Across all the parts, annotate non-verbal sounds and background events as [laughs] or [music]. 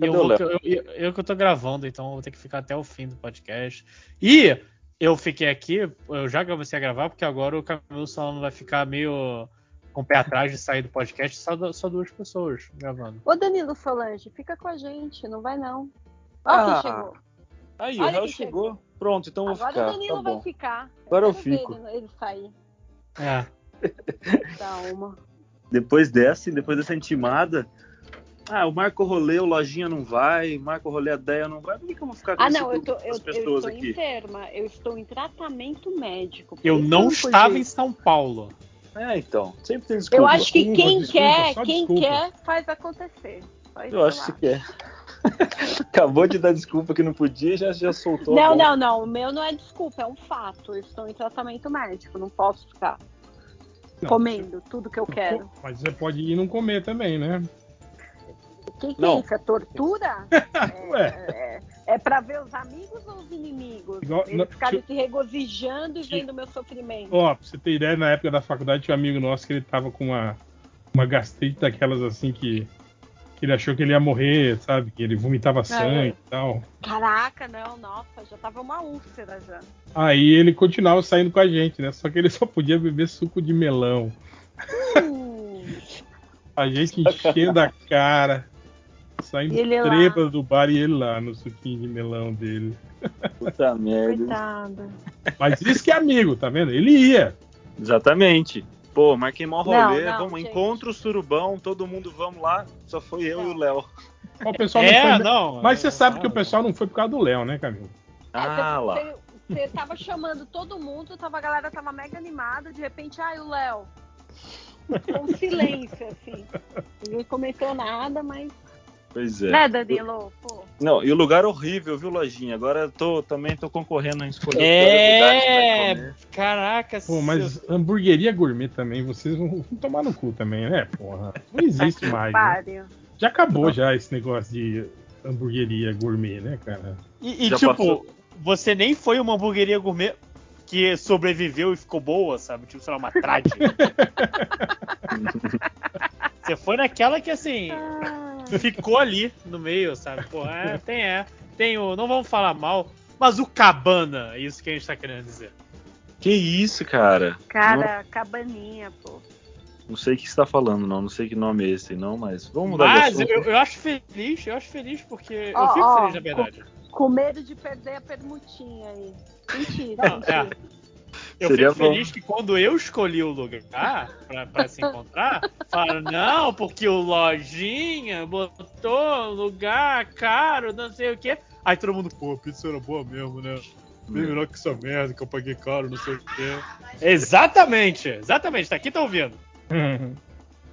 E eu, vou- eu, eu- eu que eu tô gravando, então eu vou ter que ficar até o fim do podcast. E eu fiquei aqui, eu já comecei a gravar, porque agora o Camilo Solano vai ficar meio com o pé atrás de sair do podcast, só, só duas pessoas gravando. Ô Danilo Solange, fica com a gente, não vai não. Ó Ah, quem chegou. Aí, Olha o réu quem chegou. Pronto, então eu vou Agora o ficar. Danilo Tá vai ficar. Agora eu ver fico. Ele, ele sair É. da uma. [laughs] Depois dessa, depois dessa intimada. Ah, o Marco Rolê, o Lojinha não vai, Marco Rolê, a Deia não vai. Por que, que eu vou ficar com Ah, esse não, eu tô, eu, eu estou aqui? enferma. Eu estou em tratamento médico. Eu não estava em São Paulo. É, então. Sempre tem desculpa. Eu acho que Desculpa, quem desculpa, quer, quem desculpa. quer, faz acontecer. Eu acho que você quer. [laughs] Acabou de dar desculpa que não podia, já, já soltou. Não, não, não. O meu não é desculpa, é um fato. Eu estou em tratamento médico. Não posso ficar Não, comendo tudo que eu quero. Mas você pode ir e não comer também, né? O que, que Não. é isso? É tortura? [laughs] É, é, é pra ver os amigos ou os inimigos? Igual- Eles ficarem se regozijando e vendo o meu sofrimento. Ó, pra você ter ideia, na época da faculdade tinha um amigo nosso que ele tava com uma, uma gastrite daquelas assim que, que ele achou que ele ia morrer, sabe? Que ele vomitava sangue e tal. Caraca, não, nossa, já tava uma úlcera já. Aí ele continuava saindo com a gente, né? Só que ele só podia beber suco de melão. Uh, [laughs] A gente enchendo a cara, saindo ele lá. trêbado do bar e ele lá no suquinho de melão dele. Puta merda. coitada. Mas isso que é amigo, tá vendo? Ele ia. Exatamente. Pô, marquei mó Não, rolê, não, vamos, gente. encontro o surubão, todo mundo vamos lá. Só foi eu Não. e o Léo. O pessoal não É, foi... não. Mas você é, sabe que o não. pessoal não foi por causa do Léo, né, Camilo? Ah, lá. Você, você tava chamando todo mundo, tava, a galera tava mega animada, de repente, ai, o Léo. Um silêncio, assim. Ninguém comentou nada, mas. Pois é. Né, Danilo? Pô. Não, e o lugar horrível, viu, Lojinha? Agora eu tô, também tô concorrendo a escolher É, caraca. Pô, mas hamburgueria gourmet também, vocês vão vão tomar no cu também, né, porra? Não existe [laughs] mais. Né? Já acabou já esse negócio de hamburgueria gourmet, né, cara? E, e, tipo, passou. você nem foi uma hamburgueria gourmet que sobreviveu e ficou boa, sabe? Tipo, sei lá, uma trade. [laughs] você foi naquela que, assim, Ah, ficou ali no meio, sabe? Pô, é, tem, é. Tem o. Não vamos falar mal, mas o cabana, é isso que a gente tá querendo dizer. Que isso, cara? cara, cabaninha, pô. Não sei o que você tá falando, não. Não sei que nome é esse, não, mas vamos mudar Mas de assunto. eu, eu acho feliz, eu acho feliz porque. Ó, eu fico ó, feliz, na verdade. Com medo de perder a permutinha aí. Mentira, Não, mentira. Eu Seria fico bom. feliz que quando eu escolhi o lugar pra, pra se encontrar, [laughs] falaram, não, porque o Lojinha botou lugar caro, não sei o quê. Aí todo mundo, pô, a pizza era boa mesmo, né? Bem Hum. melhor que essa merda que eu paguei caro, não sei o quê. Exatamente, exatamente, tá aqui, tá ouvindo. [laughs]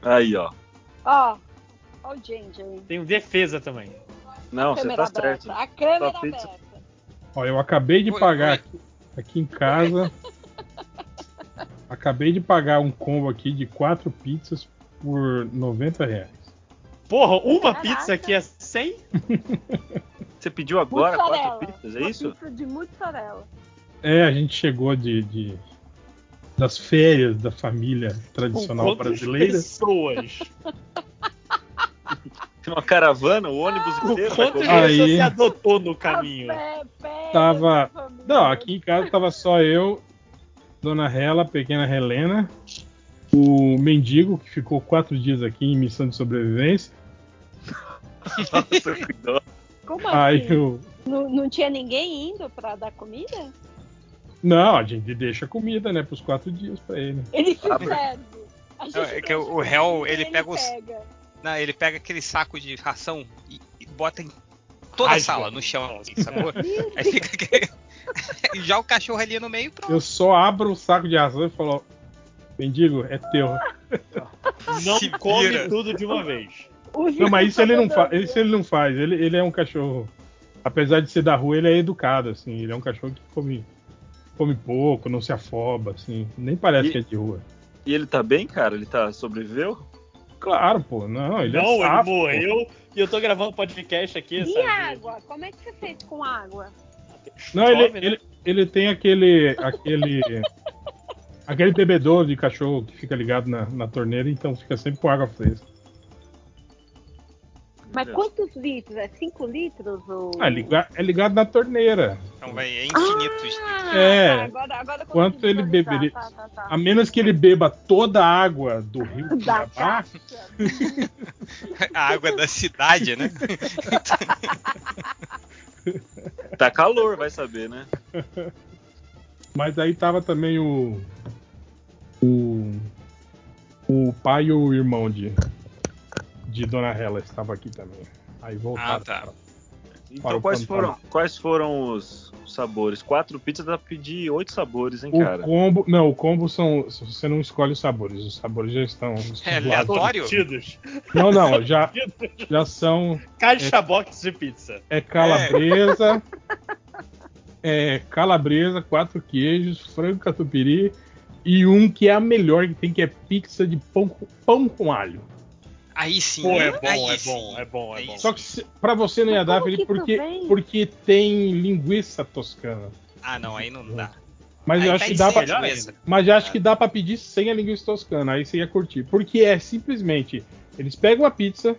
Aí, ó. Ó, ó o gente aí. Tem um defesa também. Não, você tá certo. A câmera Sua pizza. aberta. Ó, eu acabei de Oi, pagar oi. aqui, aqui em casa. [laughs] acabei de pagar um combo aqui de quatro pizzas por 90 reais. Porra, uma Caraca. pizza aqui é 100? [laughs] Você pediu agora Mussarela. quatro pizzas, é Uma isso? Pizza de mussarela. É, a gente chegou de, de- das férias da família tradicional brasileira. pessoas? Tem uma caravana, o ônibus Com inteiro quantas pessoas você adotou no caminho? Café, férias Tava-. Não, aqui em casa tava só eu, Dona Hela, pequena Helena, o mendigo que ficou quatro dias aqui em missão de sobrevivência. Nossa, [laughs] cuidado. Como Aí assim? eu. Não, não tinha ninguém indo pra dar comida? Não, a gente deixa comida, né, pros quatro dias pra ele. Ele se Ah, serve. A Não, é que o réu, comida e ele pega os- pega. Não, ele pega aquele saco de ração e, e bota em toda a Rasga. sala, no chão, assim, sacou? Aí fica aquele... [laughs] e já o cachorro ali no meio, pronto. Eu só abro o saco de ração e falo, mendigo, é teu. Não Se come vira. tudo de uma vez. Não, mas isso ele não, fa faz. isso ele não faz. Ele, ele é um cachorro. Apesar de ser da rua, ele é educado, assim. Ele é um cachorro que come, come pouco, não se afoba, assim. Nem parece E- que é de rua. E ele tá bem, cara? Ele tá sobreviveu? Claro, pô. Não, ele não, é safo, ele morreu e eu tô gravando podcast aqui, E sabe? água? Como é que você fez com água? Não, ele, Chove, né? ele, ele tem aquele. aquele. [laughs] aquele bebedouro de cachorro que fica ligado na, na torneira, então fica sempre com água fresca. Mas quantos litros? É 5 litros? Ou... Ah, é, liga- é ligado na torneira. Então vai, é infinito. isso. Ah, É. tá, agora, agora Quanto ele beberia- Tá, tá, tá. A menos que ele beba toda a água do [laughs] rio Da Cuiabá. [laughs] A água da cidade, né? Tá calor, vai saber, né? mas aí tava também o. O. O pai e o irmão de. De Dona Hela estava aqui também. Aí voltaram. Ah, tá. Então, quais foram, quais foram os sabores? Quatro pizzas dá pra pedir oito sabores, hein, O cara? combo. Não, o combo são. Você não escolhe os sabores. Os sabores já estão. É aleatório? Não, não, já, [laughs] já são. Caixa box de pizza. É calabresa. É calabresa, quatro queijos, frango catupiry e um que é a melhor que tem, que é pizza de pão, pão com alho. Aí sim. Pô, é aí bom, é sim. bom, é bom, é bom. sim. Só que se, pra você não ia dar, Felipe, porque, porque tem linguiça toscana. Ah, não, aí não dá. Mas Aí eu acho pede que dá pra, mas eu acho que dá pra pedir sem a linguiça toscana, aí você ia curtir. Porque é simplesmente, eles pegam a pizza,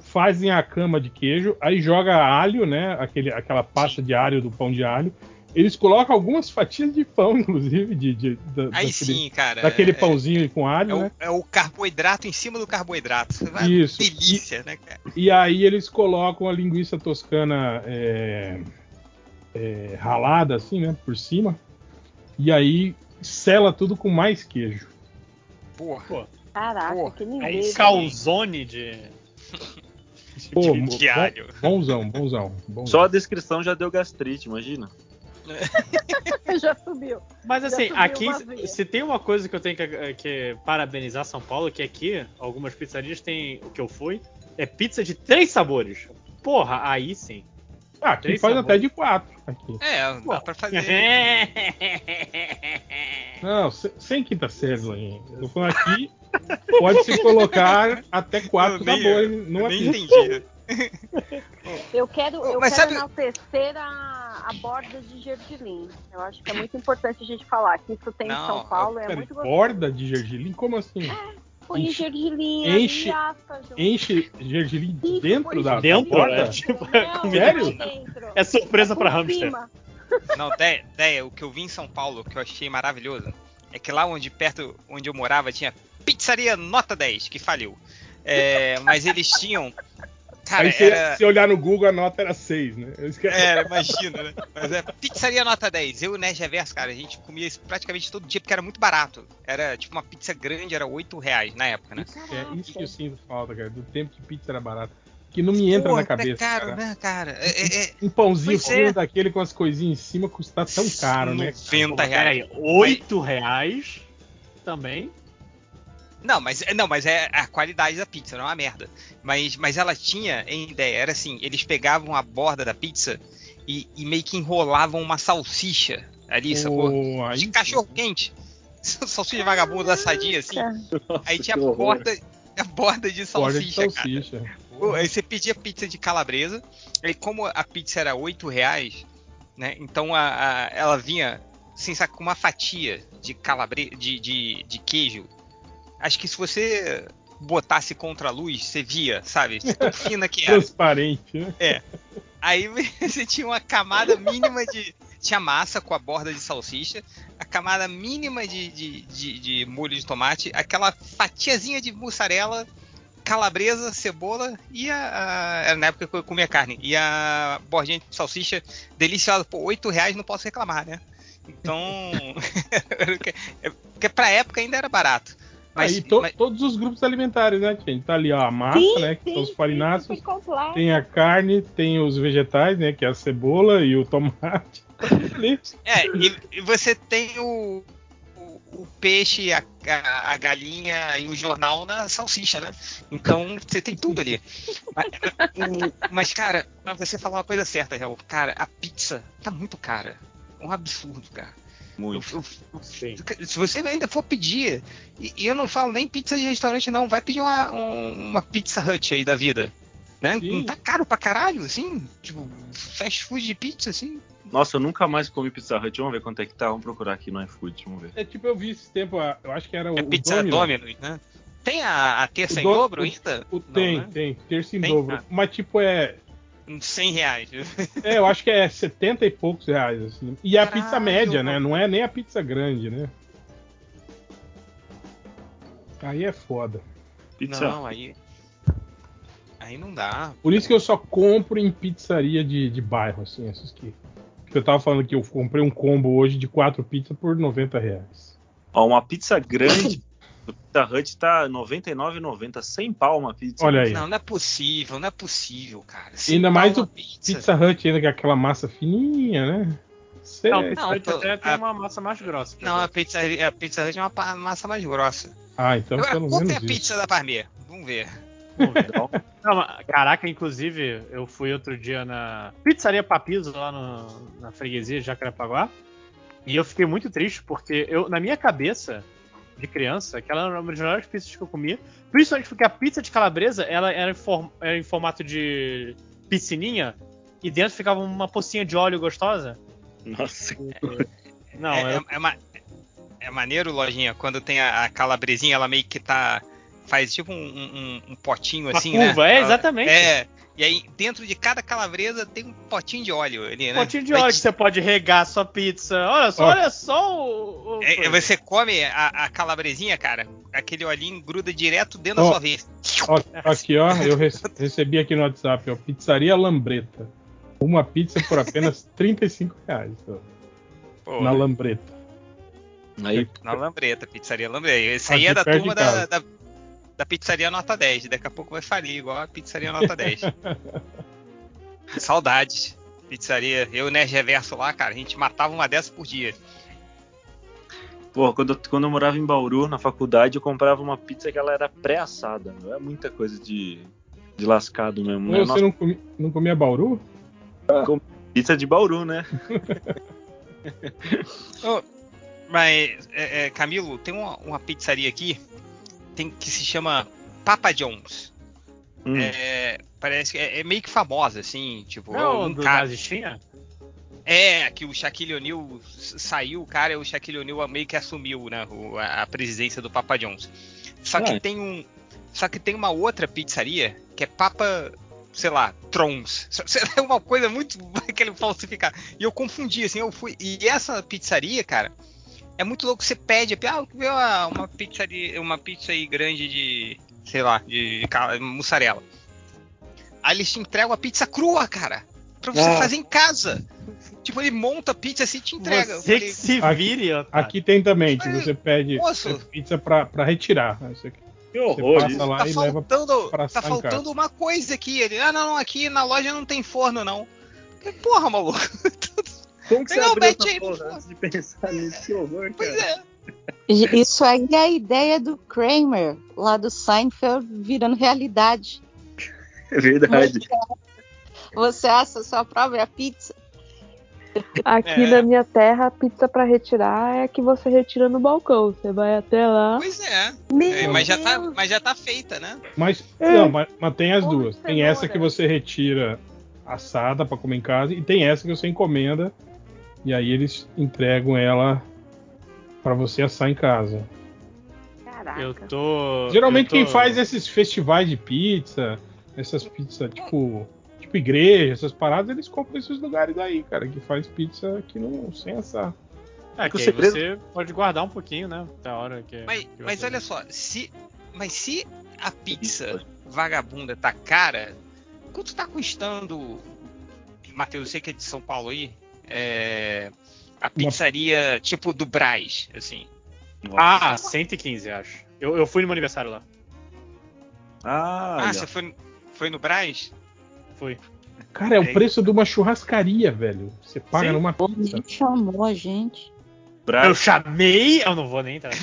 fazem a cama de queijo, aí joga alho, né, aquele, aquela pasta de alho do pão de alho. Eles colocam algumas fatias de pão, [laughs] inclusive, de, de- da- Aí daquele, sim, cara. daquele é- pãozinho com É, alho, o, né? é o carboidrato em cima do carboidrato. [laughs] Isso. Delícia, né, cara? E aí eles colocam a linguiça toscana é, é, ralada, assim, né, por cima. E aí sela tudo com mais queijo. Porra. Caraca, Porra, que É ninguém. um calzone de. Pô, de bom- alho. bonzão, bonzão, bonzão. Só a descrição já deu gastrite, imagina. [laughs] Já subiu. Mas assim, subiu aqui, se tem uma coisa que eu tenho que, que parabenizar São Paulo, que aqui, algumas pizzarias têm o que eu fui, é pizza de três sabores. Porra, aí sim. Ah, aqui Três faz sabores. até de quatro. Aqui. É, dá pra fazer. [laughs] Não, se- sem quinta série, Lorinha. Eu falando aqui, pode se colocar até quatro Eu nem- sabores Eu numa nem pizza. entendi. [laughs] Eu quero, eu Mas quero sabe- enaltecer a, a borda de gergelim. Eu acho que é muito importante a gente falar que isso tem Não, em São Paulo, é muito gostoso. borda de gergelim? Como assim? Põe enche- gergelim enche- ali, aspa, junto. Enche gergelim Isso, dentro põe da, Dentro, borda? é tipo, é Não, Sério? é. É surpresa É pra por hamster. cima. [laughs] Não, ideia, ideia, o que eu vi em São Paulo, que eu achei maravilhoso, é que lá onde perto onde eu morava tinha pizzaria nota 10, que faliu. É, mas eles tinham. Cara, Aí você, era. se olhar no Google, a nota era 6, né? Eu esqueci. Era, imagina, né? Mas é pizzaria nota 10. Eu e o Nerd Reverso, cara, a gente comia isso praticamente todo dia porque era muito barato. Era tipo uma pizza grande, era 8 reais na época, né? É isso que eu sinto falta, cara, do tempo que pizza era barata. Que não me entra Porra, na cabeça, É caro, cara. né, cara? É, é, é Um pãozinho Pois é. fino daquele com as coisinhas em cima custa tão caro, né? 90 reais. Peraí, oito reais também. Não, mas não, mas é a qualidade da pizza, não é uma merda. Mas, mas ela tinha em ideia, era assim, eles pegavam a borda da pizza e, e meio que enrolavam uma salsicha ali, sacou? Pô, aí De sim. cachorro quente. [laughs] Salsicha vagabunda sadia, assim. Aí tinha a borda, a borda de Borda de salsicha, cara. salsicha. Pô, Aí você pedia pizza de calabresa, aí como a pizza era 8 reais, né? Então a, a- ela vinha, assim, sabe, com uma fatia de calabresa, de, de, de queijo. Acho que se você botasse contra a luz, você via, sabe? Tão fina que era. [laughs] Transparente, né? Aí [laughs] você tinha uma camada mínima de. Tinha massa com a borda de salsicha, a camada mínima de, de, de, de molho de tomate, aquela fatiazinha de mussarela, calabresa, cebola e a, a- Era na época que eu comia carne. E a bordinha de salsicha deliciosa. Por 8 reais não posso reclamar, né? Então. [laughs] é porque pra época ainda era barato. Mas, Aí to- mas- todos os grupos alimentares, né, gente? Tá ali ó, a massa, Sim, né? Que sim, são os farináceos. Tem a carne, tem os vegetais, né? Que é a cebola e o tomate. [laughs] É, e, e você tem o, o, o peixe, a, a, a galinha e o jornal na salsicha, né? Então você tem tudo ali. Mas, o- mas, cara, você falar uma coisa certa, Raul, cara, a pizza tá muito cara. Um absurdo, cara. Muito. Eu- eu- Sim. se você ainda for pedir, e, e eu não falo nem pizza de restaurante, não, vai pedir uma, um- uma pizza hut aí da vida. Né? Sim. Não tá caro pra caralho, assim? Tipo, fast food de pizza, assim? Nossa, eu nunca mais comi Pizza Hut. Vamos ver quanto é que tá. Vamos procurar aqui no iFood. Vamos ver. É tipo, eu vi esse tempo, eu acho que era o, É o pizza Domino's. Domino's, né? Tem a, a terça O em do- dobro o- ainda? O- tem, né? tem. Terça em Tem? dobro. Ah. Mas tipo é. 100 reais. [laughs] É, eu acho que é 70 e poucos reais, assim. E a Caralho, pizza média, né? Não é nem a pizza grande, né? Aí é foda. Pizza. Não, aí. Aí não dá. Por isso que eu só compro em pizzaria de, de bairro, assim, essas que. Porque eu tava falando que eu comprei um combo hoje de quatro pizzas por 90 reais. Ó, uma pizza grande do Pizza Hut tá R$ 99,90. 100 pau uma pizza. Olha aí. Não, não é possível, não é possível, cara. Ainda mais o pizza. Pizza Hut ainda com aquela massa fininha, né? Cê- Não, pizza Não, Hut tô- até tem a- uma massa mais grossa. Não, a pizza, a pizza Hut é uma massa mais grossa. Ah, então Agora, pelo que menos é a pizza da Parmê? Vamos ver. Não, [laughs] Não, mas, caraca, inclusive, eu fui outro dia na Pizzaria Papizo, lá no- na freguesia de Jacarepaguá, e eu fiquei muito triste, porque eu, na minha cabeça, de criança, aquela era uma das melhores pizzas que eu comia, principalmente porque a pizza de calabresa, ela era em, form- era em formato de piscininha, e dentro ficava uma pocinha de óleo gostosa. Nossa. Não, é, eu- é, é ma- é maneiro, lojinha, quando tem a, a calabresinha, ela meio que tá. Faz tipo um, um- um potinho Uma assim, curva, né? é, Ela- exatamente. É. E aí, dentro de cada calabresa tem um potinho de óleo ali, um né? potinho de Aí óleo que você pode regar a sua pizza. Olha só, Ó. olha só o. o- É, você come a, a calabresinha, cara, aquele olhinho gruda direto dentro Ó. da sua vez. Ó, aqui, ó, eu rece- recebi aqui no WhatsApp, ó, Pizzaria Lambreta. Uma pizza por apenas [laughs] 35 reais, ó, na Lambreta. Aí, na Lambreta, pizzaria Lambreta. Esse aí é da turma da, da, da pizzaria nota 10. Daqui a pouco vai falir, igual a pizzaria nota 10. [laughs] Saudades. Pizzaria. Eu e o Nerd Reverso lá, cara, a gente matava uma dessa por dia. pô, quando, eu- quando eu morava em Bauru, na faculdade, eu comprava uma pizza que ela era pré-assada. Não é muita coisa de, de lascado mesmo. Né? Você Nossa, não, comi- não comia Bauru? pizza de Bauru, né? [laughs] Mas, é, é, Camilo, tem uma, uma pizzaria aqui tem, que se chama Papa John's. Hum. É, parece que é, é meio que famosa, assim, tipo, Não, um cara- Nazistinha? É, que o Shaquille O'Neal saiu, cara, e o Shaquille O'Neal meio que assumiu, né, o- a, presidência do Papa John's. Só que Ah. tem um, só que tem uma outra pizzaria que é Papa, sei lá, Trons. [laughs] É uma coisa muito [laughs] aquele falsificar. E eu confundi assim, eu fui e essa pizzaria, cara, é muito louco. Você pede, ah, uma, uma pizzaria, uma pizza aí grande de, sei lá, de mussarela. Aí eles te entregam a pizza crua, cara. Pra você Ah. fazer em casa. Tipo, ele monta a pizza assim e te entrega. Você que se Aqui- vire, otário. Aqui tem também, que Mas, você pede moço. pizza pra, pra retirar. né? Você, Que você horror passa isso. lá tá e leva faltando, pra tá faltando uma coisa aqui. Ele, ah, não, não, aqui na loja não tem forno, não. Que porra, maluco. [laughs] Como que você Não, abriu essa porra de pensar nisso? Que horror, Pois cara. é. Isso aí é a ideia do Kramer, lá do Seinfeld, virando realidade. É verdade. Você assa a sua própria pizza. Aqui É. na minha terra, a pizza pra retirar é a que você retira no balcão. Você vai até lá. Pois é. É, mas, já tá, mas já tá feita, né? Mas, É. não, mas, mas tem as duas. Tem essa que você retira assada pra comer em casa e tem essa que você encomenda e aí eles entregam ela pra você assar em casa. Caraca. Eu tô. Geralmente eu tô- quem faz esses festivais de pizza, essas pizzas tipo, tipo igreja, essas paradas, eles compram esses lugares aí, cara, que faz pizza que não sem assar. É, que segredo- você pode guardar um pouquinho, né? Da hora que. Mas, que mas você- olha só, se, mas se a pizza vagabunda tá cara, quanto tá custando, Matheus, você que é de São Paulo aí, é, a pizzaria tipo do Braz, assim? Ah, 115, acho. Eu, eu fui no meu aniversário lá. Ah, Ah, você foi, foi no Braz? Fui. Cara, é o Ei. preço de uma churrascaria, velho. Você paga Sim. numa pizza. nem chamou a gente. Braz. Eu chamei. Eu não vou nem entrar. [laughs]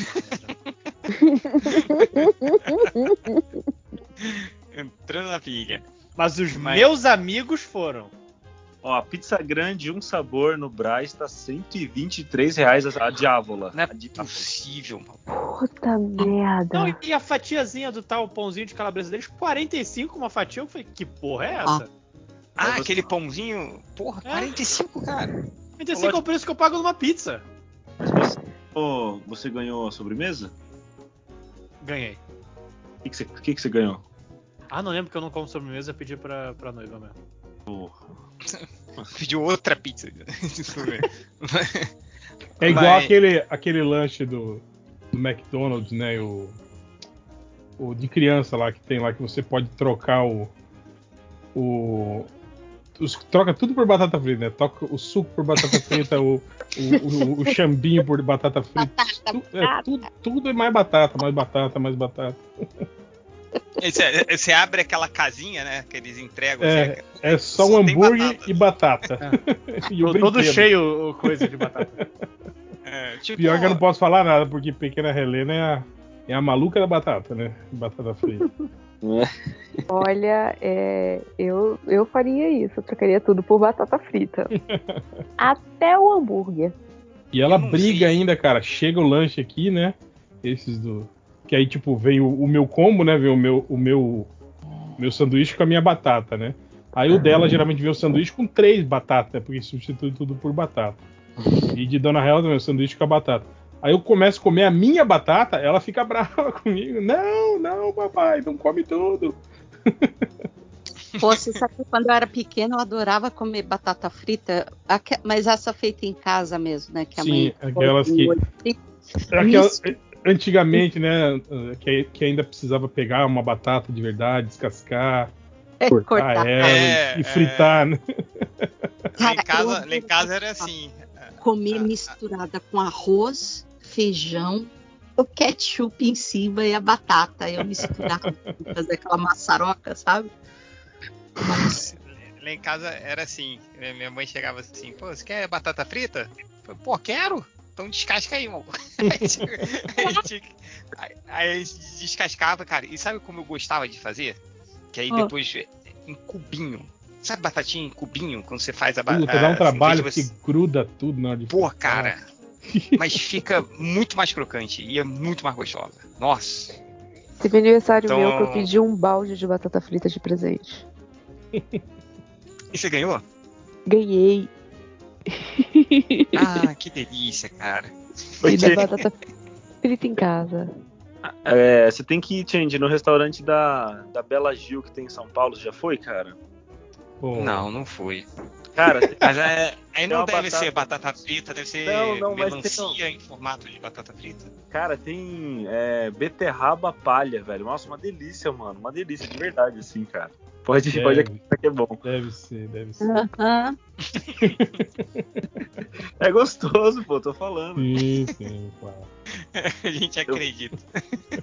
Entrando na pilha. Mas os Mas- meus amigos foram. Ó, a pizza grande, um sabor no Braz tá 123 reais a, a diávola. Não é possível, mano. Puta merda. Não, e a fatiazinha do tal pãozinho de calabresa deles, 45 uma fatia. Eu falei, que porra é essa? Ah, você- aquele pãozinho, porra, É. 45, cara. 45 é o preço que eu pago numa pizza. Mas você, ô, você ganhou a sobremesa? Ganhei. O que, que, você, que, que você ganhou? Ah, não lembro que eu não como sobremesa, eu pedi pra, pra noiva mesmo. Porra. [laughs] Pediu outra pizza. [laughs] É igual Mas- aquele, aquele lanche do, do McDonald's, né? O, o de criança lá que tem lá que você pode trocar o. O. os- troca tudo por batata frita, né? Toca o suco por batata [laughs] frita, o, o, o, o chambinho por batata frita. Batata, Tu- é, tudo, tudo é mais batata, mais batata, mais batata. Você, abre aquela casinha, né? Que eles entregam. É, assim, é só Só um hambúrguer batata. e batata. [laughs] e o Tô todo brinquedo. cheio coisa de batata. é, tipo, Pior que eu não posso falar nada, porque Pequena Helena é a, é a maluca da batata, né? Batata frita. Olha, é, eu, eu faria isso. Eu trocaria tudo por batata frita. [laughs] Até o hambúrguer. E ela briga ainda, cara. Chega o lanche aqui, né? Esses do. Que aí, tipo, vem o, meu combo, né? Vem o meu, o meu, meu sanduíche com a minha batata, né? Aí o dela geralmente vem o sanduíche com três batatas, né? Porque substitui tudo por batata. E de Dona Helda, meu sanduíche com a batata. Aí eu começo a comer a minha batata, ela fica [laughs] brava comigo. Não, não, papai, não come tudo. Pô, você sabe que quando eu era pequena eu adorava comer batata frita, mas essa feita em casa mesmo, né? Que a Sim, mãe aquelas que-. Aquela-. Antigamente, né? Que, que ainda precisava pegar uma batata de verdade, descascar, cortar, cortar. ela e- É, e fritar, né? Lá em casa, lá em casa era assim. comer Ah, misturada com arroz, feijão, o ketchup em cima e a batata. Eu misturava, fazer aquela maçaroca, sabe? Nossa. Lá em casa era assim. Minha mãe chegava assim, pô, você quer batata frita? Pô, quero. Então descasca aí, irmão. [laughs] aí, a gente- aí- aí a gente descascava, cara. E sabe como eu gostava de fazer? Que aí Ah. depois em cubinho. Sabe batatinha em cubinho? Quando você faz a batata. dá um trabalho você... que gruda tudo na hora de Pô, cara. [laughs] Mas fica muito mais crocante e é muito mais gostosa. Nossa. Teve aniversário Então- meu que eu pedi um balde de batata frita de presente. E você ganhou? Ganhei. [laughs] Ah, que delícia, cara. E da Porque, batata frita em casa. é, você tem que ir, Change, no restaurante da, da Bela Gil que tem em São Paulo. Você já foi, cara? Pô, Não, não foi. Cara, [laughs] Mas é, aí Tem não deve batata. ser batata frita, deve ser Não, não, melancia em formato de batata frita. Cara, tem é, beterraba palha, velho. Nossa, uma delícia, mano. Uma delícia, de verdade, assim, cara. Pode, Deve. pode acreditar que é bom. Deve ser, deve ser. Aham. [laughs] É gostoso, pô, tô falando. Sim, sim, claro. [laughs] A gente acredita.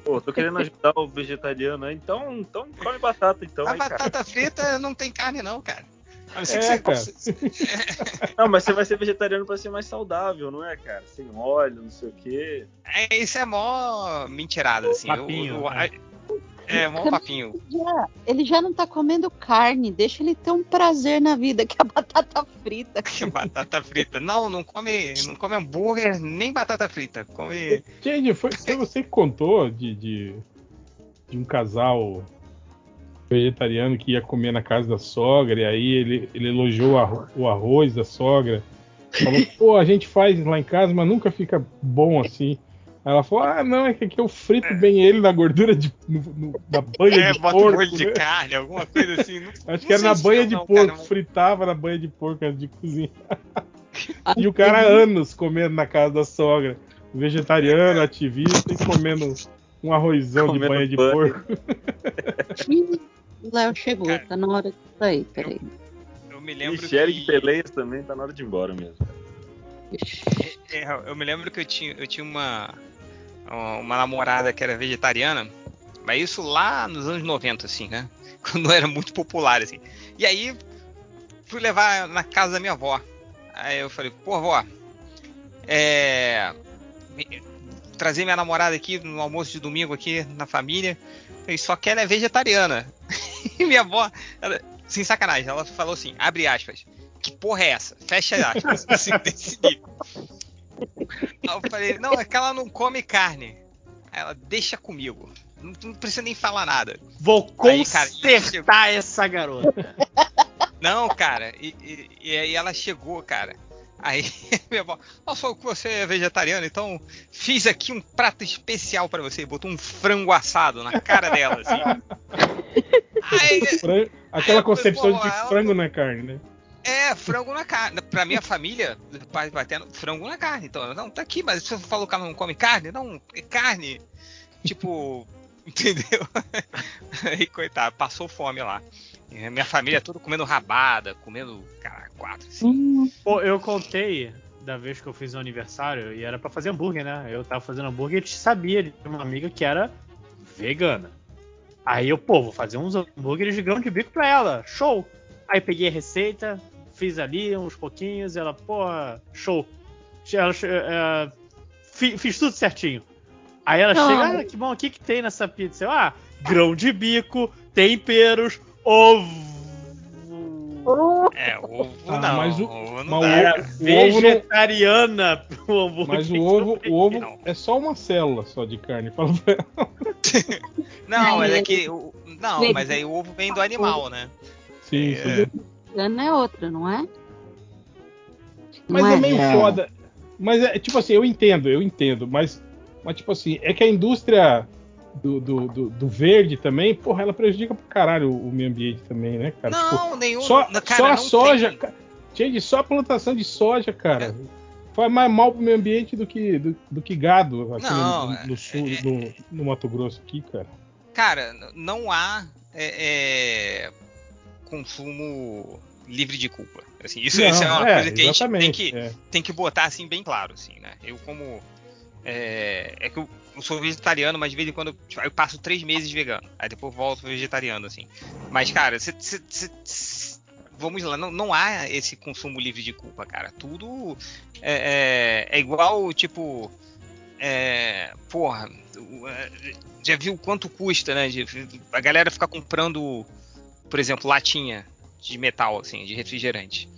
Pô, tô querendo ajudar o vegetariano aí, então, então come batata, então, A aí, cara. batata frita não tem carne, não, cara. Que É, você cara. [laughs] Não, mas você vai ser vegetariano pra ser mais saudável, não é, cara? Sem óleo, não sei o quê. É, isso é mó mentirada, assim. Papinho, eu- né? É, mó papinho. Já- ele já não tá comendo carne, deixa ele ter um prazer na vida, que é a batata frita. [laughs] batata frita. Não, não come, não come hambúrguer nem batata frita. Come. Gente, foi, foi você que contou de, de, de um casal vegetariano que ia comer na casa da sogra, e aí ele, ele elogiou o arro- o arroz da sogra. Falou, [laughs] pô, a gente faz lá em casa, mas nunca fica bom assim. Aí ela falou, ah, não, é que aqui eu frito bem ele na gordura de. no- no- na banha É, de bota um porco. molho de né? carne, alguma coisa assim. Não- [laughs] Acho não que era na banha eu de não, porco, cara, fritava na banha de porco antes de cozinhar. [laughs] E o cara há anos comendo na casa da sogra. Vegetariano, ativista e comendo um arrozão de Comendo banha de banho. porco. O Léo chegou, Cara. tá na hora de sair, peraí. Eu me lembro Michele que... de Peleias também tá na hora de ir embora mesmo. É, eu me lembro que eu tinha, eu tinha uma, uma namorada que era vegetariana, mas isso lá nos anos 90, assim, né? [laughs] Quando era muito popular, assim. E aí fui levar na casa da minha avó. Aí eu falei, pô, avó, é. me- Trazer minha namorada aqui no almoço de domingo aqui na família. Falei, só que ela é vegetariana. E [laughs] minha avó, ela- sem sacanagem, ela falou assim, abre aspas. Que porra é essa? Fecha aspas. [laughs] Assim, desse nível. Aí eu falei, não, é que ela não come carne. Aí ela, deixa comigo. Não, não precisa nem falar nada. Vou Aí, cara, consertar essa garota. Não, cara, e, e- e aí ela chegou, cara. Aí [laughs] minha avó, nossa, você é vegetariano, então fiz aqui um prato especial pra você. Botou um frango assado na cara dela, assim. [laughs] Aí, Aquela eu falei, concepção de que ela- frango é carne, né? é, frango na carne. Pra minha família, pai batendo frango na carne. Então, não, tá aqui, mas você falou que não come carne? Não, é carne. Tipo, [laughs] entendeu? Aí, coitado, passou fome lá. E a minha família toda comendo rabada, comendo, cara, quatro. Hum, Pô, eu contei da vez que eu fiz um aniversário e era pra fazer hambúrguer, né? Eu tava fazendo hambúrguer e sabia de uma amiga que era vegana. Aí eu, pô, vou fazer uns hambúrgueres de grão de bico pra ela. Show! Aí peguei a receita, fiz ali uns pouquinhos, ela, pô, show. Ela, fi- fiz tudo certinho. Aí ela Ah. chega, ah, que bom, o que, que tem nessa pizza? Eu, ah, grão de bico, temperos, ovo. É, ovo Ah, não. mas o- ovo não mas o- Era [laughs] o ovo não- vegetariana. Mas o ovo, o ovo Não. é só uma célula só de carne. Fala pra ela. [laughs] Não, mas é Aí- que. o- Não, mas aí o ovo vem do animal, né? Sim, É. sim. Vegano é outra, não é? Mas Não é meio Não. foda. Mas é tipo assim, eu entendo, eu entendo. Mas, mas tipo assim, é que a indústria do, do, do, do verde também, porra, ela prejudica pro caralho o, o meio ambiente também, né, cara? Tipo, Não, nenhum. só, não, cara, só a não soja. tem- ca- Gente, só a plantação de soja, cara. Faz mais mal pro meio ambiente do que, do, do que gado aqui Não, no, no é- sul, é- no, no Mato Grosso aqui, cara. Cara, não há é, é, consumo livre de culpa. Assim, isso, isso é Não, uma coisa que a gente tem que, é. tem que botar assim bem claro, assim, né? Eu como é, é que eu, eu sou vegetariano, mas de vez em quando eu passo três meses vegano, aí depois volto vegetariano, assim. Mas cara, cê- cê- cê- vamos lá, não, não há esse consumo livre de culpa, cara. Tudo é, é- é igual, tipo, é, porra, é, já viu quanto custa, né? a galera ficar comprando, por exemplo, latinha de metal, assim, de refrigerante.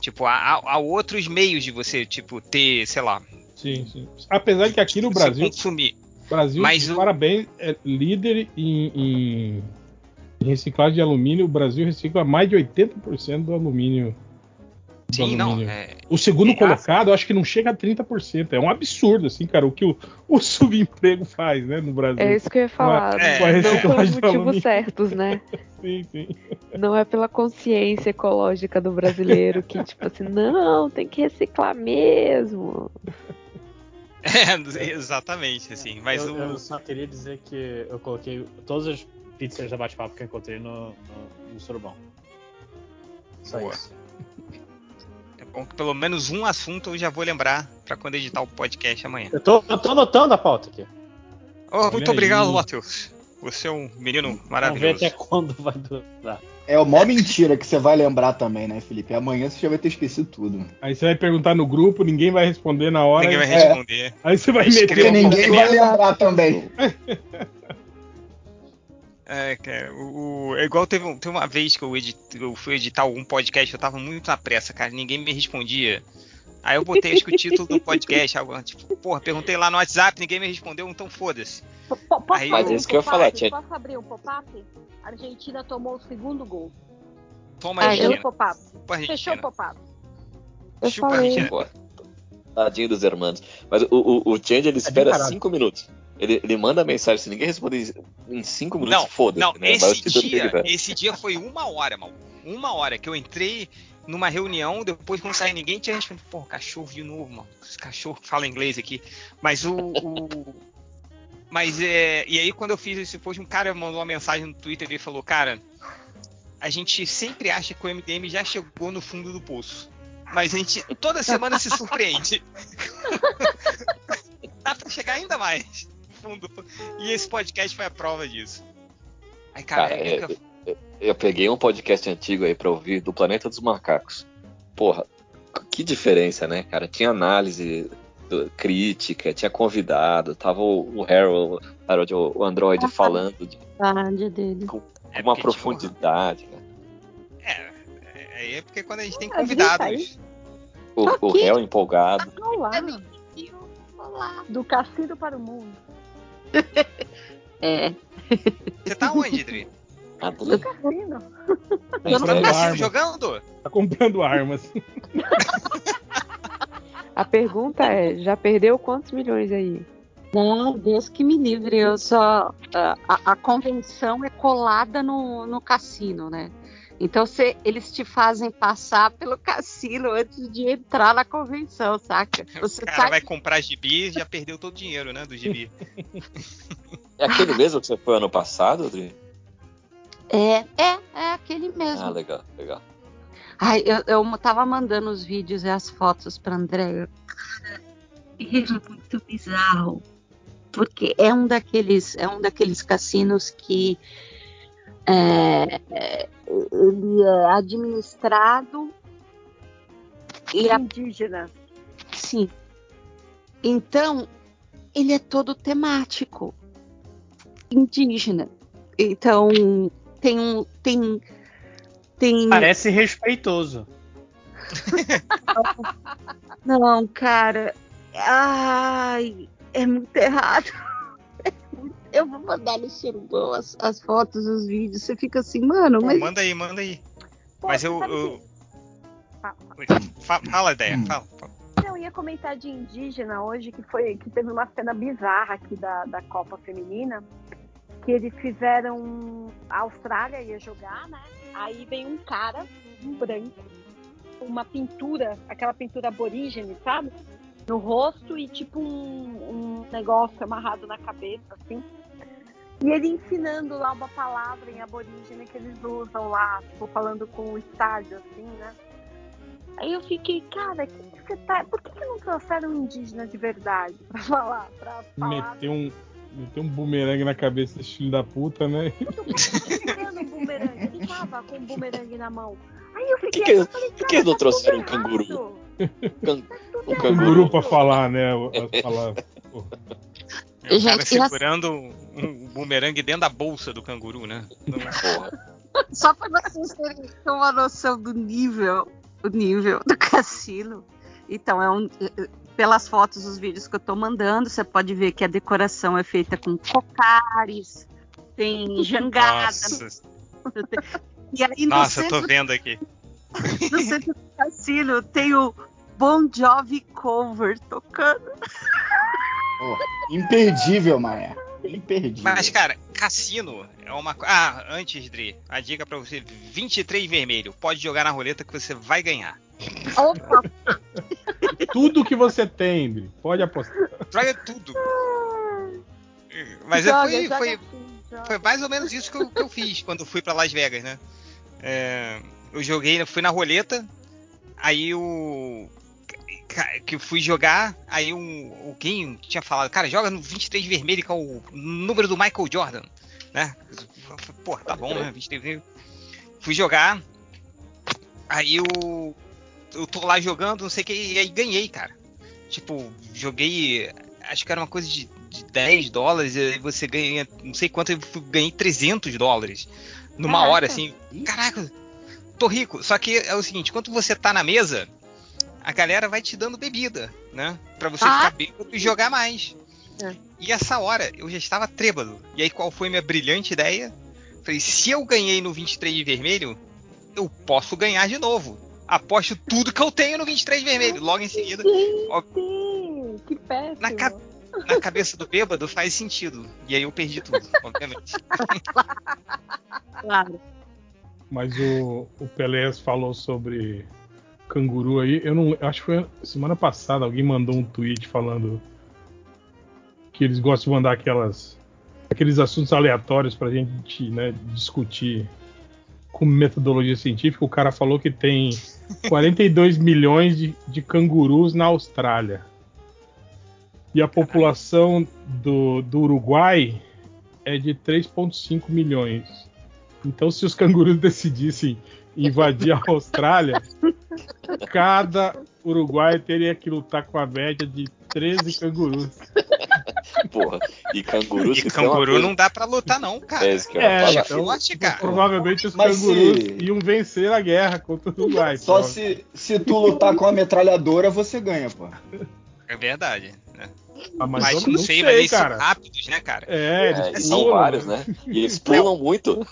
Tipo, há- há outros meios de você, tipo, ter, sei lá, Sim, sim. Apesar de que aqui no Brasil, consumir. Brasil, Mas o- parabéns, é líder em, em- em reciclagem de alumínio. O Brasil recicla mais de 80% do alumínio. Do Sim, não. alumínio. É, O segundo É, colocado, eu acho que não chega a 30%. É um absurdo, assim, cara, o que o, [laughs] o subemprego faz, né, no Brasil. É isso que eu ia falar. É, Com a não pelos motivos certos, né? [laughs] Sim, sim. Não é pela consciência ecológica do brasileiro que, tipo assim, não, tem que reciclar mesmo. É, [laughs] exatamente, assim. Mas eu, o. eu só queria dizer que eu coloquei todas as pizzas da bate-papo que eu encontrei no, no, no surubão. Só Boa. isso. É bom que pelo menos um assunto eu já vou lembrar pra quando editar o podcast amanhã. Eu tô, eu tô anotando a pauta aqui. Oh, muito obrigado. Matheus. Você é um menino Vamos ver maravilhoso. até quando vai durar. É uma mentira que você vai lembrar também, né, Felipe? Amanhã você já vai ter esquecido tudo. Aí você vai perguntar no grupo, ninguém vai responder na hora. Ninguém vai É. responder. Aí você vai Porque meter. um ninguém vai lembrar também. [laughs] É, cara, o, o- é igual teve, teve uma vez que eu, edit, eu fui editar algum podcast, eu tava muito na pressa, cara, ninguém me respondia. Aí eu botei acho que o título do podcast, algo tipo, porra, perguntei lá no WhatsApp, ninguém me respondeu, então foda-se. Aí abrir eu- Isso que eu falar, tinha- Posso abrir um pop-up? A Argentina tomou o segundo gol. Toma Ah, Argentina. Fechou o pop-up. Chupa Fechou o Argentina. pop-up. Eu Chupa falei. Argentina. Tadinho dos hermanos. Mas o, o, o Change ele espera caralho. 5 minutos. Ele, ele manda a mensagem, se ninguém responder em 5 minutos, Não, foda-se. não, né? Esse dia, esse dia foi uma hora, mal. Uma hora que eu entrei numa reunião, depois quando saí ninguém tinha respondido. Pô, cachorro de novo, mano. Esse cachorro que fala inglês aqui. Mas o. o- [laughs] mas é. E aí quando eu fiz esse post, um cara mandou uma mensagem no Twitter e falou, cara, a gente sempre acha que o MDM já chegou no fundo do poço. Mas a gente toda semana se surpreende. [laughs] Dá pra chegar ainda mais fundo. E esse podcast foi a prova disso. Aí, cara, Cara, é- é- Eu peguei um podcast antigo aí pra ouvir do Planeta dos Macacos. Porra, que diferença, né, cara? Tinha análise, do- crítica, tinha convidado, tava o, o Harold, Harold, o Android falando de, dele. com É uma porque, profundidade. né? É, é, aí é porque quando a gente tem Ah, viu, convidados. O, o Ok. réu empolgado. Olá. Olá. Do cassino para o mundo. [laughs] É. Você tá onde, Dri? Cassino. Tá no Comprando cassino arma. jogando? Tá comprando armas. A pergunta é, já perdeu quantos milhões aí? Não, Deus que me livre. Eu só. A, a- a convenção é colada no, no cassino, né? Então cê- eles te fazem passar pelo cassino antes de entrar na convenção, saca? Você O cara sai vai comprar gibi e já perdeu todo o dinheiro, né? Do gibi. [laughs] É aquele mesmo que você foi ano passado, Adri? É, é, é aquele mesmo. Ah, legal, legal. Ai, eu, eu tava mandando os vídeos e as fotos pra André. Cara, é muito bizarro. Porque é um daqueles, é um daqueles cassinos que é, ele é administrado e Indígena. Sim. Então, ele é todo temático. Indígena. Então, tem um. Tem. Tem. Parece respeitoso. [laughs] Não, cara. Ai, é muito errado. [laughs] Eu vou mandar no surubão as, as fotos, os vídeos. Você fica assim, mano, Pô, mas. manda aí, manda aí. Pô, Mas eu. eu- Fala. Fa- Fala, ideia, fala. fala. Não, eu ia comentar de indígena hoje, que foi que teve uma cena bizarra aqui da, da Copa Feminina, que eles fizeram. A Austrália ia jogar, né? Aí vem um cara, um branco, uma pintura, aquela pintura aborígene, sabe? No rosto e tipo um, um negócio amarrado na cabeça, assim. E ele ensinando lá uma palavra em aborígene que eles usam lá, tipo, falando com o estádio, assim, né? Aí eu fiquei, cara, que que tá... por que, que não trouxeram um indígena de verdade pra falar? Pra falar Meteu um, meteu um bumerangue na cabeça desse filho da puta, né? segurando um bumerangue. Ele tava com um bumerangue na mão. Aí eu fiquei, que- eu falei, por que cara, não tá trouxeram um canguru? Can- Tá Um errado. Canguru pra falar, né? Palavras. [laughs] É o cara as- segurando um, um bumerangue dentro da bolsa do canguru, né? Porra. Só pra vocês terem ter uma noção do nível, o nível do cassino. Então, é um. Pelas fotos, os vídeos que eu tô mandando, você pode ver que a decoração é feita com cocares, tem jangada. Nossa, E aí no nossa, eu centro, tô vendo aqui. no centro do cassino tem o Bon Jovi cover tocando. Pô, imperdível, Maia. Imperdível. Mas, cara, cassino é uma coisa. Ah, antes, Dri, a dica pra você: 23 vermelho. Pode jogar na roleta que você vai ganhar. Opa, Tudo que você tem, Bri, pode apostar. Joga tudo. Mas Joga, foi, joga foi, assim, foi mais ou menos isso que eu, que eu fiz quando fui pra Las Vegas, né? É, eu joguei, fui na roleta, aí o. Que fui jogar, aí um, alguém tinha falado, cara, joga no 23 vermelho, que é o número do Michael Jordan, né? Pô, tá bom, né? 23 vermelho. Fui jogar, aí eu. Eu tô lá jogando, não sei o que, e aí ganhei, cara. Tipo, joguei. Acho que era uma coisa de, de 10 dólares, e aí você ganha. Não sei quanto, eu ganhei 300 dólares. Numa Caraca. hora, assim. Caraca, tô rico. Só que é o seguinte, quando você tá na mesa, a galera vai te dando bebida, né? Pra você Ah. ficar bêbado e jogar mais. É. E essa hora eu já estava trêbado. E aí qual foi minha brilhante ideia? Falei, se eu ganhei no 23 de vermelho, eu posso ganhar de novo. Aposto tudo que eu tenho no 23 de vermelho. Logo em seguida, ó, que péssimo. Na ca- na cabeça do bêbado faz sentido. E aí eu perdi tudo, [laughs] obviamente. claro. Mas o, o Pelés falou sobre canguru aí. Eu não. Acho que foi semana passada alguém mandou um tweet falando que eles gostam de mandar aquelas aqueles assuntos aleatórios pra gente né, discutir com metodologia científica. O cara falou que tem 42 milhões de, de cangurus na Austrália. E a população do, do Uruguai é de 3,5 milhões. Então, se os cangurus [laughs] decidissem invadir a Austrália, cada uruguaio teria que lutar com a média de 13 cangurus. Porra. E canguru E canguru coisa- não dá pra lutar, não, cara. É isso que eu É, então, forte, cara. provavelmente os Mas cangurus se- iam vencer a guerra contra o Uruguai. Só prova- se, se tu lutar com a metralhadora, você ganha, pô. É verdade. né? Ah, Mas, mas eu não sei, mas eles cara. são rápidos, né, cara? É, É, eles e são vários, né? E eles pulam muito.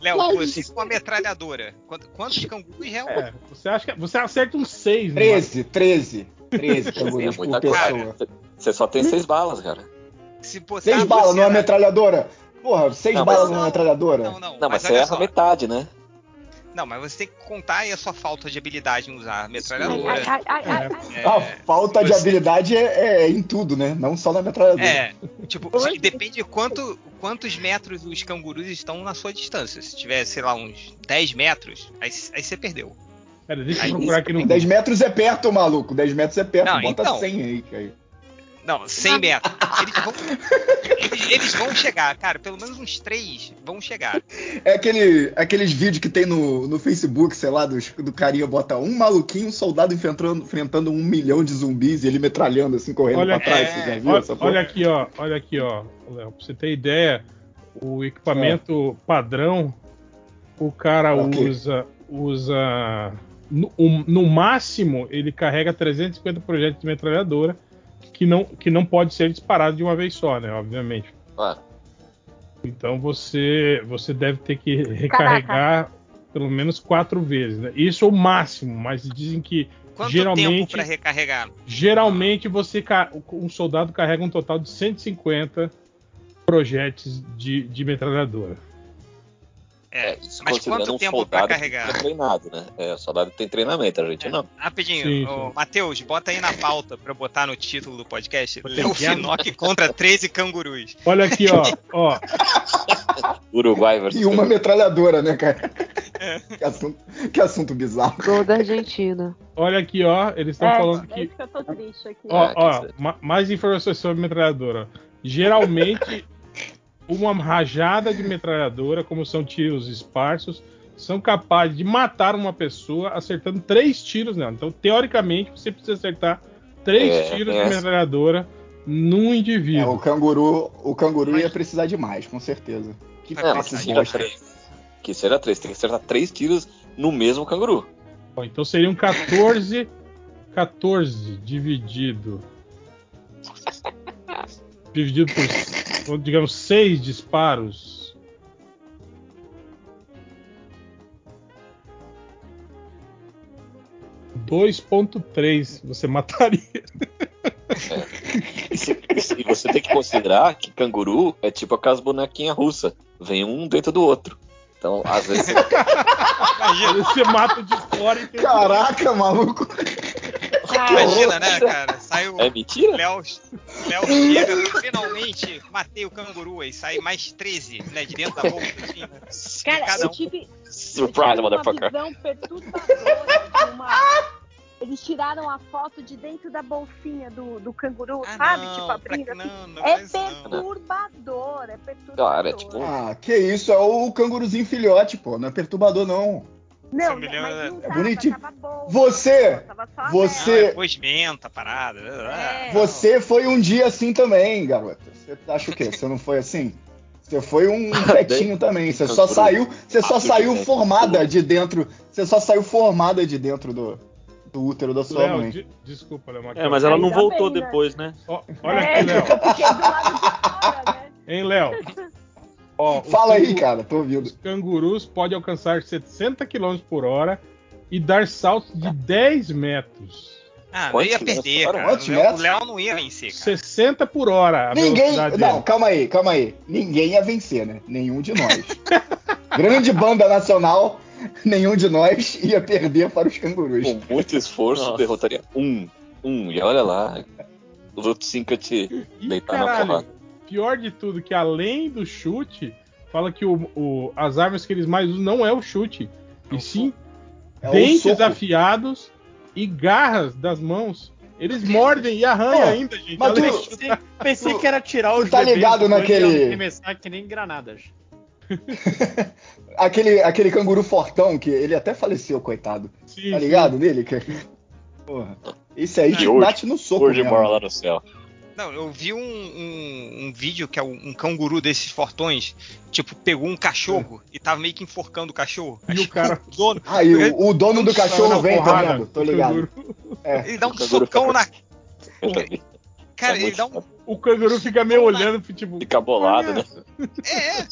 Léo, Mas- você com uma metralhadora, quanto- quantos cangurus real? É, você acha que você acerta uns seis, né? 13, 13. 13 É cangurus por muita pessoa. coisa. Você só tem seis balas, cara. Se botar Seis você balas numa na- metralhadora. Porra, seis Não, mas balas não, numa metralhadora. Não, não, Não, mas, você olha erra só. metade, né? Não, mas você tem que contar aí a sua falta de habilidade em usar a metralhadora. ai, ai, ai, ai, ai. É, A falta de você- habilidade é, é em tudo, né? Não só na metralhadora. É, tipo, depende de quanto, quantos metros os cangurus estão na sua distância. Se tiver, sei lá, uns 10 metros, aí, aí você perdeu. Pera, deixa eu Aí, procurar aqui no 10 metros é perto, maluco. 10 metros é perto. Não, Bota então. 100 aí, cara. Não, 100 metros. Eles vão, eles, eles vão chegar, cara. Pelo menos uns 3 vão chegar. É aquele, aqueles vídeos que tem no, no Facebook, sei lá, dos, do carinha bota um maluquinho, um soldado enfrentando, enfrentando um milhão de zumbis e ele metralhando assim, correndo Olha pra trás. já viu Olha, olha aqui, ó. Olha aqui, ó, Léo. Pra você ter ideia, o equipamento padrão, o cara Ok. usa. usa no, um- no máximo, ele carrega 350 projetos de metralhadora, que não, que não pode ser disparado de uma vez só, né? Obviamente. Claro. Então você, você deve ter que recarregar pelo menos quatro vezes, né? Isso é o máximo, mas dizem que Quanto tempo geralmente pra recarregar? Geralmente você um soldado carrega um total de 150 projéteis de, de metralhadora. É, isso mas quanto um tempo pra soldado carregar? É treinado, né? É, o soldado tem treinamento, a gente não. Rapidinho, Sim, ô, sim. Matheus, bota aí na pauta pra eu botar no título do podcast. Léo. Finock contra 13 cangurus. Olha aqui, ó, ó. [laughs] Uruguai versus E uma metralhadora, né, cara? Que assunto, que assunto bizarro. Gol da Argentina. Olha aqui, ó. Eles estão É, falando é que. isso que eu tô triste aqui. Ó, É, ó, ma- mais informações sobre metralhadora. Geralmente, [laughs] uma rajada de metralhadora, como são tiros esparsos, são capazes de matar uma pessoa acertando três tiros nela. Então, teoricamente, você precisa acertar três É, tiros é. de metralhadora num É, indivíduo. o canguru, o canguru Mas- ia precisar de mais, com certeza. Que É, que três. Que seja três. Tem que acertar três tiros no mesmo canguru. Bom, então seriam 14. 14 dividido. [laughs] Dividido por, digamos, 6 disparos. Dois ponto três você [laughs] mataria. E, se- e você tem que considerar que canguru é tipo aquelas bonequinhas russas. Vem um dentro do outro. Então, às vezes. [laughs] Você mata de fora e tem Caraca, maluco. Imagina, né, cara? Sai o é mentira? Léo, Léo chega, finalmente matei o canguru e sai mais 13, né, de dentro da bolsa, assim, né? Cara, Cada eu um. tive, eu Surprise, tive uma motherfucker. visão perturbadora de uma... Eles tiraram a foto de dentro da bolsinha do, do canguru, Ah, sabe? não, tipo, abrindo assim. não, não É perturbador, é perturbador. Cara, é tipo- Ah, que isso, é o canguruzinho filhote, pô. Não é perturbador, não. Não, mas é- não tava, bonitinho. tava bom. Você- Tava você- Não, é pós-menta, parada. É. Você foi um dia assim também, garota. Você acha o quê? Você não foi assim? Você foi um [laughs] petinho também. Você só saiu, você só Ah, saiu formada de dentro. Você só saiu formada de dentro do, do útero da sua Léo, mãe. de- desculpa, Léo. É, mas ela não voltou bem, né? depois, né? Ó, olha é, aqui, Léo. eu fiquei do lado de fora, né? Hein, Léo? Ó, Fala aí, cara, tô ouvindo. Os cangurus podem alcançar 60 km por hora e dar saltos de 10 metros. Ah, não ia perder, cara. Quantos O Léo, o Léo não ia vencer, cara. 60 por hora a Ninguém. Não, dele. calma aí, calma aí. Ninguém ia vencer, né? Nenhum de nós. [laughs] Grande banda nacional, nenhum de nós ia perder para os cangurus. Com muito esforço, Nossa. derrotaria um. Um. E olha lá. Os outros cinco eu te deitar na porrada. Pior de tudo, que além do chute, fala que o, o- as armas que eles mais usam não é o chute, e sim É dentes afiados e garras das mãos. Eles mordem e arranham ainda, gente. mas tu- Pensei, pensei que era tirar os tá ligado naquele- e arremessar que nem granadas. [laughs] Aquele, aquele canguru fortão que ele até faleceu, coitado. Sim, Tá sim. ligado nele? Que... Porra. Esse aí hoje? bate no soco. Hoje mora lá no céu. Não, eu vi um, um, um vídeo que é um, um canguru desses fortões, tipo, pegou um cachorro e tava meio que enforcando o cachorro. E o Acho que cara- o dono, Aí o, o dono do cachorro vem, tá vendo? Tô o ligado. É. ele dá um O socão fica- na. Cara, É ele dá um. O canguru fica meio olhando, tipo. Fica bolado, né? É, é.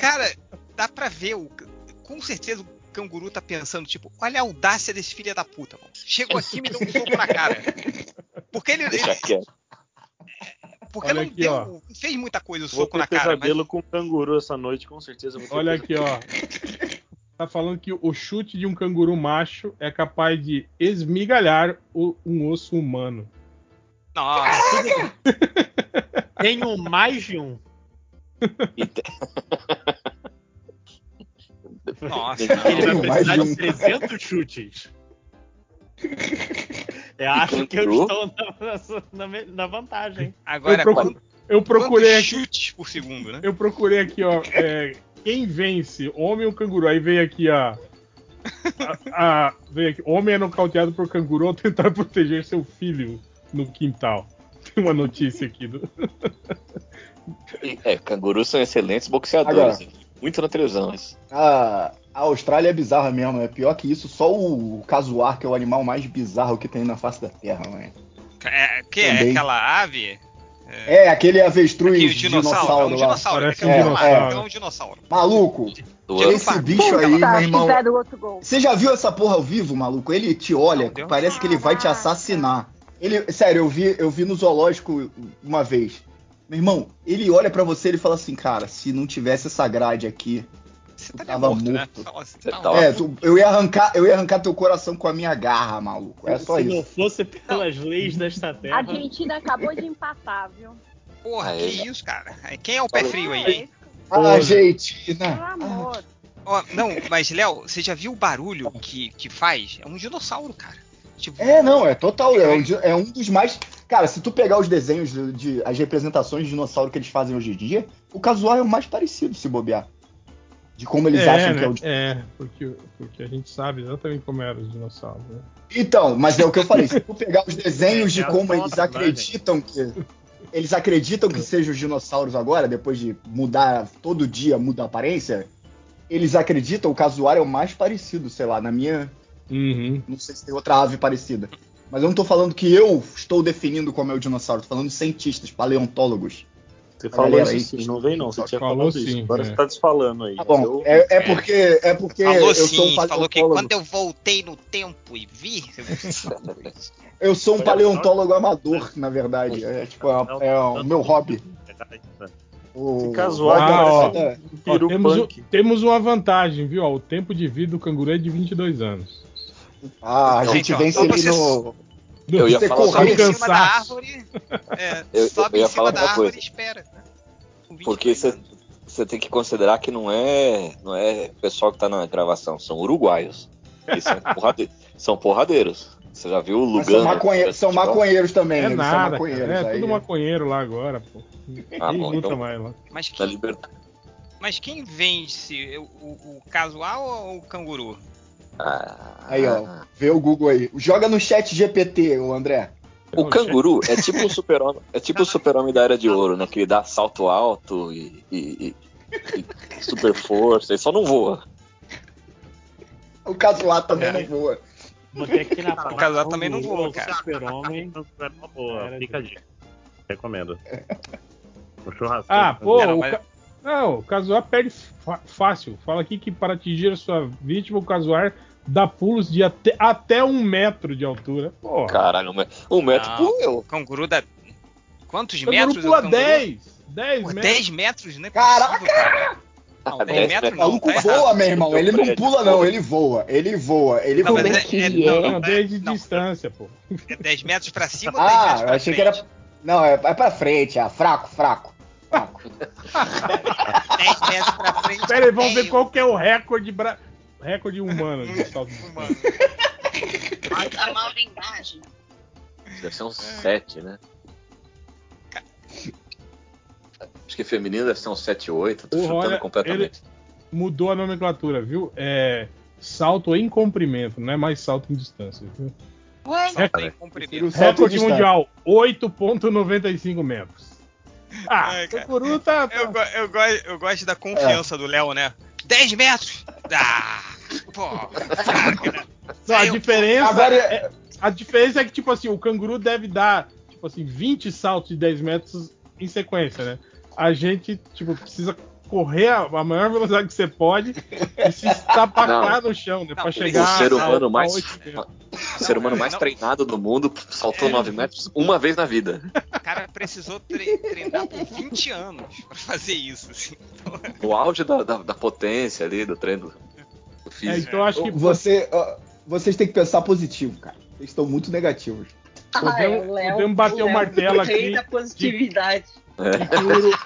Cara, dá pra ver. O... Com certeza o canguru tá pensando, tipo, olha a audácia desse filho da puta, mano. Chegou aqui e me deu um soco na cara. Porque ele. Deixa ele- quieto. Porque Olha não aqui, deu. ó. Fez muita coisa o Vou soco ter na cara. Mas... pesadelo com canguru essa noite, com certeza. vou ter Olha aqui, ó. Tá falando que o chute de um canguru macho é capaz de esmigalhar o- um osso humano. Nossa, [laughs] Tenho mais de um. Nossa. Ele vai precisar de de um. 300 chutes. [laughs] Eu acho que eu estou na, na- na vantagem. Agora, Eu quanto- Eu procurei aqui, chutes por segundo, né? eu procurei aqui, ó. é, quem vence, homem ou canguru? Aí veio aqui a. a, a- veio aqui, homem é nocauteado por canguru ao tentar proteger seu filho no quintal. Tem uma notícia aqui do. É, cangurus são excelentes boxeadores. Muito na televisão isso. A, a Austrália é bizarra mesmo. É pior que isso, só o, o casuar, que é o animal mais bizarro que tem na face da Terra, mano. É, que é aquela ave? É, aquele avestruz Aqui, o dinossauro. É um lá. dinossauro. Parece ele um dinossauro. É um dinossauro. Maluco, esse bicho aí, meu irmão. fizeram outro gol. Você já viu essa porra ao vivo, maluco? Ele te olha, parece que ele vai te assassinar. Ele, sério, eu vi, eu vi no zoológico uma vez. Meu irmão, ele olha pra você e ele fala assim, cara, se não tivesse essa grade aqui, Você Eu tá tava morto, né? morto. Fala assim, Você tá morto. é, tu- eu ia arrancar, eu ia arrancar teu coração com a minha garra, maluco. É só Se não isso. fosse pelas leis desta A terra. Argentina acabou de empatar, viu? Porra, Aí, que né? isso, cara? Quem é o pé frio aí, hein? Ah. Argentina. Pelo amor. Ó, não, mas, Léo, você já viu o barulho que, que faz? É um dinossauro, cara. Tipo, É, não, é total. É um, é um dos mais. Cara, se tu pegar os desenhos de, de- as representações de dinossauro que eles fazem hoje em dia, o casual é o mais parecido, se bobear. De como eles acham que é o. né? É, porque, porque a gente sabe exatamente como eram os dinossauros. Né? Então, mas é o que eu falei. Se tu pegar os desenhos de É, como é eles uma acreditam que. Eles acreditam que sejam os dinossauros agora, depois de mudar todo dia, muda a aparência. Eles acreditam, o casuar é o mais parecido, sei lá, na minha. Uhum. Não sei se tem outra ave parecida. Mas eu não tô falando que eu estou definindo como é o dinossauro, tô falando de cientistas, paleontólogos. Você falou isso aí- sim, não vem não. Você tinha Falou falado isso. sim, Agora é. você tá desfalando aí. Tá bom, eu- é, é porque, é porque falou eu sou sim, um falou que paleontólogo. quando eu voltei no tempo e vi. Eu sou um paleontólogo amador, na verdade. É, tipo, é, é o meu hobby. O, casual hobby Ah, ó. é- Ó, Peru temos, um- punk. temos uma vantagem, viu? Ó, o tempo de vida do canguru é de 22 anos. Ah, a Então, gente então, vence então ele no. Eu ia Você falar Sobe em cima da árvore. É, Eu- sobe eu ia em cima falar da árvore coisa. e espera. né? Com 22 Porque você, tem que considerar que não é, não é o pessoal que tá na gravação, são uruguaios. São, [laughs] porrade- são porradeiros. Você já viu o Mas são, Lugano? maconhe- são maconheiros também. É eles são nada, maconheiros. cara. É aí- tudo maconheiro lá agora, pô. Ah, bom, então- mais lá. Mas quem, mas quem vence? O, o, o casual ou o canguru? Ah, Aí, ó. Vê o Google aí. Joga no chat GPT, o André. O canguru é tipo o super-homem. É tipo o super-homem da era de ouro, né? Que ele dá salto alto e, e- e- e super força, ele só não voa. O casuar também É. não voa. Botei aqui na [laughs] pauta. casal também não voa, O cara. Super-homem. É uma boa, fica a de- dica. Recomendo. O [laughs] churrasco. Ah, pô, Não, o mas- ca... não, o casuar perde fácil. Fala aqui que para atingir a sua vítima, o casuar dá pulos de até, até um metro de altura. Porra, Caralho, um me- um metro Não. por eu. O canguru dá. Quantos o canguru metros? pula o canguru? 10. 10 Pô, metros. 10 metros, né? Caraca! Não, Ah, 10 dez metros O não. maluco Tá voa, errado. meu irmão. Ele não pula, não. Ele voa. Ele voa. Ele Não, voa. mas Como é- é que é- ele não, é? não, Não, desde não. distância, pô. É 10 metros pra cima ou 10 metros Ah, eu pra achei que frente? era. Não, é, é pra frente. Ah, fraco, fraco. fraco. [laughs] 10 metros pra frente. Pera aí, vamos é ver qual que é o recorde bra... recorde humano de salto de Humano. A maurindagem. Deve ser um 7, né? Acho que feminino deve ser um 7, 8. Tô chutando olha, completamente. Mudou a nomenclatura, viu? É salto em comprimento, não é mais salto em distância. Viu? Ué? Só tem comprimento. Salto Recorde mundial, 8.95 metros. Ah, Ai, o tá... Eu, go- eu, go- eu gosto da confiança do Léo, né? 10 metros! Ah! Pô, né? Não, a diferença Agora é, a diferença é que tipo assim, o canguru deve dar tipo assim, 20 saltos de 10 metros em sequência, né? A gente, tipo, precisa correr a, a maior velocidade que você pode e se estapacar no chão, né? Não, Pra o chegar ser a- humano a mais- metros. O ser humano mais não. treinado do mundo saltou É. 9 metros uma vez na vida. O cara precisou tre- treinar por 20 anos pra fazer isso. assim. O auge da, da, da potência ali, do treino do É, físico. então acho que Você, vocês têm que pensar positivo, cara. Vocês estão muito negativos. Podemos- podemos bater o martelo aqui da positividade. o, [laughs] Uru-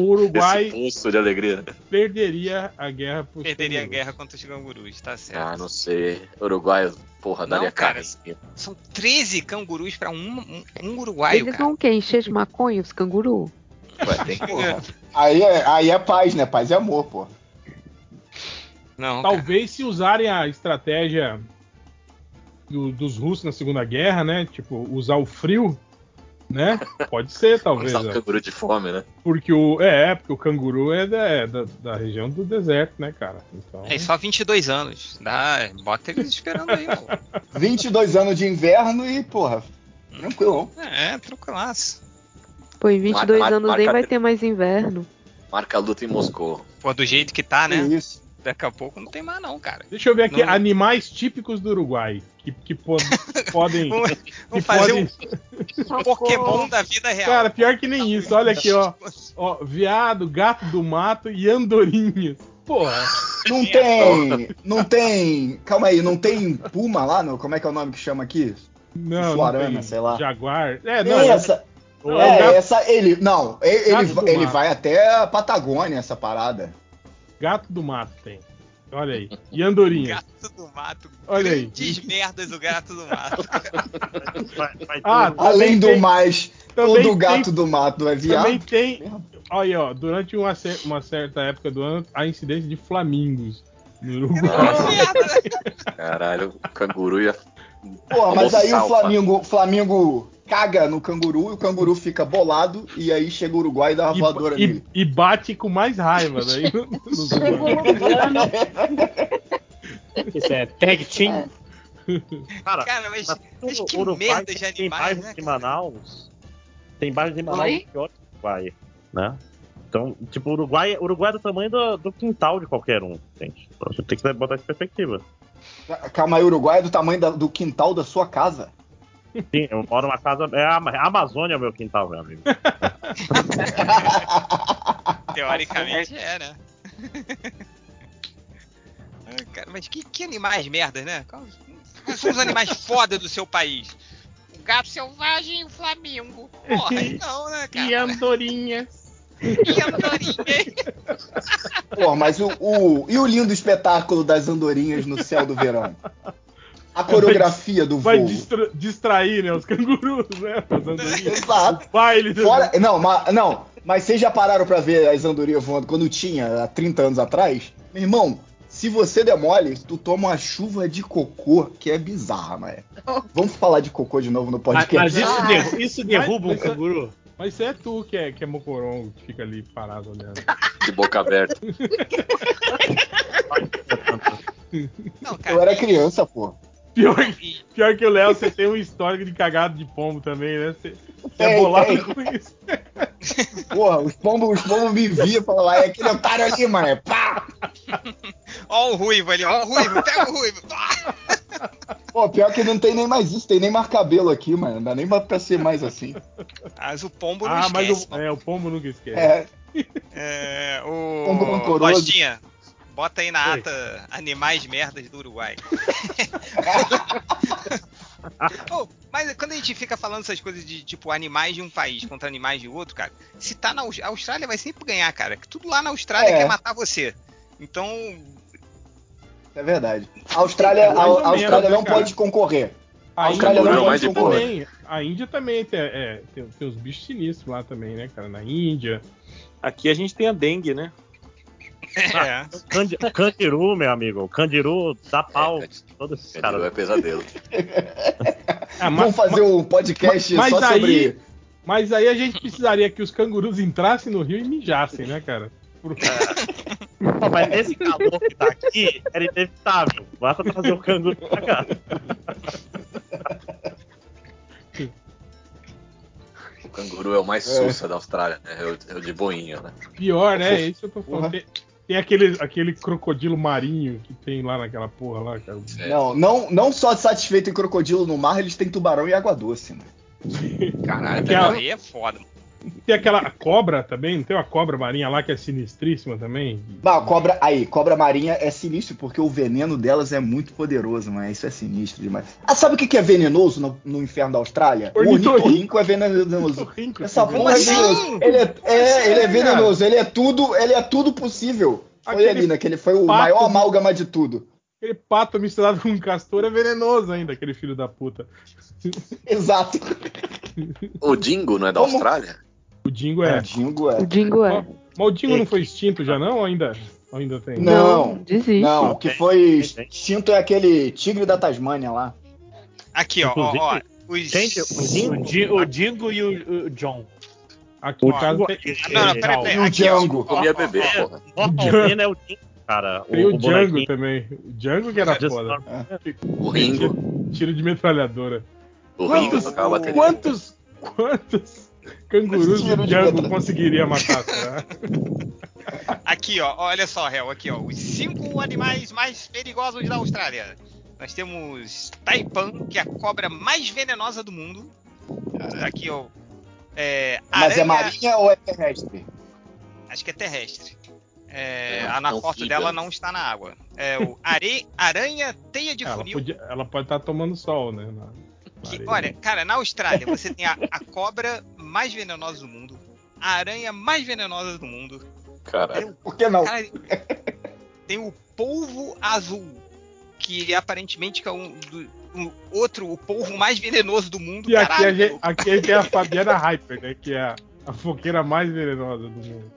o Uruguai pulso de alegria. perderia a guerra por perderia a guerra contra os cangurus, tá certo. Ah, não sei. Uruguai, porra, Não, daria cara. cara. São 13 cangurus pra um, um, um uruguaio, Eles cara. vão o quê? Encher de maconha, os canguru? Ué, tem. Porra. Aí é, aí é paz, né? Paz e amor, pô. Não, cara. Talvez se usarem a estratégia do- dos russos na Segunda Guerra, né? Tipo, usar o frio, né? Pode ser, talvez. [laughs] Usar o ó. canguru de fome, né? Porque o. É, porque o canguru é da, é da, da região do deserto, né, cara? Então. É só 22 anos. Dá, bota eles esperando aí, pô. [laughs] 22 anos de inverno e, porra, tranquilão. É, tranquilaço. Pô, em 22 Marca- anos nem marca- vai ter mais inverno. Marca a luta em Moscou. Pô, do jeito que tá, né? Isso. Daqui a pouco não tem mais, não, cara. Deixa eu ver aqui, Não- animais típicos do Uruguai. Que, que po- [laughs] podem. Vamos, que fazer podem- um Pokémon da vida real. Cara, pior que nem isso. Olha aqui, ó. [laughs] ó viado, gato do mato e andorinhas. Porra. Não tem. Não tem. Calma aí, não tem puma lá? No, como é que é o nome que chama aqui? Não, Suarana, não sei lá. Jaguar. É, Não, não. essa. não, É, gato, essa. Ele. Não, ele, ele, ele vai até a Patagônia, essa parada. Gato do mato tem. Olha aí. [laughs] E andorinha. Gato do mato. Olha aí. Merdas do gato do mato. [laughs] Vai, vai Ah, um-. Além do tem- mais, também todo gato tem- do mato é Também viado. tem. Olha aí, ó. Durante uma, cer- uma certa época do ano, a incidência de flamingos no Uruguai. Caralho, o canguru ia. Porra, mas aí o Almoçar, Flamengo, Flamengo caga no canguru e o canguru fica bolado e aí chega o Uruguai e dá uma voadora E, e, nele. e bate com mais raiva daí. [laughs] nos Uruguai. Isso é tag team. Cara, Cara, mas, mas que Uruguai merda de tem animais, bairros né? de? Manaus. Tem bairros de Manaus Oi? pior que o Uruguai, né? Então, tipo, o Uruguai, Uruguai é do tamanho do, do quintal de qualquer um, gente. Então você tem que botar isso em perspectiva. Calma aí, o Uruguai é do tamanho da- do quintal da sua casa. Sim, eu moro numa casa. É a, Amazônia é o meu quintal, meu amigo. [laughs] Teoricamente é, né? [laughs] Ah, cara, mas que, que animais merdas, né? Quais são os animais foda do seu país? O gato selvagem e o Flamengo. Porra, [laughs] então, né, cara? E andorinha. E andorinha. Pô, mas o, o- E o lindo espetáculo das andorinhas no céu do verão? A coreografia do Vai voo. distra- distrair, né? Os cangurus, né? As [laughs] andorinhas. Exato. O baile. Fora, não, mas, não, mas vocês já pararam pra ver as andorinhas voando quando tinha, há 30 anos atrás? Meu irmão, se você demole, tu toma uma chuva de cocô que é bizarra, mas. [laughs] Vamos falar de cocô de novo no Mas, podcast. mas isso, derru- isso derruba um Mas- canguru? Mas isso é tu que é, que é mocorongo, que fica ali parado olhando. De boca aberta. Não, [laughs] cara. Eu era criança, pô. Pior, pior que o Léo, você tem um histórico de cagado de pombo também, né? Você, você é bolado tem. com isso. [laughs] Porra, os pombos, os pombos me via e "Ah, é aquele otário ali, mano. Pá! Ó o ruivo ali, ó o ruivo, pega o ruivo. Pá! Pô, pior que não tem nem mais isso, tem nem mais cabelo aqui, mano. Não dá nem pra ser mais assim. Mas o pombo não Ah, mas esquece, o, mano. é, o pombo nunca esquece. É, É, Pombo o rancoroso. Bostinha, bota aí na Oi. ata animais merdas do Uruguai. [laughs] Mas quando a gente fica falando essas coisas de tipo animais de um país contra animais de outro, cara, se tá na Aus- a Austrália vai sempre ganhar, cara. que Tudo lá na Austrália É. quer matar você. Então, é verdade. A Austrália, a, Mais ou a Austrália não né, cara? pode concorrer. A Austrália Índia não também, mais de boa. também. A Índia também tem, é, tem, tem os bichos sinistros lá também, né, cara? Na Índia. Aqui a gente tem a dengue, né? É. Candi- Candiru, meu amigo. Candiru dá pau. É, Todos esses caras. é pesadelo. [laughs] Ah, mas, Vamos fazer um podcast mas só aí- sobre. mas aí a gente precisaria que os cangurus entrassem no rio e mijassem, né, cara? Por- [laughs] Pô, mas esse calor que tá aqui era inevitável. Basta trazer o canguru pra cá. canguru é o mais É. sussa da Austrália, né? É o, é o de boinha, né? Pior, né? É isso que eu tô falando. Tem, tem aquele, aquele crocodilo marinho que tem lá naquela porra lá, cara. É. Não, não, não só satisfeito em crocodilo no mar, eles têm tubarão e água doce, né? Caralho, Aquela- Aí é foda. Tem aquela cobra também, não tem uma cobra marinha lá que é sinistríssima também? Não, cobra. Aí, cobra marinha é sinistro porque o veneno delas é muito poderoso, mas isso é sinistro demais. Ah, sabe o que que é venenoso no, no inferno da Austrália? O Ornitorrinco. é venenoso. Ornitorrinco, Essa assim, porra é assim? venenoso. Ele é, é, ele é venenoso, ele é tudo, ele é tudo possível. Foi Aquele ali, né? Que ele foi o maior de- amálgama de tudo. Aquele pato misturado com castor é venenoso ainda, aquele filho da puta. Exato. O Dingo não é da Como? Austrália? O Dingo é. O Dingo é. O Dingo é. Mas o Dingo não foi extinto já não? Ou ainda, ou ainda tem? Não. desiste. Não, o que foi extinto é aquele tigre da Tasmânia lá. Aqui, ó, ó, ó. Os... Gente, o O, Dingo. Di- o Dingo e o, o John. Aqui O Dingo. tem, Ah, Não, não, peraí, peraí. E o. Django. Ó, Comia bebê, ó. porra. Normalmente é o Dingo, cara. tem o, o Django também. O Django que era Just foda. O Ringo. Tiro de metralhadora. O Ringo Quantos, bateria. quantos, quantos cangurus Tiro o de Django conseguiria matar, será? [laughs] Aqui, ó, olha só, Hel, aqui, ó, os cinco animais mais perigosos da Austrália. Nós temos Taipan, que é a cobra mais venenosa do mundo. Aqui, ó. É, Mas é aranha- marinha ou é terrestre? Acho que é terrestre. É, É, a na foto fica. dela não está na água. É o are, aranha teia de Ela, funil. podia- ela pode estar tomando sol, né? na- na que- olha, cara, na Austrália você tem a, a cobra mais venenosa do mundo, a aranha mais venenosa do mundo, Caralho. Por que não? Cara, tem o polvo azul, que aparentemente é um, do- um outro, o polvo mais venenoso do mundo. E aqui a, caralho, gente, aqui a gente tem a Fabiana Hyper, né? Que é a, a foqueira mais venenosa do mundo.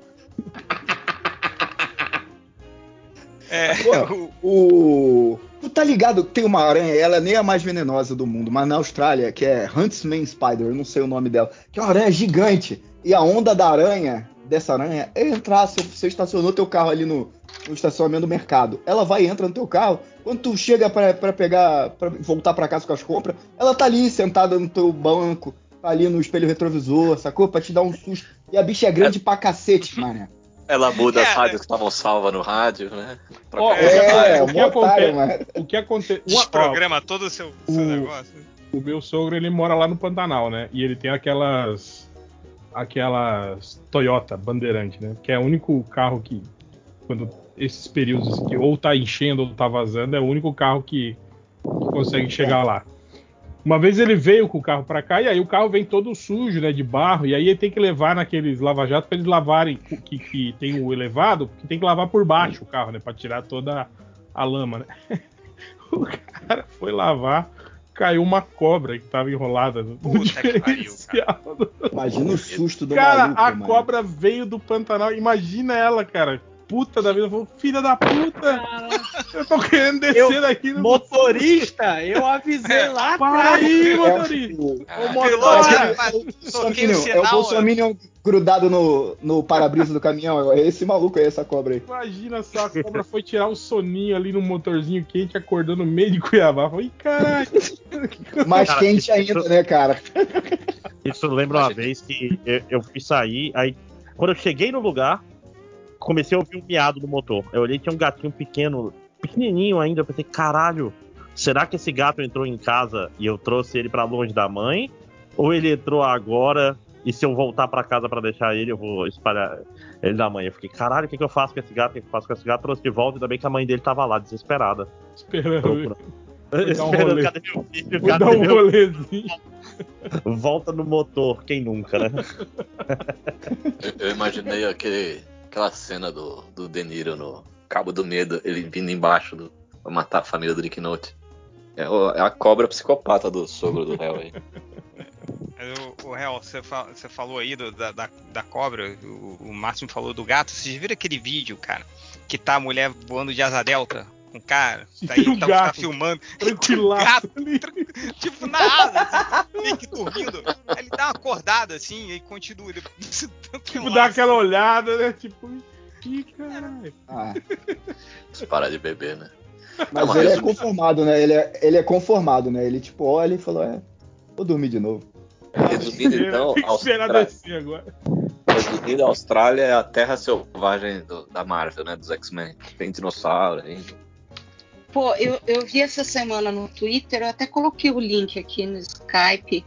É, [laughs] Pô, o. Tu tá ligado que tem uma aranha, ela nem é a mais venenosa do mundo, mas na Austrália, que é Huntsman Spider, eu não sei o nome dela, que é uma aranha gigante. E a onda da aranha, dessa aranha, é entrar, se você estacionou teu carro ali no, no estacionamento do mercado. Ela vai e entra no teu carro. Quando tu chega pra, pra pegar, pra voltar pra casa com as compras, ela tá ali sentada no teu banco, tá ali no espelho retrovisor, sacou? Pra te dar um susto. E a bicha é grande pra cacete, mané. Ela muda as Cara. rádios que estavam salvas no rádio, né? Pra cá. É, o que acontece- mano. O que acontece. desprograma todo o seu, seu o- negócio. O meu sogro, ele mora lá no Pantanal, né? E ele tem aquelas. Aquelas Toyota Bandeirante, né? Que é o único carro que. Quando esses períodos assim, que ou tá enchendo ou tá vazando, é o único carro que, que consegue chegar lá. Uma vez ele veio com o carro pra cá e aí o carro vem todo sujo, né? De barro. E aí ele tem que levar naqueles lava-jato pra eles lavarem. Que, que tem o elevado, que tem que lavar por baixo o carro, né? Pra tirar toda a lama, né? [laughs] O cara foi lavar caiu uma cobra que tava enrolada no, Puta que pariu, diferencial. Imagina o susto do Cara, maluco, a mano. cobra veio do Pantanal. Imagina ela, cara. Puta da vida. Falou, filha da puta. Eu tô querendo descer Eu- daqui. no Motorista, eu avisei lá Para aí, É motorista. o, motora. rapaz, é o o Bolsominion, é o. Bolsominion grudado no, no para-brisa do caminhão. É esse maluco aí, essa cobra aí. Imagina só, a cobra [laughs] foi tirar um soninho ali no motorzinho quente, acordando no meio de Cuiabá. Falei, caralho. [laughs] Mais Cara, quente isso- ainda, né, cara? Isso lembra uma vez que eu, eu fui sair, aí quando eu cheguei no lugar, comecei a ouvir um miado no motor. Eu olhei tinha um gatinho pequeno, pequenininho ainda, eu pensei, caralho, será que esse gato entrou em casa e eu trouxe ele pra longe da mãe? Ou ele entrou agora e se eu voltar pra casa pra deixar ele, eu vou espalhar ele da mãe? Eu fiquei, caralho, o que, que eu faço com esse gato? O que, que eu faço com esse gato? Trouxe de volta, ainda bem que a mãe dele tava lá, desesperada. Esperando. [laughs] Um Esperando, rolê. cadê meu filho? Vou Cadê dar um meu rolezinho. Volta no motor, quem nunca, né? Eu, eu imaginei aquele, aquela cena do, do De Niro no Cabo do Medo, ele vindo embaixo do, pra matar a família do Rick Note. É, é a cobra psicopata do sogro do réu aí. [laughs] O, Hel, você, você falou aí do- da, da, da cobra, o, o Márcio falou do gato. Vocês viram aquele vídeo, cara? Que tá a mulher voando de asa delta com o cara? [laughs] Daí tem um tá, gato. tá filmando. [laughs] Tranquilaço gato. ali. Tipo, na asa, assim, meio que dormindo. Aí ele dá uma acordada assim e continua. Ele, [laughs] Tipo, dá aquela olhada, né? Tipo, ih, caralho. Ah, Para de beber, né? mas Não, ele é conformado, né? Ele é, ele é conformado, né? Ele tipo olha e falou, é, vou dormir de novo. Resumindo, então, Tem que esperar Austrália, agora. resumindo, a Austrália é a terra selvagem do- da Marvel, né? Dos X-Men. Tem dinossauro ainda. Pô, eu, eu vi essa semana no Twitter, eu até coloquei o link aqui no Skype,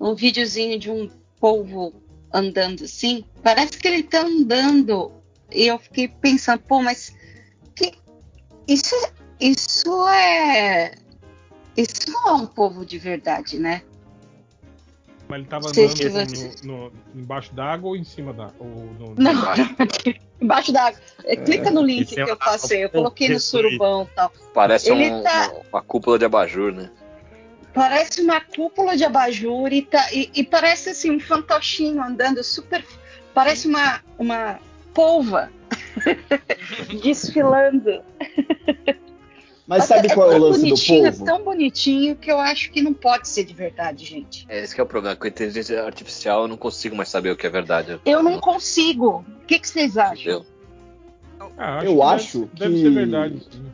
um videozinho de um polvo andando assim. Parece que ele tá andando. E eu fiquei pensando, pô, mas que, isso, isso é. Isso não é um povo de verdade, né? Mas ele tava andando no- no- embaixo d'água ou em cima da. Ou no, Não, [laughs] embaixo d'água. É, Clica no link é que eu passei, eu coloquei no surubão e tal. Parece Ele um- tá- uma cúpula de abajur, né? Parece uma cúpula de abajur e, tá- e- e parece assim um fantochinho andando super. Parece uma, uma polva [laughs] desfilando. [laughs] Mas sabe qual é o lance do bonitinho, povo? É tão bonitinho que eu acho que não pode ser de verdade, gente. É, esse que é o problema. Com a inteligência artificial eu não consigo mais saber o que é verdade. Eu não consigo. O que, que vocês acham? Ah, Eu que acho deve, deve que- ser verdade. sim.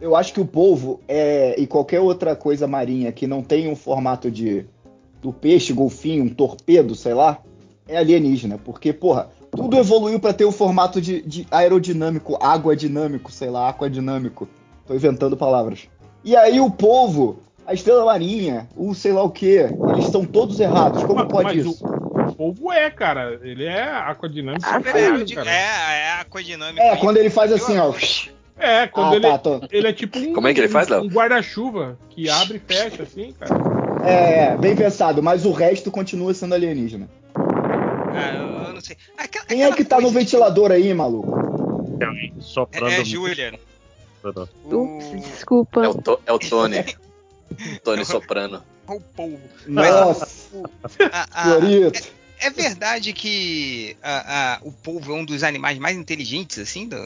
Eu acho que o polvo é, e qualquer outra coisa marinha que não tem um formato de do peixe, golfinho, um torpedo, sei lá, é alienígena. Porque, porra, tudo evoluiu pra ter o formato de, de aerodinâmico, água dinâmico, sei lá, aquadinâmico. Tô inventando palavras. E aí o polvo, a estrela marinha, o sei lá o que, eles estão todos errados. Como Mas- pode mas isso? O polvo é, cara. Ele é aquadinâmico. Ah, É, cara. é, é a codinâmica. É, quando ele faz assim, ó. É, quando Ah, ele, tá, tô- ele é tipo um, Como é que ele faz, Léo? um guarda-chuva que abre e fecha, assim, cara. É, é, bem pensado, mas o resto continua sendo alienígena. Ah, eu, não sei. Aquela- Quem é que tá no ventilador aí, maluco? Soprando. É, é muito. Ups, O, desculpa. É o, To- é o Tony. [laughs] Tony Soprano. o polvo. Nossa, A- a- Fiorito. é verdade que a- a- o polvo é um dos animais mais inteligentes, assim, do.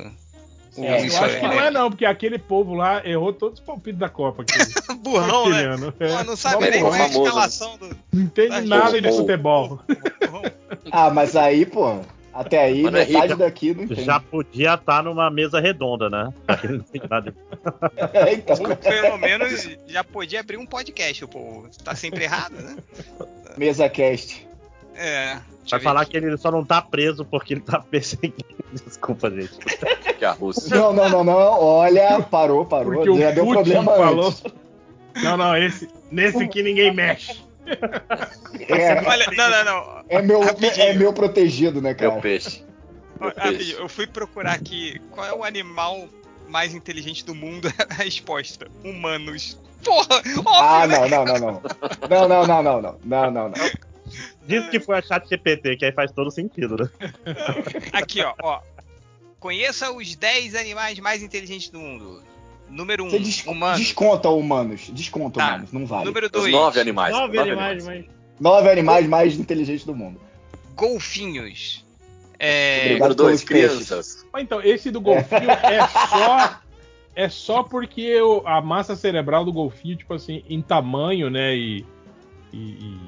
É, Eu acho que não é não, porque aquele povo lá errou todos os palpites da Copa. Aqui. [laughs] burrão, né? Artilhando, é. Pô, não sabe nem qual é a escalação do. Não entende Mas nada de povo. futebol. Ah, mas aí, pô, até aí, Mano, é metade rica. daqui não entende. Já podia estar numa mesa redonda, né? Aquele não tem nada de- [laughs] então, Ou pelo menos já podia abrir um podcast, o povo. Tá sempre errado, né? mesa cast. É. Vai falar que ele só não tá preso porque ele tá [laughs] perseguindo. Desculpa, gente. [laughs] Que é a Rússia. Não, não, não, não. Olha, parou, parou. Porque Já o deu Putin problema falou. antes. Não, não, esse, nesse aqui ninguém mexe. É, Olha, não, não, não. é, meu, Rapidinho. é meu protegido, né, Meu cara? peixe. Rapidinho, Eu fui procurar aqui qual é o animal mais inteligente do mundo. [laughs] A resposta: humanos. Porra, óbvio, Ah, né? não, não, não, não. Não, não, não, não, não. Não, não, não. Diz que foi a chat GPT, que aí faz todo sentido, né? Aqui, ó, ó. Conheça os 10 animais mais inteligentes do mundo. Número 1, Você des- humanos. desconta humanos. Desconta Tá. humanos, não vale. Número Os 2, nove animais. Nove animais, mas. Nove animais mais inteligentes do mundo. golfinhos. É. Número dois, pelos peixes. crianças. Mas Então, esse do golfinho é só. É só porque o- a massa cerebral do golfinho, tipo assim, em tamanho, né? E, e, e-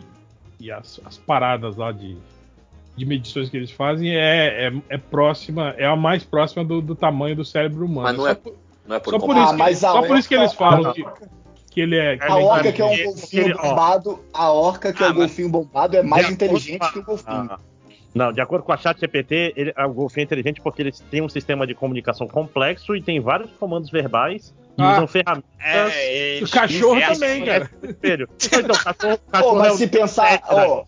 e as, as paradas lá de, de medições que eles fazem é, é, é próxima, é a mais próxima do, do tamanho do cérebro humano. Mas não é por, Não é por só por isso, Ah, que, mas a só por isso que eles orca- falam que, que ele é. que A ele orca que é um golfinho bombado, a orca que é Ah, um mas- golfinho bombado é mais inteligente que o golfinho. Ah, Não, de acordo com a chat GPT, ele, o golfinho é inteligente porque eles têm um sistema de comunicação complexo e tem vários comandos verbais e Ah. usam ferramentas. é, O cachorro também, cara. Espelho. [laughs] Então, o cachorro, Pô, cachorro é mas o se pensar. Ó,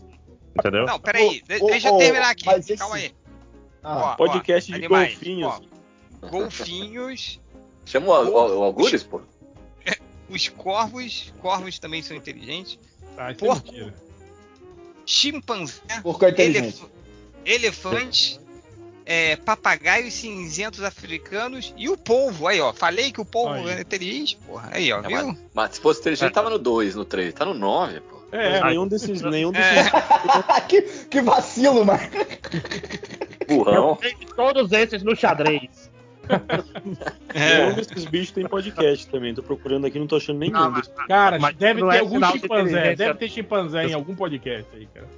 Entendeu? Não, peraí, ô, deixa eu terminar aqui. mas esse- Calma aí. ah, Ó, Podcast ó, de animais, golfinhos. ó. golfinhos, Chama o, o, o Algures, pô. os corvos, corvos também são inteligentes. Ah, isso é Porco. mentira. Chimpanzé, porco é elef elefante, é, papagaios cinzentos africanos e o polvo. Aí, ó. Falei que o polvo Aí. é inteligente, porra. Aí, ó, É, viu? mas, mas se fosse inteligente, tava no 2, no 3. Tá no 9, pô. É, nenhum desses, nenhum desses, É, [laughs] que, que vacilo, mano. Burrão. Eu todos esses no xadrez. [laughs] é. desses bichos tem podcast também. Tô procurando aqui, não tô achando nenhum. Não, desses. Cara, Mas deve ter é algum de chimpanzé. inteligência. Deve ter chimpanzé em algum podcast aí, cara.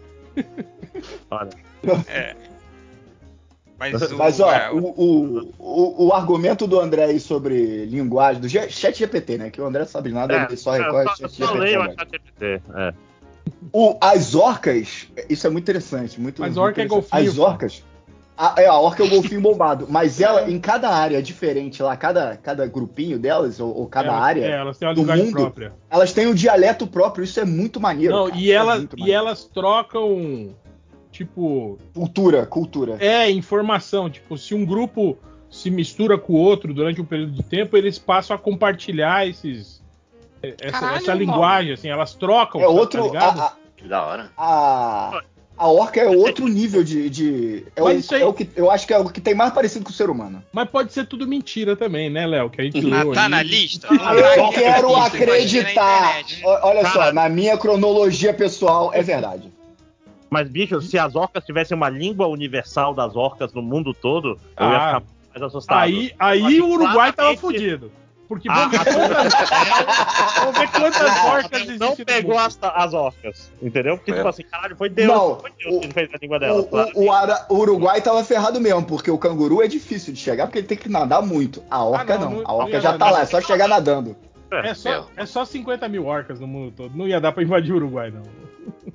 Olha, [laughs] Mas, o, Mas, ó, é, o, o, o, o argumento do André aí sobre linguagem, do G- chat GPT, né? Que o André sabe nada, é, ele só eu recorre só- chat eu só GPT. leio a agora. chat GPT. É. O, as orcas, isso é muito interessante. Muito, Mas muito orca é golfinho, As orcas. A, é, a orca é o [laughs] golfinho bombado. Mas ela, em cada área é diferente lá, cada, cada grupinho delas, ou, ou cada Elas- área, É, elas têm uma do linguagem mundo, própria. elas têm um dialeto próprio. Isso é muito maneiro. Não, cara. e, é elas, muito e elas trocam, tipo, Cultura, cultura. é, informação. Tipo, se um grupo se mistura com o outro durante um período de tempo, eles passam a compartilhar esses. Essa, Caralho, essa mano. linguagem, assim, elas trocam. É tá outro. ligado? a, a, Que da hora. a, a orca é outro nível de. de é, o, Mas isso aí- é o que eu acho que é o que tem mais parecido com o ser humano. Mas pode ser tudo mentira também, né, Léo? Que a gente Ah, leu tá aí. na lista? Ah, Eu quero ter na acreditar. Olha só, Cara. na minha cronologia pessoal, é verdade. Mas, bicho, se as orcas tivessem uma língua universal das orcas no mundo todo, eu ia Ah. ficar mais assustado. Aí, aí o Uruguai tava fudido. Porque Ah, vamos ver quantas, vamos ver quantas orcas não existem. no pegou as, as orcas, entendeu? Porque, É. tipo assim, caralho, foi Deus, Não, foi Deus o- que fez a língua dela. O, o- o Ara- o Uruguai tava ferrado mesmo, porque o canguru é difícil de chegar, porque ele tem que nadar muito. A orca Ah, não, não, não- A não orca ia já tá nadar. lá, é só chegar nadando. É só, é só 50 mil orcas no mundo todo. Não ia dar pra invadir o Uruguai, não.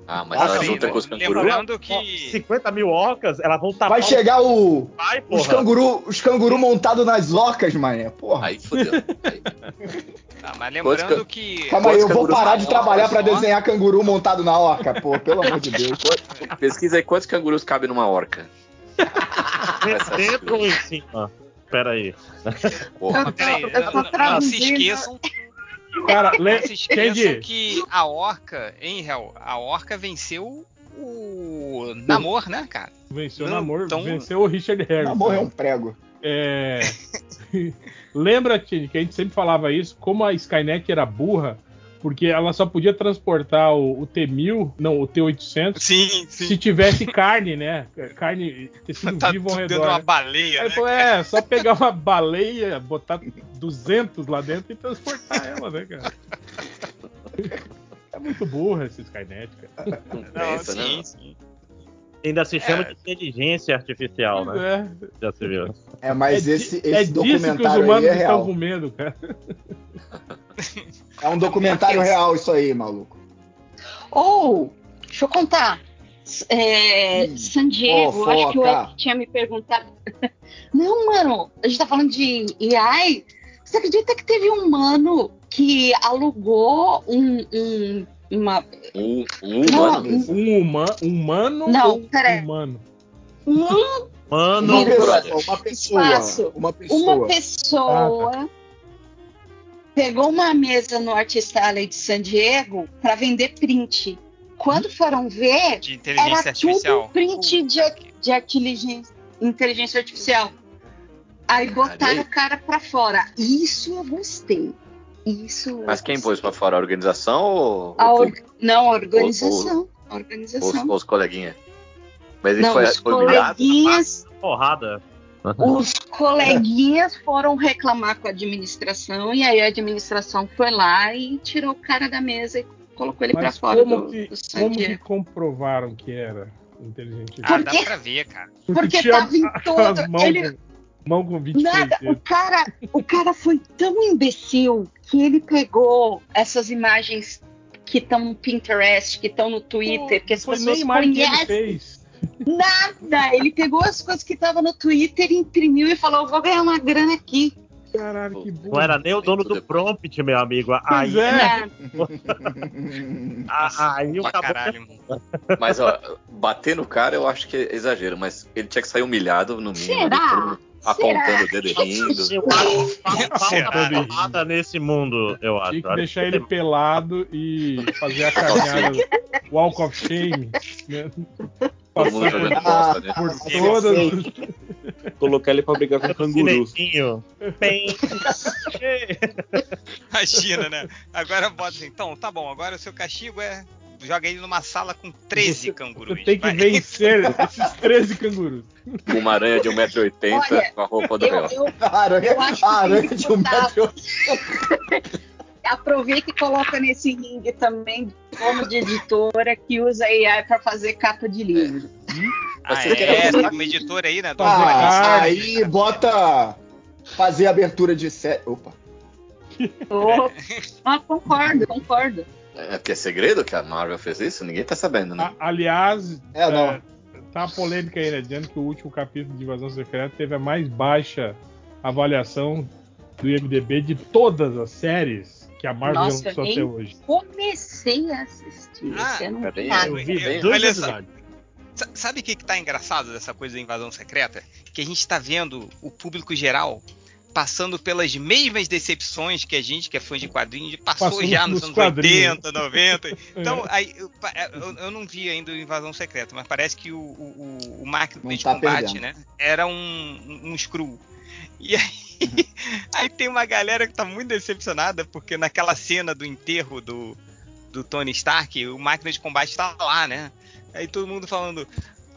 Ah, mas Ah, ela sim, luta né? com os cangurus. Lembrando que 50 mil orcas, elas vão tapar Vai chegar o, pai, os canguru, os canguru montados nas orcas, mané. Porra. Aí fodeu. [laughs] Aí. Ah, mas lembrando Quantos que. Calma aí, eu vou parar de trabalhar pra desenhar canguru montado na orca, pô, pelo amor de Deus. Pesquisa aí quantos cangurus cabem numa orca. Dentro ou em cima? Pera aí. Porra. Peraí, não, não se esqueçam, Cara, [laughs] esqueçam Entendi. que a orca, em real, a orca venceu o Namor, né, cara? Venceu o Não, namoro, então- venceu o Richard Harris. Namor é um prego. É... [laughs] Lembra que, que a gente sempre falava isso, como a Skynet era burra, porque ela só podia transportar o, o T-1000, não, o T-800, Sim, se tivesse carne, né? Carne, tecido Tá vivo ao redor. dentro de uma baleia, Aí, né? pô, é, só pegar uma baleia, botar 200 lá dentro e transportar ela, né, cara? É muito burra essa Skynet, cara. Não Não, pensa, sim, né? sim. Ainda se chama É. de inteligência artificial, Pois né? é. Já se viu. É, mas é, esse, di- é esse disso que os documentário aí humanos é estão com medo, cara. [laughs] É um documentário real isso aí, maluco. Ou, deixa eu contar. É, Hum, San Diego, acho que o. Eric tinha me perguntado. [laughs] Não, mano, a gente tá falando de AI. Você acredita que teve um mano que alugou um, um- uma. Um, um Não, humano. Um huma, humano Não, ou peraí. humano? um- Mano, Uma pessoa, uma pessoa. Uma pessoa. uma pessoa pegou uma mesa no Artist Alley de San Diego para vender print. Quando foram ver, De inteligência era artificial. tudo print de, de inteligência, inteligência artificial. Aí botaram o cara pra fora. Isso eu gostei. Isso. eu Mas quem gostei. pôs pra fora? A organização ou, A or- Não, a organização. A os, organização. os coleguinhas? Mas ele Não, foi, os coleguinhas, porrada. Os [laughs] coleguinhas foram reclamar com a administração e aí a administração foi lá e tirou o cara da mesa e colocou ele pra Mas fora como, do, que, do como que comprovaram que era inteligente? Ah, Por dá pra ver, cara. Porque tinha tava em todo- Mão, ele- mão com 23 Nada, o cara, o cara foi tão imbecil que ele pegou essas imagens que estão no Pinterest, que estão no Twitter, que as pessoas imagem que ele conhecem. fez. Nada! Ele pegou as coisas que estavam no Twitter, imprimiu e falou: vou ganhar uma grana aqui. Caralho, que burro. Não era nem o dono do prompt, meu amigo. Aí, é. Nada. a- aí o caralho, mano. Mas, ó, bater no cara eu acho que é exagero, mas ele tinha que sair humilhado no mínimo. Será? mundo Apontando Será? o dedo e rindo. [laughs] Falta porrada nesse mundo, eu acho. Tinha que deixar ele pelado e fazer a caminhada Walk of Shame. Né? Todo mundo jogando bosta, né? por todas. Colocar ele pra brigar com o canguru. Bem. Imagina, né? Agora bota assim, então, tá bom, agora o seu castigo é. Joga ele numa sala com 13 cangurus. Você tem que vai. vencer esses 13 cangurus. Uma aranha de 1,80m Olha, com a roupa do Eu, eu A aranha, Eu aranha de um botar- metro. Aproveita e coloca nesse ringue também dono de editora que usa AI para fazer capa de livro. Ah, Você quer é, fazer- tem uma editora aí, né? Ah, aí bota fazer abertura de série. Opa. Oh, ah, concordo, concordo. É porque é segredo que a Marvel fez isso? Ninguém tá sabendo, né? A- aliás, É, não. é, tá uma polêmica aí, né? Dizendo que o último capítulo de Invasão Secreta teve a mais baixa avaliação do IMDB de todas as séries que a Marvel Nossa, lançou até hoje. Comecei a assistir. Ah, você não peraí. Eu vi É, dois olha episódios. Sa- Sabe o que, que tá engraçado dessa coisa da invasão secreta? Que a gente tá vendo o público geral passando pelas mesmas decepções que a gente, que é fã de quadrinhos, passou Passando já nos nos anos quadrinhos. 80, 90. [laughs] Então, aí, eu, pa- eu- eu não vi ainda o Invasão Secreta, mas parece que o, o, o- máquina de tá combate, perdendo. né? Era um, um, um screw. E aí, [laughs] aí tem uma galera que tá muito decepcionada, porque naquela cena do enterro do, do Tony Stark, o máquina de combate tá lá, né? Aí todo mundo falando,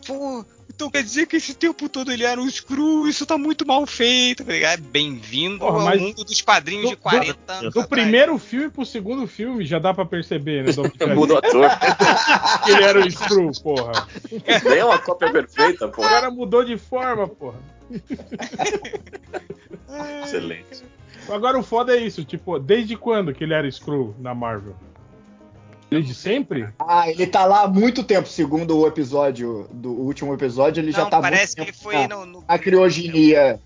pô, então quer dizer que esse tempo todo ele era um screw, isso tá muito mal feito. Falei, ah, Bem-vindo Porra, ao mas mundo dos quadrinhos do- de 40 anos. Do atrás. primeiro filme pro segundo filme já dá pra perceber, né? [laughs] Muda o ator. [laughs] que ele era o Screw, porra. Nem é uma cópia perfeita, pô. O cara mudou de forma, porra. Excelente. Agora o foda é isso, tipo, desde quando que ele era Screw na Marvel? Desde sempre? Ah, ele tá lá há muito tempo, segundo o episódio, do último episódio, ele já Não, tá há parece muito que foi no, no- A criogenia.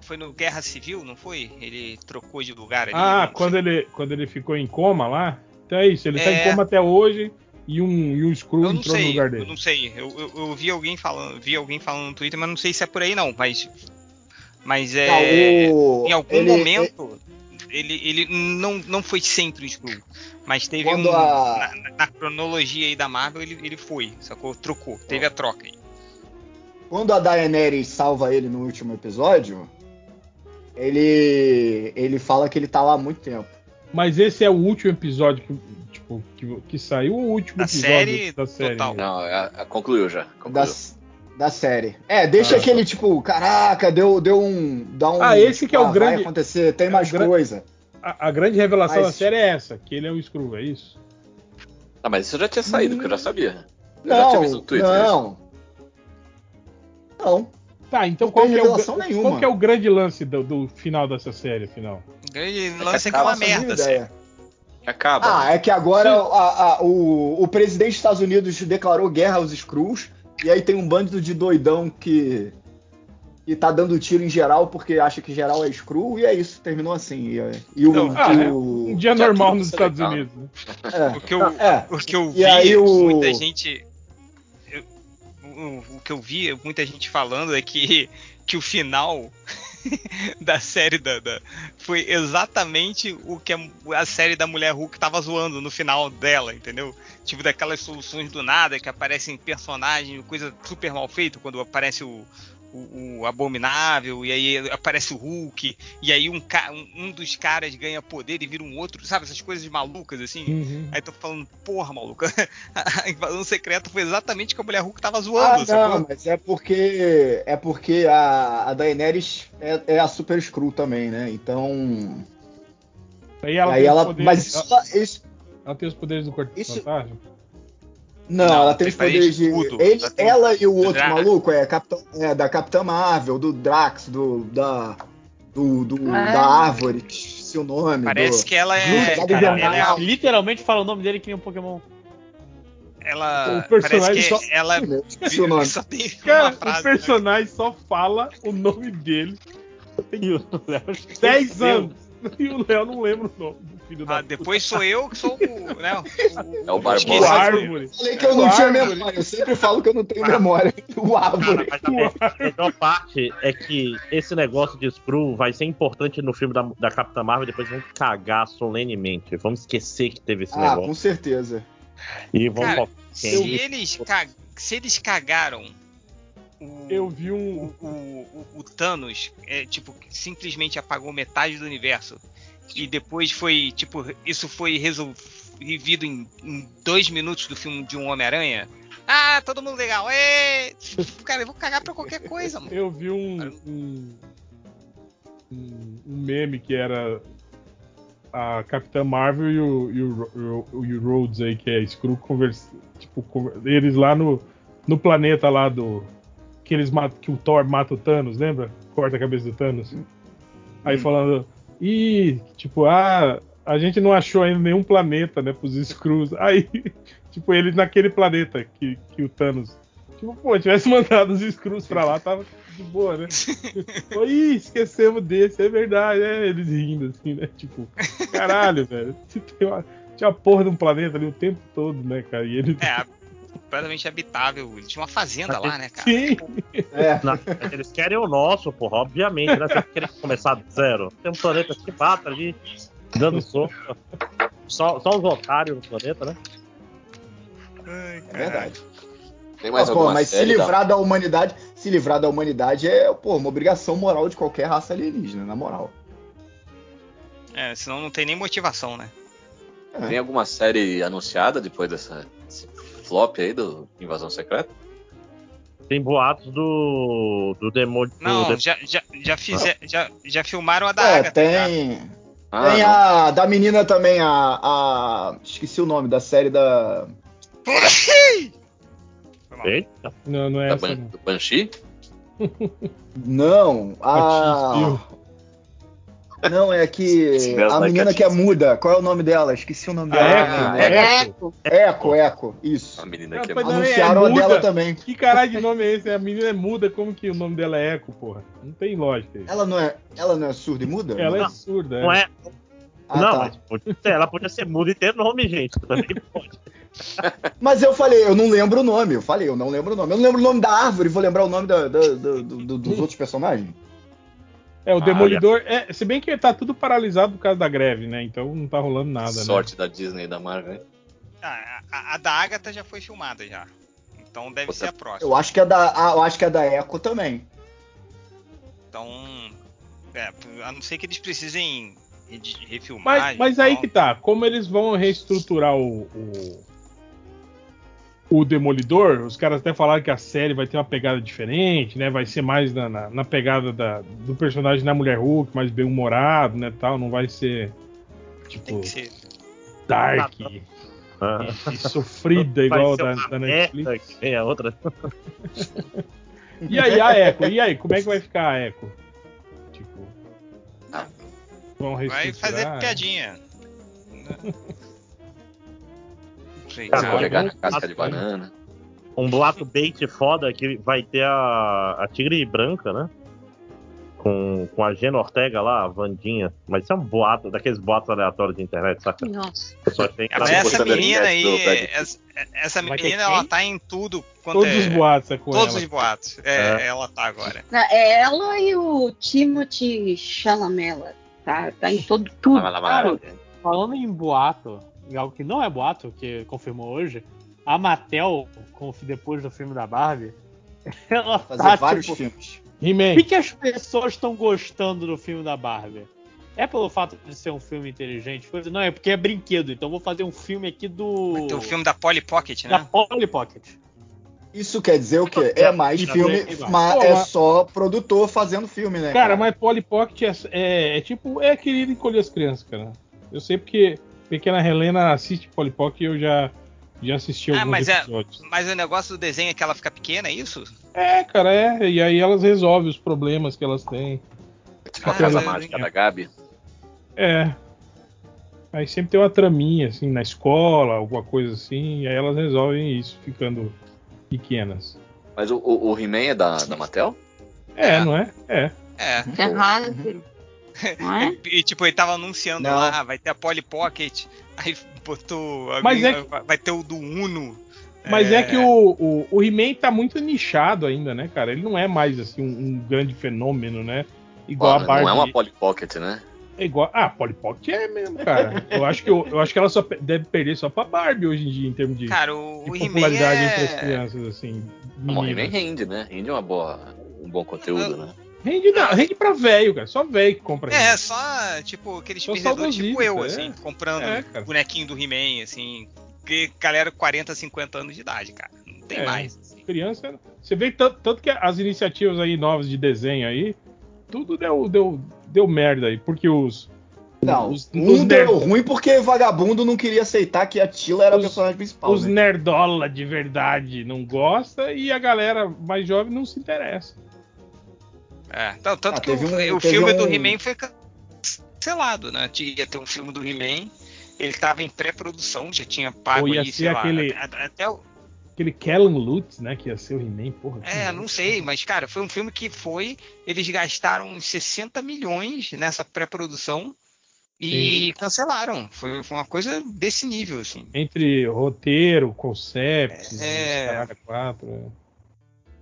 Foi no Guerra Civil, não foi? Ele trocou de lugar ali. Ah, quando ele, quando ele ficou em coma lá? Então é isso, ele tá É. em coma até hoje e um, e um Screw Eu entrou no sei, lugar eu dele. não sei. Eu, eu, eu vi alguém falando, vi alguém falando no Twitter, mas não sei se é por aí não. Mas, mas é, Ah, o- em algum ele- momento ele, ele não, não foi sempre o Screw, mas teve Quando um a- na, na cronologia aí da Marvel ele, ele foi, sacou? Trocou, teve a troca aí. Quando a Daenerys salva ele no último episódio, ele ele fala que ele tá lá há muito tempo. Mas esse é o último episódio que, tipo, que, que saiu o último Da episódio série da série. total. Não, é- é- concluiu já. Concluiu. Da, da série. É, deixa Ah. aquele tipo, caraca, deu, deu um. Dá um Ah, esse que é o vai grande- acontecer, tem é o mais coisa. A, a grande revelação Mas- da série é essa, que ele é um Screw, é isso? Ah, mas isso já tinha saído, que eu já sabia. Eu já tinha Não, visto no Twitter. isso. não. Não. Tá, então Não qual que, é o, nenhuma. qual que é o grande lance do, do final dessa série, afinal? O grande que lance é que é uma merda, ideia. assim. Acaba. Ah, é que agora a- a- o, o presidente dos Estados Unidos declarou guerra aos Screws, e aí tem um bando de doidão que, que tá dando tiro em geral porque acha que geral é Screw, e é isso, terminou assim. E, e o, Não, ah, e é o- Um dia normal nos Estados legal. Unidos. Né? é, O que eu, é. o que eu E vi, aí o- muita gente. eu- o, o que eu vi, muita gente falando é que, que o final [laughs] da série da, da- foi exatamente o que a, a série da Mulher Hulk tava zoando no final dela, entendeu? Tipo daquelas soluções do nada que aparecem personagens, coisa super mal feita, quando aparece o, o, o Abominável, e aí aparece o Hulk, e aí um, um, dos caras ganha poder e vira um outro, sabe? Essas coisas malucas assim. Uhum. Aí tô falando, porra, maluco, [laughs] a invasão secreta foi exatamente o que a mulher Hulk tava zoando, Ah, sacou? não, mas é porque é porque a, a Daenerys é, é a Super Screw também, né? Então, Aí ela, aí tem os ela, poderes, mas isso, ela, isso- ela tem os poderes do Corpo Isso- Fantasma? Não, Não, ela tem tem os poderes de tudo. ele, Ela tem ela e o do outro Drax. maluco é, Capitão, é da Capitã Marvel, do Drax, do da do, do- Ah. da árvore, se o nome. Parece do- que ela é. Groot, cara, ela, é a- Literalmente fala o nome dele que nem um Pokémon. ela O personagem só- ela Esqueci o nome. só tem Cara, uma frase. o personagem só fala o nome dele Léo 10 esqueceu. anos. E o Léo não lembra o nome do filho da Ah, depois sou eu que sou o. Né, É o. Barbosa. O árvore. Falei que eu não O tinha árvore. memória, eu sempre falo que eu não tenho memória. O árvore. Cara, mas a me- melhor parte é que esse negócio de Screw vai ser importante no filme da, da Capitã Marvel e depois vão cagar solenemente. Vamos esquecer que teve esse Ah, negócio. com certeza. E vamos Cara, se eles, se eles cagaram o, Eu vi um. o, o- o Thanos, é, tipo, simplesmente apagou metade do universo. E depois foi, tipo, isso foi resolvido em, em dois minutos do filme de um Homem-Aranha. Ah, todo mundo legal. Ê! Cara, eu vou cagar pra qualquer coisa, mano. Eu vi um, um, um- meme que era a Capitã Marvel e o, e o, o- o Rhodes aí, que é Screw, conversa, tipo, eles lá no, no planeta lá do. Que, eles matam, que o Thor mata o Thanos, lembra? Corta a cabeça do Thanos. Aí falando. Ih, tipo, ah, a gente não achou ainda nenhum planeta, né, pros Skrulls. [laughs] Aí, tipo, eles naquele planeta que, que o Thanos. Tipo, pô, tivesse [laughs] mandado os Skrulls pra lá, tava de boa, né? [laughs] Ih, esquecemos desse, é verdade, é, eles rindo, assim, né? Tipo, caralho, velho. Tem uma, tinha a porra de um planeta ali o tempo todo, né, cara? E ele. É, completamente habitável. Ele tinha uma fazenda lá, né, cara? Sim. É. [laughs] Não, eles querem o nosso, porra, obviamente, né? Vocês querem começar do zero. Tem um planeta que bata ali, dando soco. Só, só os otários no planeta, né? É verdade. Tem mais pô, mas se série da- livrar da humanidade, se livrar da humanidade é, pô, uma obrigação moral de qualquer raça alienígena, na moral. É, senão não tem nem motivação, né? Tem alguma série anunciada depois dessa desse flop aí do Invasão Secreta? Tem boatos do. do demônio. Não, do de- já, já, já, fizer, já, já filmaram a da É, Agatha. já. tem. Ah, tem não. a da menina também, a, a. Esqueci o nome da série da. Eita, Não, não é Da essa, Ban- não. do Banshee? Não, a. Não, é que. A menina que é muda. Qual é o nome dela? Esqueci o nome A dela. É né? Eco. Eco, Eco. Isso. A menina Ah, que é é Anunciaram a muda. dela também. Que caralho de nome é esse? A menina é muda, como que o nome dela é Eco, porra? Não tem lógica isso. Ela não é, ela não é surda e muda? Ela é Não. surda. não é. Ah, não, tá. mas podia ser- ela podia ser muda e ter nome, gente. Também pode. [laughs] Mas eu falei, eu não lembro o nome. Eu falei, eu não lembro o nome. Eu não lembro o nome da árvore, vou lembrar o nome da- da- do- do- do- dos outros personagens. É, o Ah, Demolidor. É, se bem que tá tudo paralisado por causa da greve, né? Então não tá rolando nada, né? Sorte da Disney e da Marvel, né? Ah, a, a da Agatha já foi filmada já. Então deve Você- ser a próxima. Eu acho que é da, ah, eu acho que é da Eco também. Então, é, a não ser que eles precisem refilmar. Mas, mas aí então- que tá. Como eles vão reestruturar o, o, o Demolidor, os caras até falaram que a série vai ter uma pegada diferente, né? Vai ser mais na, na, na pegada da, do personagem da Mulher Hulk, mais bem-humorado, né? Tal. Não vai ser Tem tipo que ser. dark Ah. e, e sofrida igual da, da Netflix. que nem a outra. E aí a Echo? E aí, como é que vai ficar a Echo? Tipo. Vão Vai fazer piadinha. [laughs] Escorregar na vamos- casca de banana. Um boato bait foda é que vai ter a, a Tigre Branca, né? Com, com a Gena Ortega lá, a Vandinha. Mas isso é um boato, daqueles boatos aleatórios de internet, saca? Nossa. Tem É, mas essa menina aí, essa, essa menina, ela tá em tudo. Todos é- os boatos é com Todos ela. os boatos. É, ela tá agora. Não, É ela e o Timothy Chalamet. Tá, tá em todo tudo. Falando em boato, algo que não é boato, que confirmou hoje, a Mattel, depois do filme da Barbie, [laughs] ela Fazer tá, vários tipo, filmes. Por He-Man. que, que as pessoas estão gostando do filme da Barbie? É pelo fato de ser um filme inteligente? Coisa? Não, é porque é brinquedo. Então vou fazer um filme aqui do. Vai ter o filme da Polly Pocket, da né? Polly Pocket. Isso quer dizer o quê? É mais E filme, mas é só produtor fazendo filme, né? Cara, mas Polly Pocket é, é- é tipo, é querido encolher as crianças, cara. Eu sei porque pequena Helena assiste Polly Pocket e eu já, já assisti Ah, alguns mas é- episódios. Mas o negócio do desenho é que ela fica pequena, é isso? É... cara, é. E aí elas resolvem os problemas que elas têm. Tipo a Ah, casa mas- mágica da Gabi. É. Aí sempre tem uma traminha, assim, na escola, alguma coisa assim, e aí elas resolvem isso, ficando pequenas. Mas o, o, o He-Man é da, da Mattel? É, É. não é? É. É. Ferrado. Não [laughs] é? E tipo, ele tava anunciando Não. lá, vai ter a Polly Pocket, [laughs] aí botou. a Mas é Vai ter o do Uno. Mas é, que o, o, o He-Man tá muito nichado ainda, né, cara? Ele não é mais, assim, um, um grande fenômeno, né? Igual a Barbie. não é uma Polly Pocket, né? É igual. Ah, Polly Pocket é mesmo, cara. Eu acho que, eu, eu acho que ela só deve perder só pra Barbie hoje em dia, em termos de, Cara, o, de popularidade entre as é. crianças, assim. Não, o He-Man rende, né? Rende uma boa, um bom conteúdo, né? Rende, não, rende pra velho, cara. Só velho que compra É, isso. só, tipo, aqueles Só perdedores tipo eu, saudosista, assim, é. comprando É, bonequinho do He-Man, assim. Que galera 40, 50 anos de idade, cara. Não tem É. mais. assim. Criança. Você vê tanto, tanto que as iniciativas aí novas de desenho aí, tudo deu, deu, deu merda aí. Porque os. Não, os, um os, deu ruim porque vagabundo não queria aceitar que a Tila era Os- o personagem principal. os né? nerdola de verdade não gosta e a galera mais jovem não se interessa. É, tanto Ah, que um- o filme um- do He-Man foi cancelado, né? Ia ter um filme do He-Man, ele tava em pré-produção, já tinha pago Ou ia aí, ser sei lá, aquele- a- até o- Aquele Kellen Lutz, né? Que ia ser o He-Man, porra. É, não sei, mas cara, foi um filme que foi. Eles gastaram uns 60 milhões nessa pré-produção e cancelaram. Foi, foi uma coisa desse nível, assim. Entre roteiro, concept, É. caralho, quatro.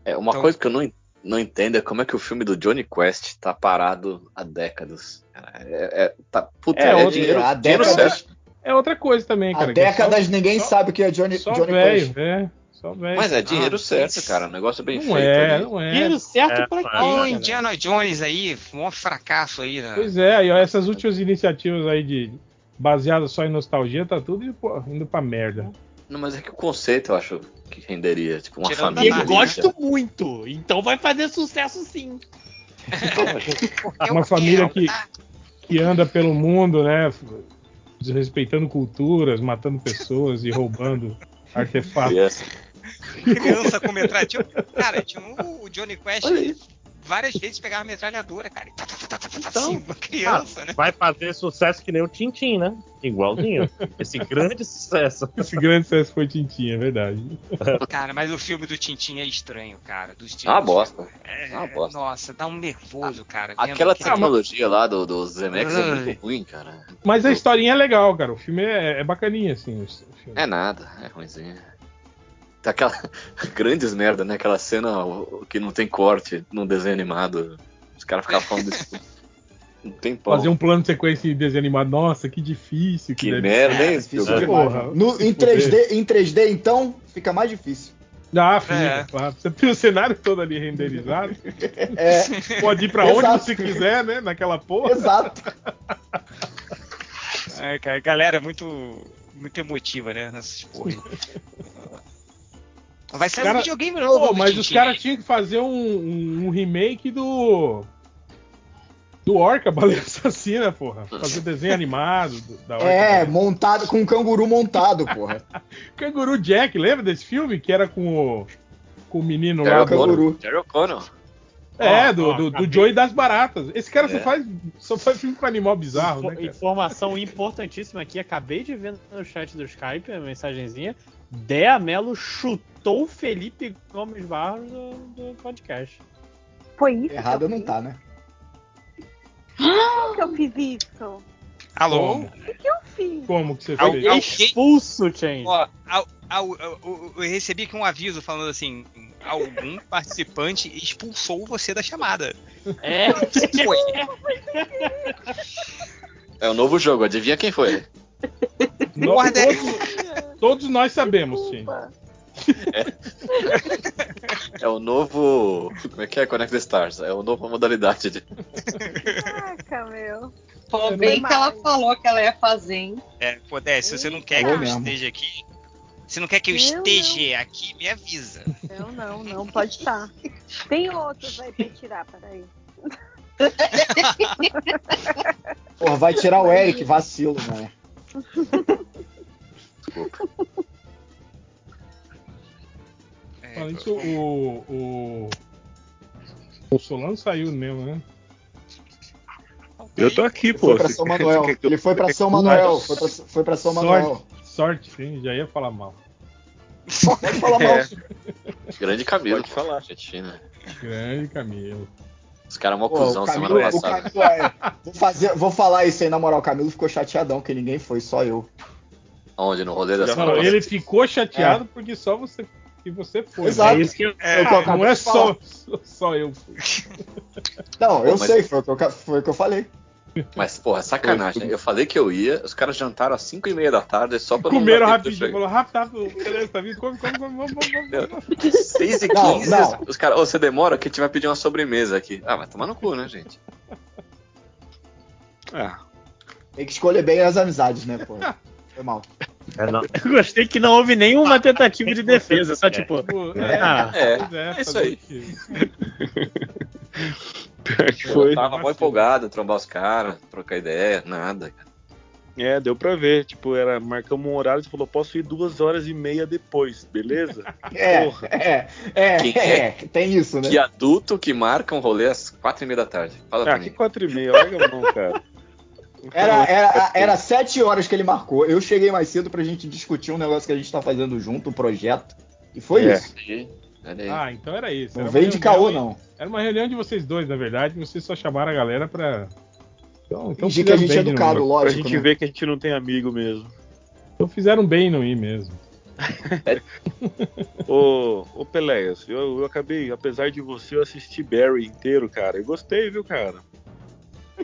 é. É, uma Então- coisa que eu não, não entendo é como é que o filme do Johnny Quest tá parado há décadas. É, é- tá, puta, É, é, outro- dinheiro, há décadas, certo. É outra coisa também, há cara. é décadas ninguém só- sabe o que é Johnny, Só, Johnny só velho, Quest. é. Só. Mas é dinheiro Ah, certo, cara. O negócio é bem não feito. é, ali. não é. Dinheiro certo É, pra quê? Ó, cara? Indiana Jones aí, um fracasso aí, né? Pois é, e ó, essas últimas iniciativas aí de baseadas só em nostalgia, tá tudo indo pra merda. Não, mas é que o conceito eu acho que renderia. Tipo, uma Tirando família. Eu Marvel, gosto muito, então vai fazer sucesso sim. Porque [laughs] Uma família quero, que-? Que anda pelo mundo, né? Desrespeitando culturas, matando pessoas e roubando [laughs] artefatos. Criança. [laughs] Criança com metralhadora. Cara, tinha um, o Johnny Quest. Várias vezes pegava metralhadora, cara. tá, tá, tá, Então, assim, uma criança, né? Vai fazer sucesso que nem o Tintin, né? Igualzinho. [laughs] Esse grande sucesso. Esse grande sucesso foi Tintin, é verdade. Cara, mas o filme do Tintin é estranho, cara. Dos É uma bosta. É, uma bosta. Nossa, dá um nervoso, cara. Aquela tecnologia lá do, do Zemex é muito ruim, cara. Mas a historinha é legal, cara. O filme é, é bacaninha, assim. o filme. É nada, é ruimzinho. Tá aquela [laughs] grandes merda, né? Aquela cena que não tem corte num desenho animado. Os caras ficavam falando disso. [laughs] Não tem pau. Fazer um plano de sequência em desenho animado. Nossa, que difícil. Que deve merda, hein, demais. Porra, No- em, fuder. 3D, em 3D, então, fica mais difícil. Ah, fica, É. claro. Você tem o cenário todo ali renderizado. [laughs] É, Pode ir pra onde Exato. você quiser, né? Naquela porra. exato. É, cara, a galera é muito, muito emotiva, né? Nessas porra. Vai sair Cara- um videogame novo. Pô, do mas os caras tinham que fazer um, um- um remake do. Do Orca, [laughs] Baleia Assassina, porra. Fazer desenho animado do- da Orca. É, Baleia. montado com um canguru montado, porra. [laughs] Canguru Jack, lembra desse filme? Que era com o. Com o menino Jerry lá do. Canguru. Jerry O'Connor. É, Ó, do, ó, do, do Joey das Baratas. Esse cara só, É. faz, só faz filme com animal bizarro, né, Info- cara? Informação importantíssima aqui, acabei de ver no chat do Skype a mensagenzinha. Dea Mello chutou Felipe Gomes Barros do, do podcast. Foi isso eu não tá, né? Como que eu fiz isso? Alô? O que, que eu fiz? Como que você Al- fez? al- Expulso, Change. Ó, ao- ao- eu recebi aqui um aviso falando assim: algum [laughs] participante expulsou você da chamada. É, [laughs] Foi. É o novo jogo, adivinha quem foi? No- Guarda- todos, nós sabemos, sim. Desculpa. É o novo. Como é que é Connect the Stars? É a nova modalidade de. Caraca, meu. Pô, Foi bem que ela falou que ela ia fazer, hein? É, pô, Dé, se você não quer que eu esteja aqui. Se não quer que eu Eu esteja aqui, me avisa. Eu não, não pode estar. Tem outros aí pra tirar, peraí. Porra, vai tirar o Eric, vacilo, [laughs] né? [laughs] É, Falando isso, o, o. O Solano saiu mesmo, né? Eu tô aqui, pô. Foi pra São Manuel. Ele foi pra São Manuel. Foi pra, foi pra São Manuel. Sorte, sim, já ia falar mal. Pode falar mal. [laughs] É, Grande Camilo. Pode falar. Argentina. Grande Camilo. Os caras mó Pô, cuzão semana o passada. Camilo é, vou, fazer, vou falar isso aí na moral. O Camilo ficou chateadão, que ninguém foi, só eu. Onde? No rolê da Já semana Não, passada. ele ficou chateado porque só você que você foi. Exato. É isso que eu- É, eu não é só, só, eu fui. [laughs] Não, eu Pô, mas- sei, foi o, que eu, foi o que eu falei. Mas, porra, sacanagem. né? Eu falei que eu ia, os caras jantaram às 5 e meia da tarde só pra Comeram não rapidinho, falou rápido, rápido, beleza, tá vindo, come, come, come, vamos, vamos, vamos. chegar. 6 e Não, 15 não. os caras, ô, você demora que a gente vai pedir uma sobremesa aqui. Ah, vai tomar no cu, né, gente? Ah, Tem que escolher bem as amizades, né, pô? [laughs] Foi mal. É, não. [laughs] Eu gostei que não houve nenhuma tentativa de [laughs] defesa, só tipo. Pô, Ah, É, é isso aí. [laughs] que Eu foi. tava mó empolgado, trombar os caras, trocar ideia, nada. cara. É, deu pra ver. Tipo, era, marcamos um horário e falou, posso ir duas horas e meia depois, beleza? É, Porra. é, é, Quem é, tem isso, né? Que adulto que marca um rolê às 4 e meia da tarde. Fala pra Ah, que mim. quatro e meia, larga a mão, cara. Era, era, era sete horas que ele marcou. Eu cheguei mais cedo pra gente discutir um negócio que a gente tá fazendo junto, um projeto. E foi É. isso. Ah, então era isso. Não Era veio de caô, não. Era uma reunião de vocês dois, na verdade. Vocês só chamaram a galera pra. Então, então Fingir que a gente é educado, ir. Pra lógico. gente né? ver que a gente não tem amigo mesmo. Então fizeram bem em não ir mesmo. Ô, ô Peléas, eu, eu acabei, apesar de você, eu assisti Barry inteiro, cara. Eu gostei, viu, cara?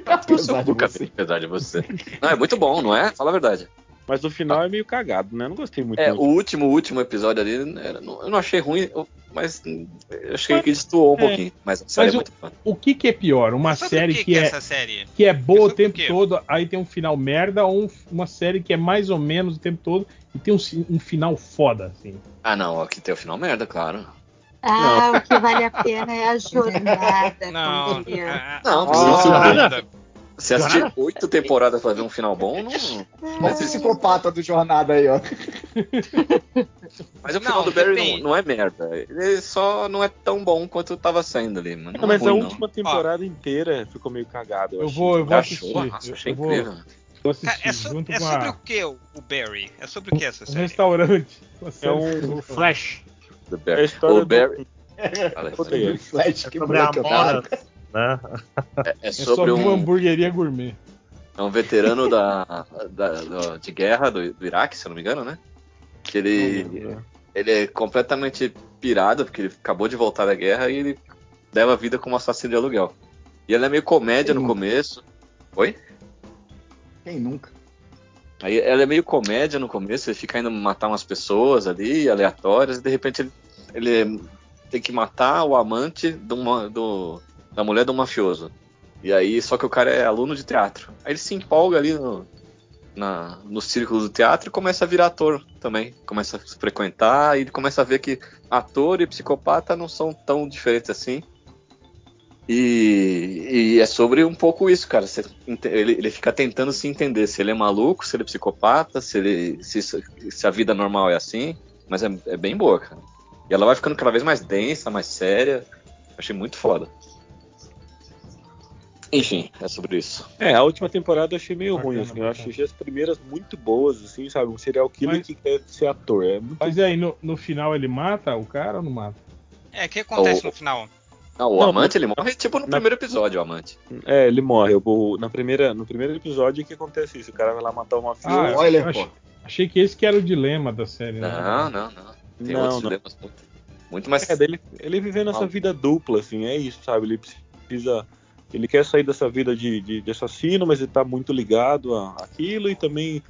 Apesar de Nunca você. apesar de você. Não, é muito bom, não é? Fala a verdade. Mas no final é meio cagado, né? Eu não gostei muito. É, não. o último, último episódio ali, eu não achei ruim, mas eu achei que destoou um É. pouquinho. Mas a série Mas é o- muito. O que, que é pior? Uma série o que, que, é é, essa série? que é boa o o tempo todo, aí tem um final merda, ou um- uma série que é mais ou menos o tempo todo e tem um, um final foda, assim. Ah, não, aqui tem o final merda, claro. Ah, o que vale a pena é a jornada. Não, Não, Ah, se Jornada? você assistir oito temporadas pra ver um final bom, não. Olha o psicopata do Jornada aí, ó. Mas o final Não, do Barry não, não é merda. Ele só não é tão bom quanto tava sendo ali, mano. Não, Não, mas é ruim, a não. última temporada inteira ficou meio cagada. Eu, Eu vou, eu vou assistir. Nossa, eu, achei eu incrível. vou assistir é, so- junto é com sobre a, o que o Barry? É sobre o que essa um série? restaurante. Uma É [laughs] série um. O Flash. Do É a Barry. história O do- Barry. Aí. Flash, que Sobre a Amora, né? É, é É sobre sobre uma um, hamburgueria gourmet. é um veterano da, da- do- de guerra do, do Iraque, se eu não me engano, né? Que ele, ele é completamente pirado, porque ele acabou de voltar da guerra e ele leva a vida como assassino de aluguel. E ele é meio comédia no começo. Oi? Quem nunca? Aí ela é meio comédia no começo, ele fica indo matar umas pessoas ali, aleatórias, e de repente ele, ele tem que matar o amante do- da mulher do mafioso. E aí, só que o cara é aluno de teatro. Aí ele se empolga ali no, na, no círculo do teatro e começa a virar ator também. Começa a frequentar e ele começa a ver que ator e psicopata não são tão diferentes assim. E, e é sobre um pouco isso, cara. Você ele, ele fica tentando se entender se ele é maluco, se ele é psicopata, se, ele, se, se a vida normal é assim. Mas é, é bem boa, cara. E ela vai ficando cada vez mais densa, mais séria. Achei muito foda. Enfim, é sobre isso. É, a última temporada eu achei meio Bacana, ruim, assim. Eu achei as primeiras muito boas, assim, sabe? Um serial killer Mas- que quer ser ator. É muito Mas aí, no, no final ele mata o cara ou não mata? É, o que acontece O- no final? Não, o Não, amante ele morre tipo no na- primeiro episódio, o amante. É, ele morre. O- na primeira, no primeiro episódio é que acontece isso. O cara vai lá matar o mafioso. Ah, eu achei, achei que esse que era o dilema da série. né? Não, não, não. Tem não, outros não. dilemas muito, muito mais. É, dele, ele vivendo essa vida dupla, assim, é isso, sabe? Ele precisa. Ele quer sair dessa vida de, de, de assassino, mas ele tá muito ligado a aquilo e também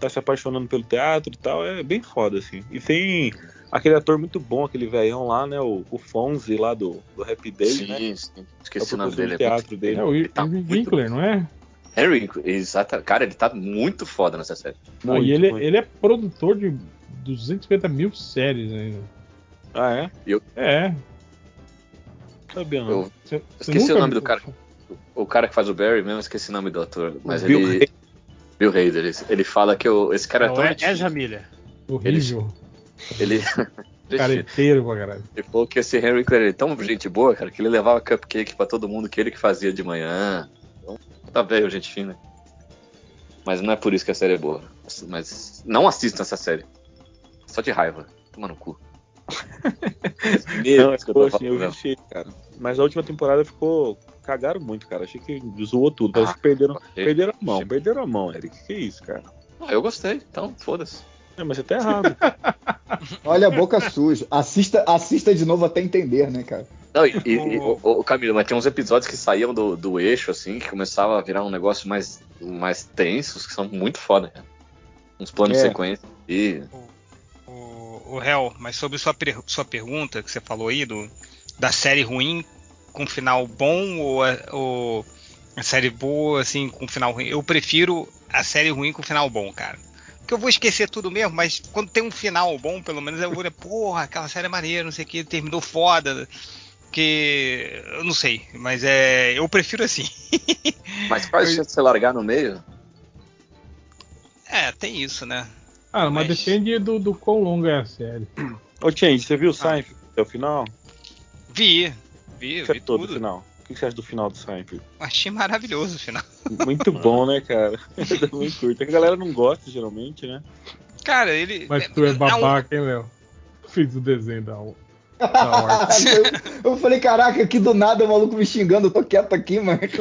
tá se apaixonando pelo teatro e tal. É bem foda, assim. E tem aquele ator muito bom, aquele velhão lá, né? O, o Fonzi lá do, do Happy Day, sim, né? sim. É Esqueci o o nome dele. de é teatro muito- dele. É o Ele tá Irving muito Winkler, não é? Henry, exato. Cara, ele tá muito foda nessa série. Ah, Muito, e ele, muito. ele é produtor de 250 mil séries ainda. Ah, é? É. Sabia não. Eu Cê- esqueci o nome viu- do cara. O cara que faz o Barry mesmo, esqueci o nome do ator. Mas Bill ele. Bill Hader. Ele, ele fala que o- esse cara é Não, tão. é Ezra fina. Miller. Horrível. Ele. [laughs] Careteiro pra caralho. Ele falou que esse Henry ele é tão gente boa, cara, que ele levava cupcake pra todo mundo que ele que fazia de manhã. Então, tá velho, gente fina. Mas não é por isso que a série é boa. Mas não assistam essa série. Só de raiva. Toma no cu. Meu Não, Deus, que eu ficou tô assim, eu vi cara. Mas a última temporada ficou. Cagaram muito, cara. Achei que zoou tudo. Parece Ah, que perderam, ok. perderam a mão. Perderam a mão, Eric. Que isso, cara? Ah, eu gostei, então foda-se. Não, mas você tá errado. [laughs] Olha a boca suja. Assista, assista de novo até entender, né, cara? Não, e, e, e, [laughs] ô, ô, Camilo, mas tem uns episódios que saíam do, do eixo, assim, que começava a virar um negócio mais, mais tensos, que são muito foda, cara. Uns planos É. de sequência. E. O, Hel, mas sobre sua, per- sua pergunta que você falou aí, do, da série ruim com final bom ou a, ou a série boa, assim, com final ruim, eu prefiro a série ruim com final bom, cara. Porque eu vou esquecer tudo mesmo, mas quando tem um final bom, pelo menos eu vou porra, aquela série é maneira, não sei o que, terminou foda. Que eu não sei, mas é. Eu prefiro assim. Mas [laughs] chances de você largar no meio? É, tem isso, né? Ah, mas, Mas- depende do, do quão longa é a série. Ô, Change, você viu o Seinfeld até o final? Vi, vi, vi todo o tudo. final. O que você acha do final do Seinfeld? Achei maravilhoso o final. Muito bom, né, cara? [laughs] Eu também curto. É que a galera não gosta, geralmente, né? Cara, ele. Mas tu é babaca, hein, Léo? Fiz o desenho da, [laughs] eu, eu falei, caraca, aqui do nada o maluco me xingando, eu tô quieto aqui, mas. [laughs]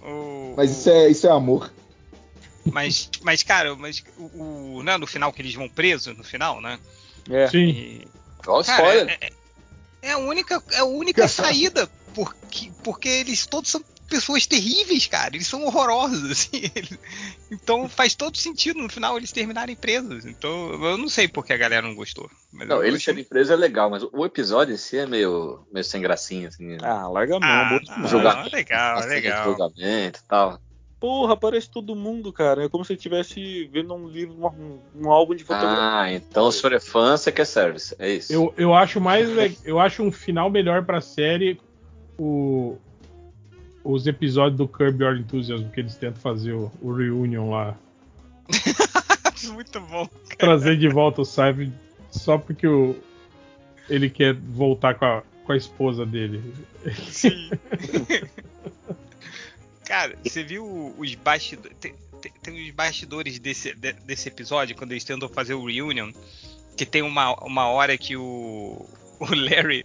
o- Mas isso é, isso é amor. Mas, mas cara, mas o, o- né, no final que eles vão presos, no final, né? É. Sim. E, cara, spoiler. é, é a única, é a única saída, porque, porque eles todos são pessoas terríveis, cara. Eles são horrorosos, [laughs] assim. eles- então faz todo sentido no final eles terminarem presos. Então eu não sei porque a galera não gostou. Mas Não, eu ele achei- ser preso é legal, mas o episódio em si é meio, meio sem gracinha, assim. né? Ah, larga a mão. Ah, bota- não, Jogar- é legal, é legal. julgamento e tal. Porra, aparece todo mundo, cara. É como se estivesse vendo um livro, um, um álbum de fotografia. Ah, então se for é fã, você quer service. É isso. Eu, eu acho mais. Eu acho um final melhor pra série o, os episódios do Curb Your Enthusiasm, que eles tentam fazer o, o reunion lá. [laughs] Muito bom. Trazer de volta o Cyber só porque o, ele quer voltar com a, com a esposa dele. Sim. [laughs] Cara, você viu os bastidores. Tem, tem- tem os bastidores desse, de- desse episódio, quando eles tentam fazer o reunion, que tem uma, uma hora que o, [laughs] o Larry,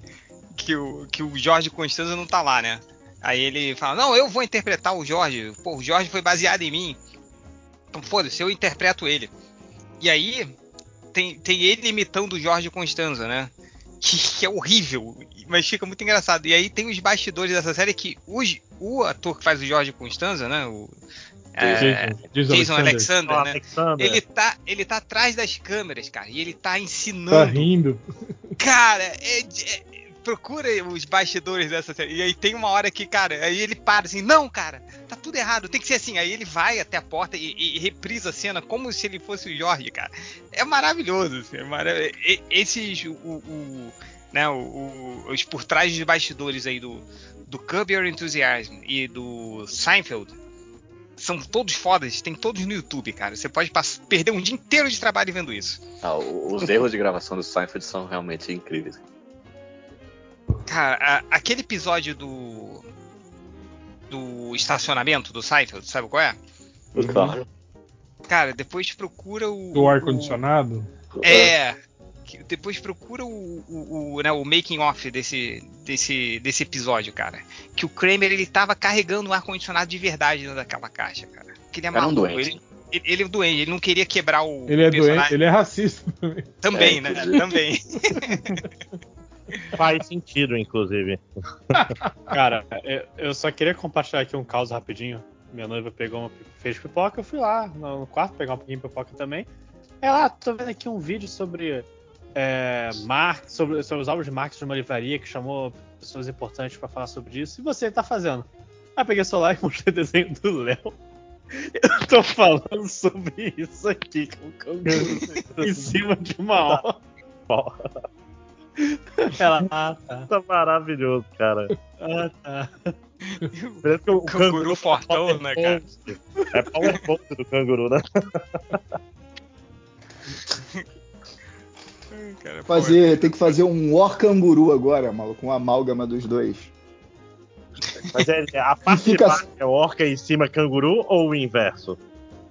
que o, que o Jorge Constanza não tá lá, né? Aí ele fala, não, eu vou interpretar o Jorge. Pô, o Jorge foi baseado em mim. Então foda-se, eu interpreto ele. E aí, tem, tem ele imitando o Jorge Constanza, né? Que, que é horrível, mas fica muito engraçado. E aí tem os bastidores dessa série que os, o ator que faz o Jorge Constanza, né? O, é, Jason, Jason Alexander. Alexander, né? Alexander. Ele tá, ele tá atrás das câmeras, cara, e ele tá Tá ensinando. rindo. Cara, é, é- procura os bastidores dessa série. E aí tem uma hora que, cara, aí ele para assim, não, cara, tá tudo errado, tem que ser assim. Aí ele vai até a porta e, e reprisa a cena como se ele fosse o Jorge, cara. É maravilhoso, assim, é Esses, o, o- né, o, o- os por trás dos bastidores aí do, do Curb Your Enthusiasm e do Seinfeld são todos fodas, tem todos no YouTube, cara. Você pode perder um dia inteiro de trabalho vendo isso. Ah, os erros de gravação do Seinfeld são realmente incríveis. Cara, a- aquele episódio do. Do estacionamento do Seinfeld, sabe qual é? Claro. Cara, depois procura o. Do ar-condicionado. É. que- Depois procura o, o, o, né, o making off desse, desse, desse episódio, cara. Que o Kramer ele tava carregando um ar-condicionado de verdade dentro daquela caixa, cara. Que ele é Era um maluco. doente. Ele, ele, ele é doente, ele não queria quebrar o Ele é personagem. doente, ele é racista também. Também, É, né? Também. [laughs] Faz sentido, inclusive. [laughs] Cara, eu, só queria compartilhar aqui um caos rapidinho. Minha noiva pegou uma, fez pipoca, eu fui lá no quarto pegar um pouquinho de pipoca também. Ela, ah, tô vendo aqui um vídeo sobre, é, mar- sobre, sobre os álbuns de marketing de uma livraria que chamou pessoas importantes pra falar sobre isso. E você tá fazendo? Aí eu peguei o celular e mostrei o desenho do Léo. [laughs] Eu tô falando sobre isso aqui com o em [laughs] cima de uma hora. Ela, [laughs] ah, tá. Tá maravilhoso, cara. Ah, tá. Parece que o Canguru fortão, né, cara? É PowerPoint do canguru, né? [laughs] Cara, Fazer, tem que fazer um orcanguru agora, maluco, uma amálgama dos dois. Mas é, é a parte Fica- de baixo é orca em cima canguru ou o inverso?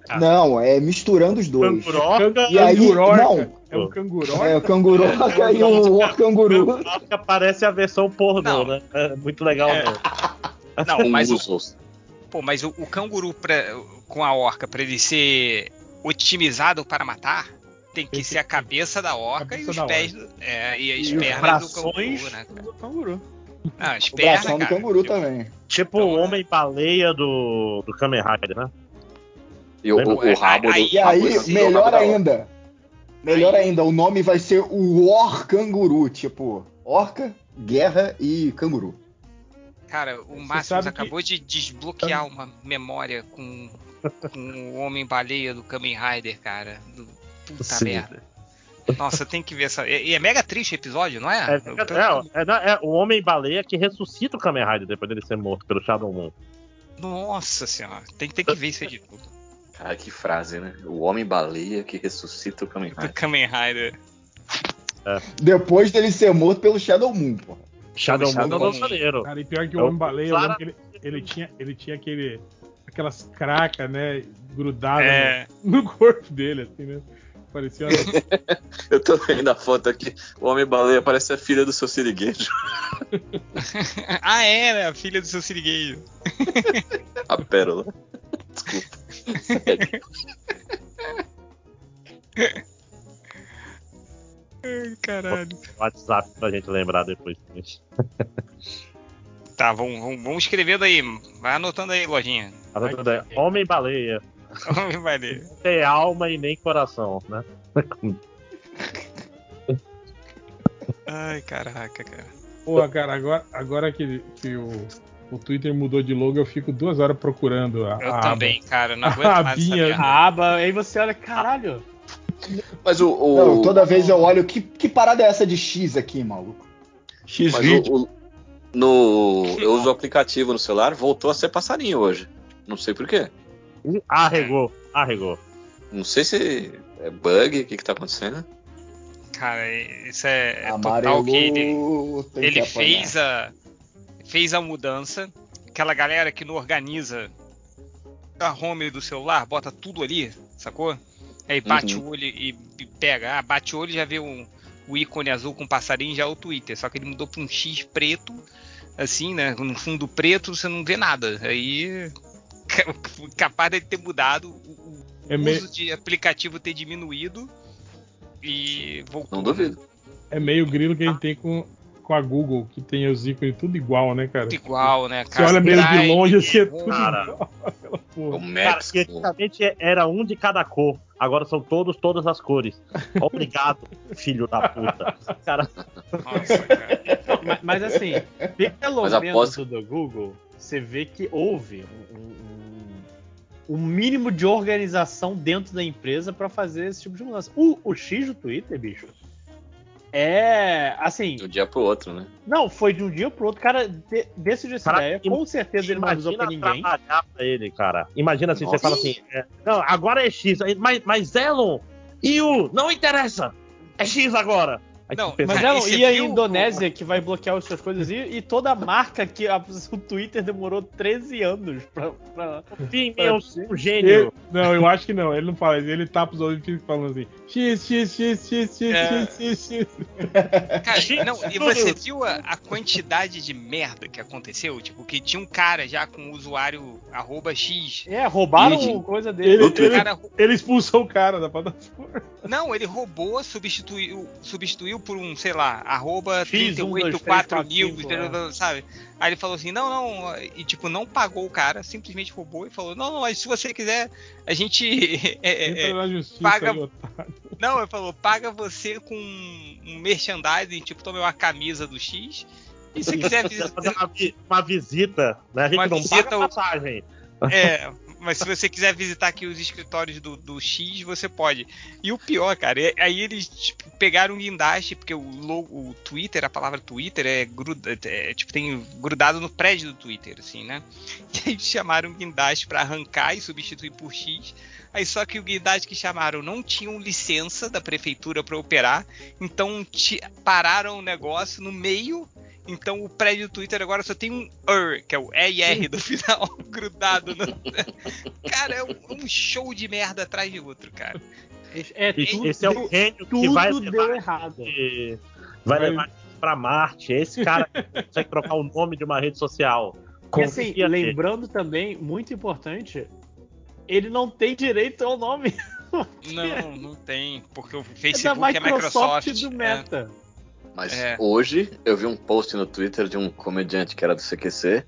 Ah. Não, é misturando os dois. Canguru orca, E aí, Cangurorca. não. É um canguru. É o canguroca e o orcanguru. orca parece a versão pornô, Não. né? É muito legal É. mesmo. Não, mas o. Pô, mas o, o canguru pra- com a orca, pra ele ser otimizado para matar, tem que ser a cabeça da orca cabeça e os pés do, é, e as E pernas do canguru, né? cara? do canguru. Ah, as O pernas, do canguru Tipo, também. Tipo Então, o é. Homem-Baleia do, do Kamen Rider, né? E o, o, o rabo do. Aí- E aí, rabo do- melhor ainda. Melhor ainda, o nome vai ser o Orcanguru, tipo, orca, guerra e canguru. Cara, o que- acabou de desbloquear uma memória com, com o Homem-Baleia do Kamen Rider, cara. Do, puta Sim. merda. Nossa, tem que ver essa. E é mega triste o episódio, não é? É, é, é, é o Homem-Baleia que ressuscita o Kamen Rider depois dele ser morto pelo Shadow Moon. Nossa senhora, tem, tem que ver isso aí de tudo. Cara, que frase, né? O homem-baleia que ressuscita o Kamen Do Rider. Kamen Rider. Depois dele ser morto pelo Shadow Moon, porra. Shadow Moon é Shadow o lançadeiro. Cara, e pior que É o o Homem Baleia, Clara- ele, ele tinha, ele tinha aquele, aquelas cracas, né, grudadas É. no, no corpo dele, assim, né? Parecia uma... [laughs] Eu tô vendo a foto aqui. O Homem-Baleia parece a filha do seu siriguejo. [laughs] ah, é, né? A filha do seu siriguejo. A pérola. Desculpa. [laughs] Ai, caralho. WhatsApp pra gente lembrar depois. [laughs] Tá, vamos, vamos, vamos escrevendo aí. Vai anotando aí, lojinha. Homem-baleia. Vai [laughs] ler. Não tem alma e nem coração, né? Ai, caraca, cara. Porra, cara, agora, agora que, que o, o Twitter mudou de logo, eu fico duas horas procurando a, Eu a também, aba. cara. Não [laughs] A aguento mais essa abinha, merda. A aba, aí você olha, caralho. Mas o. o- Não, toda vez eu olho, que, que parada é essa de X aqui, maluco? X Mas vídeo. o, o- no, eu uso o aplicativo no celular, voltou a ser passarinho hoje. Não sei porquê. Arregou, arregou. Não sei se é bug, o que, que tá acontecendo. Cara, isso é, é total que ele, ele que fez a fez a mudança. Aquela galera que não organiza a home do celular, bota tudo ali, sacou? Aí bate Uhum. o olho e, pega. Ah, bate o olho e já vê um, o ícone azul com passarinho já é o Twitter. Só que ele mudou pra um X preto, assim, né? No fundo preto você não vê nada. Aí [laughs] capaz de ter mudado o, o É, me- uso de aplicativo ter diminuído e voltou. Não duvido. é meio grilo que a gente tem com, com a Google, que tem os ícones tudo igual, né, cara? Tudo igual, né, Você cara? olha meio de longe assim, é tudo Cara. igual. Aquela porra. O Cara, Max. que antigamente era um de cada cor. Agora são todos, todas as cores. [laughs] Obrigado, filho da puta. Cara, Nossa, cara. Mas, mas assim, pelo Mas menos aposto- do Google, você vê que houve um, um- um mínimo de organização dentro da empresa para fazer esse tipo de mudança. O, o X do Twitter, bicho, é assim. De um dia pro outro, né? Não, foi de um dia pro outro. Cara, de, decidiu essa Cara, ideia. im- Com certeza ele não avisou pra ninguém. trabalhar pra ele, cara. Imagina assim, Nossa. você fala assim, é, não, agora é X, mas, mas Elon e o não interessa, é X agora. Não, Mas Cara, não, e a Indonésia que vai bloquear as suas coisas e, e toda a marca que a- o Twitter demorou 13 anos pra. pra- Sim, meu, um Ele- gênio. não, eu acho que não. Ele não fala isso. Ele tapa os olhos e fica falando assim: X, X, X, X, X, É. X, X, X. Cara, não, e você viu a, a quantidade de merda que aconteceu? Tipo, que tinha um cara já com o usuário arroba X. É, roubaram Ih, coisa dele. Ele, ele, Cara, ele expulsou o cara da plataforma. não, ele roubou, substituiu, substituiu por um, sei lá, arroba X, um, dois, 384 três, mil, é. sabe? Aí ele falou assim, não, não, e tipo, não pagou o cara, simplesmente roubou e falou, não, não, mas se você quiser, a gente... [laughs] é, é, é, justiça paga-. [laughs] Não, ele falou, paga você com um merchandising, tipo, toma uma camisa do X. E se quiser [laughs] visitar. fazer uma, vi- uma visita, né? A gente Uma não visita paga passagem. É, mas se você quiser visitar aqui os escritórios do, do X, você pode. E o pior, cara, é- aí eles tipo, pegaram um guindaste, porque o logo, o Twitter, a palavra Twitter é, gruda, é, tipo, tem grudado no prédio do Twitter, assim, né? [laughs] E aí chamaram um guindaste pra arrancar e substituir por X. Aí só que o guindaste que chamaram não tinham licença da prefeitura pra operar, então pararam o negócio no meio. Então o prédio do Twitter agora só tem um ER, que é o E e R do final, [laughs] grudado no. Cara, é um, um show de merda atrás de outro, cara. É, Esse, tudo, esse é o gênio que tudo vai deu levar, errado. que- vai levar pra Marte. Esse cara que [laughs] consegue trocar o nome de uma rede social. E assim, Confia lembrando também, muito importante, ele não tem direito ao nome [laughs] Não, não tem, porque o é da Facebook é Microsoft Microsoft. do é. Meta. Mas É. hoje eu vi um post no Twitter de um comediante que era do CQC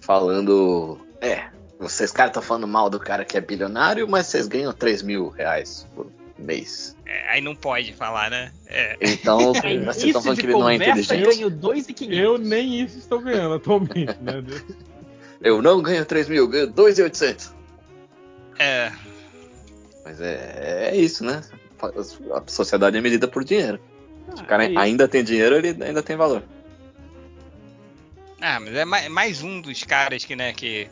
falando: É, vocês caras estão falando mal do cara que é bilionário, mas vocês ganham 3 mil reais por mês. É, aí não pode falar, né? É. Então, [laughs] vocês estão falando que ele não é inteligente. ganho 2,500. Eu nem isso estou ganhando atualmente, né? [laughs] Eu não ganho 3 mil, eu ganho 2,800. É. Mas é, é isso, né? A sociedade é medida por dinheiro. Se o cara é isso. ainda tem dinheiro, ele ainda tem valor. Ah, mas é mais, mais um dos caras que, né, que,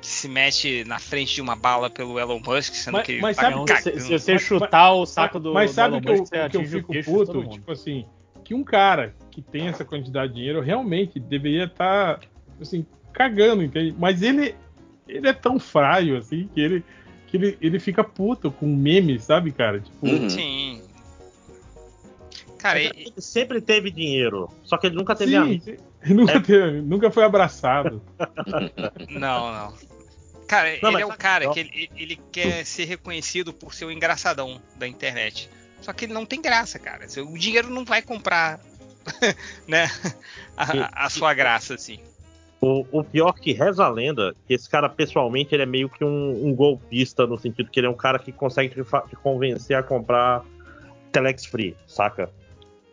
que se mete na frente de uma bala pelo Elon Musk, sendo Mas- que ele mas tá sabe que- se, se você Mas- chutar o saco do Mas do sabe Elon o que eu, Musk, o que eu fico puto? Tipo assim, que um cara que tem essa quantidade de dinheiro realmente deveria estar assim cagando, entende? Mas ele ele é tão fraio assim que ele que ele, ele fica puto com memes, sabe, cara? Tipo, Uhum. Sim. Cara, ele sempre teve dinheiro, só que ele nunca teve sim, amigo. nunca, É. teve- nunca foi abraçado. [laughs] não, não. Cara, Não, ele é um cara que- que ele, ele quer ser reconhecido por ser o engraçadão da internet. Só que ele não tem graça, cara. O dinheiro não vai comprar, [laughs] né, a, a sua graça, assim. O, o pior que reza a lenda, que esse cara pessoalmente ele é meio que um, um golpista, no sentido que ele é um cara que consegue te, te convencer a comprar Telex Free, saca?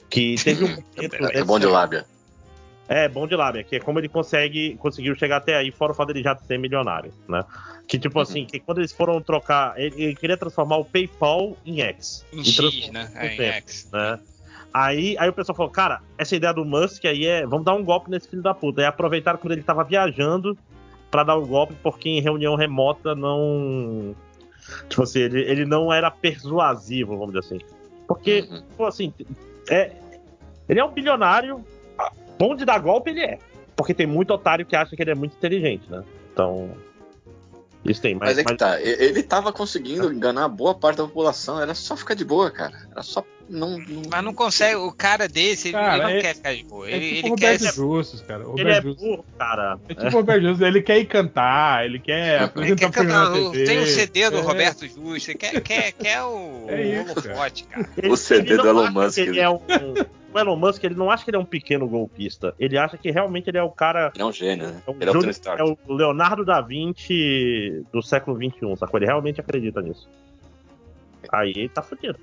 Que teve um. [laughs] É, é bom de lábia. É, bom de lábia, que é como ele consegue, conseguiu chegar até aí, fora o fato dele já ser milionário, né? Que tipo assim, que quando eles foram trocar, ele, ele queria transformar o PayPal em X. Em E X, transformou né? É, em X. né? Aí, aí o pessoal falou, cara, essa ideia do Musk aí é, vamos dar um golpe nesse filho da puta. Aí aproveitaram quando ele tava viajando pra dar o golpe, porque em reunião remota não... Tipo assim, ele, ele não era persuasivo, vamos dizer assim. Porque, Uhum. pô, assim, é, ele é um bilionário, bom de dar golpe ele é. Porque tem muito otário que acha que ele é muito inteligente, né? Então. Isso tem, mas. Mas é que mas- tá, ele tava conseguindo enganar boa parte da população, era só ficar de boa, cara. Era só não. não- Mas não consegue, o cara desse, ele- Cara, ele não é- quer ficar de boa. É Ele, tipo ele o quer. Roberto Justus, cara. O Ele é Roberto Justus. burro, cara. É tipo o Roberto Justus, ele quer ir cantar, ele quer Ele apresentar quer cantar, o- TV. tem o CD do É. Roberto Justo, ele quer, quer, quer o, É isso, o cara. Ele- O CD ele do Elon Musk, Ele é um, o Elon Musk, ele não acha que ele é um pequeno golpista. Ele acha que realmente ele é o cara. Ele é um gênio, né? É o, Ele é o é o Leonardo da Vinci do século XXI, sacou? Ele realmente acredita nisso. Aí ele tá fudido.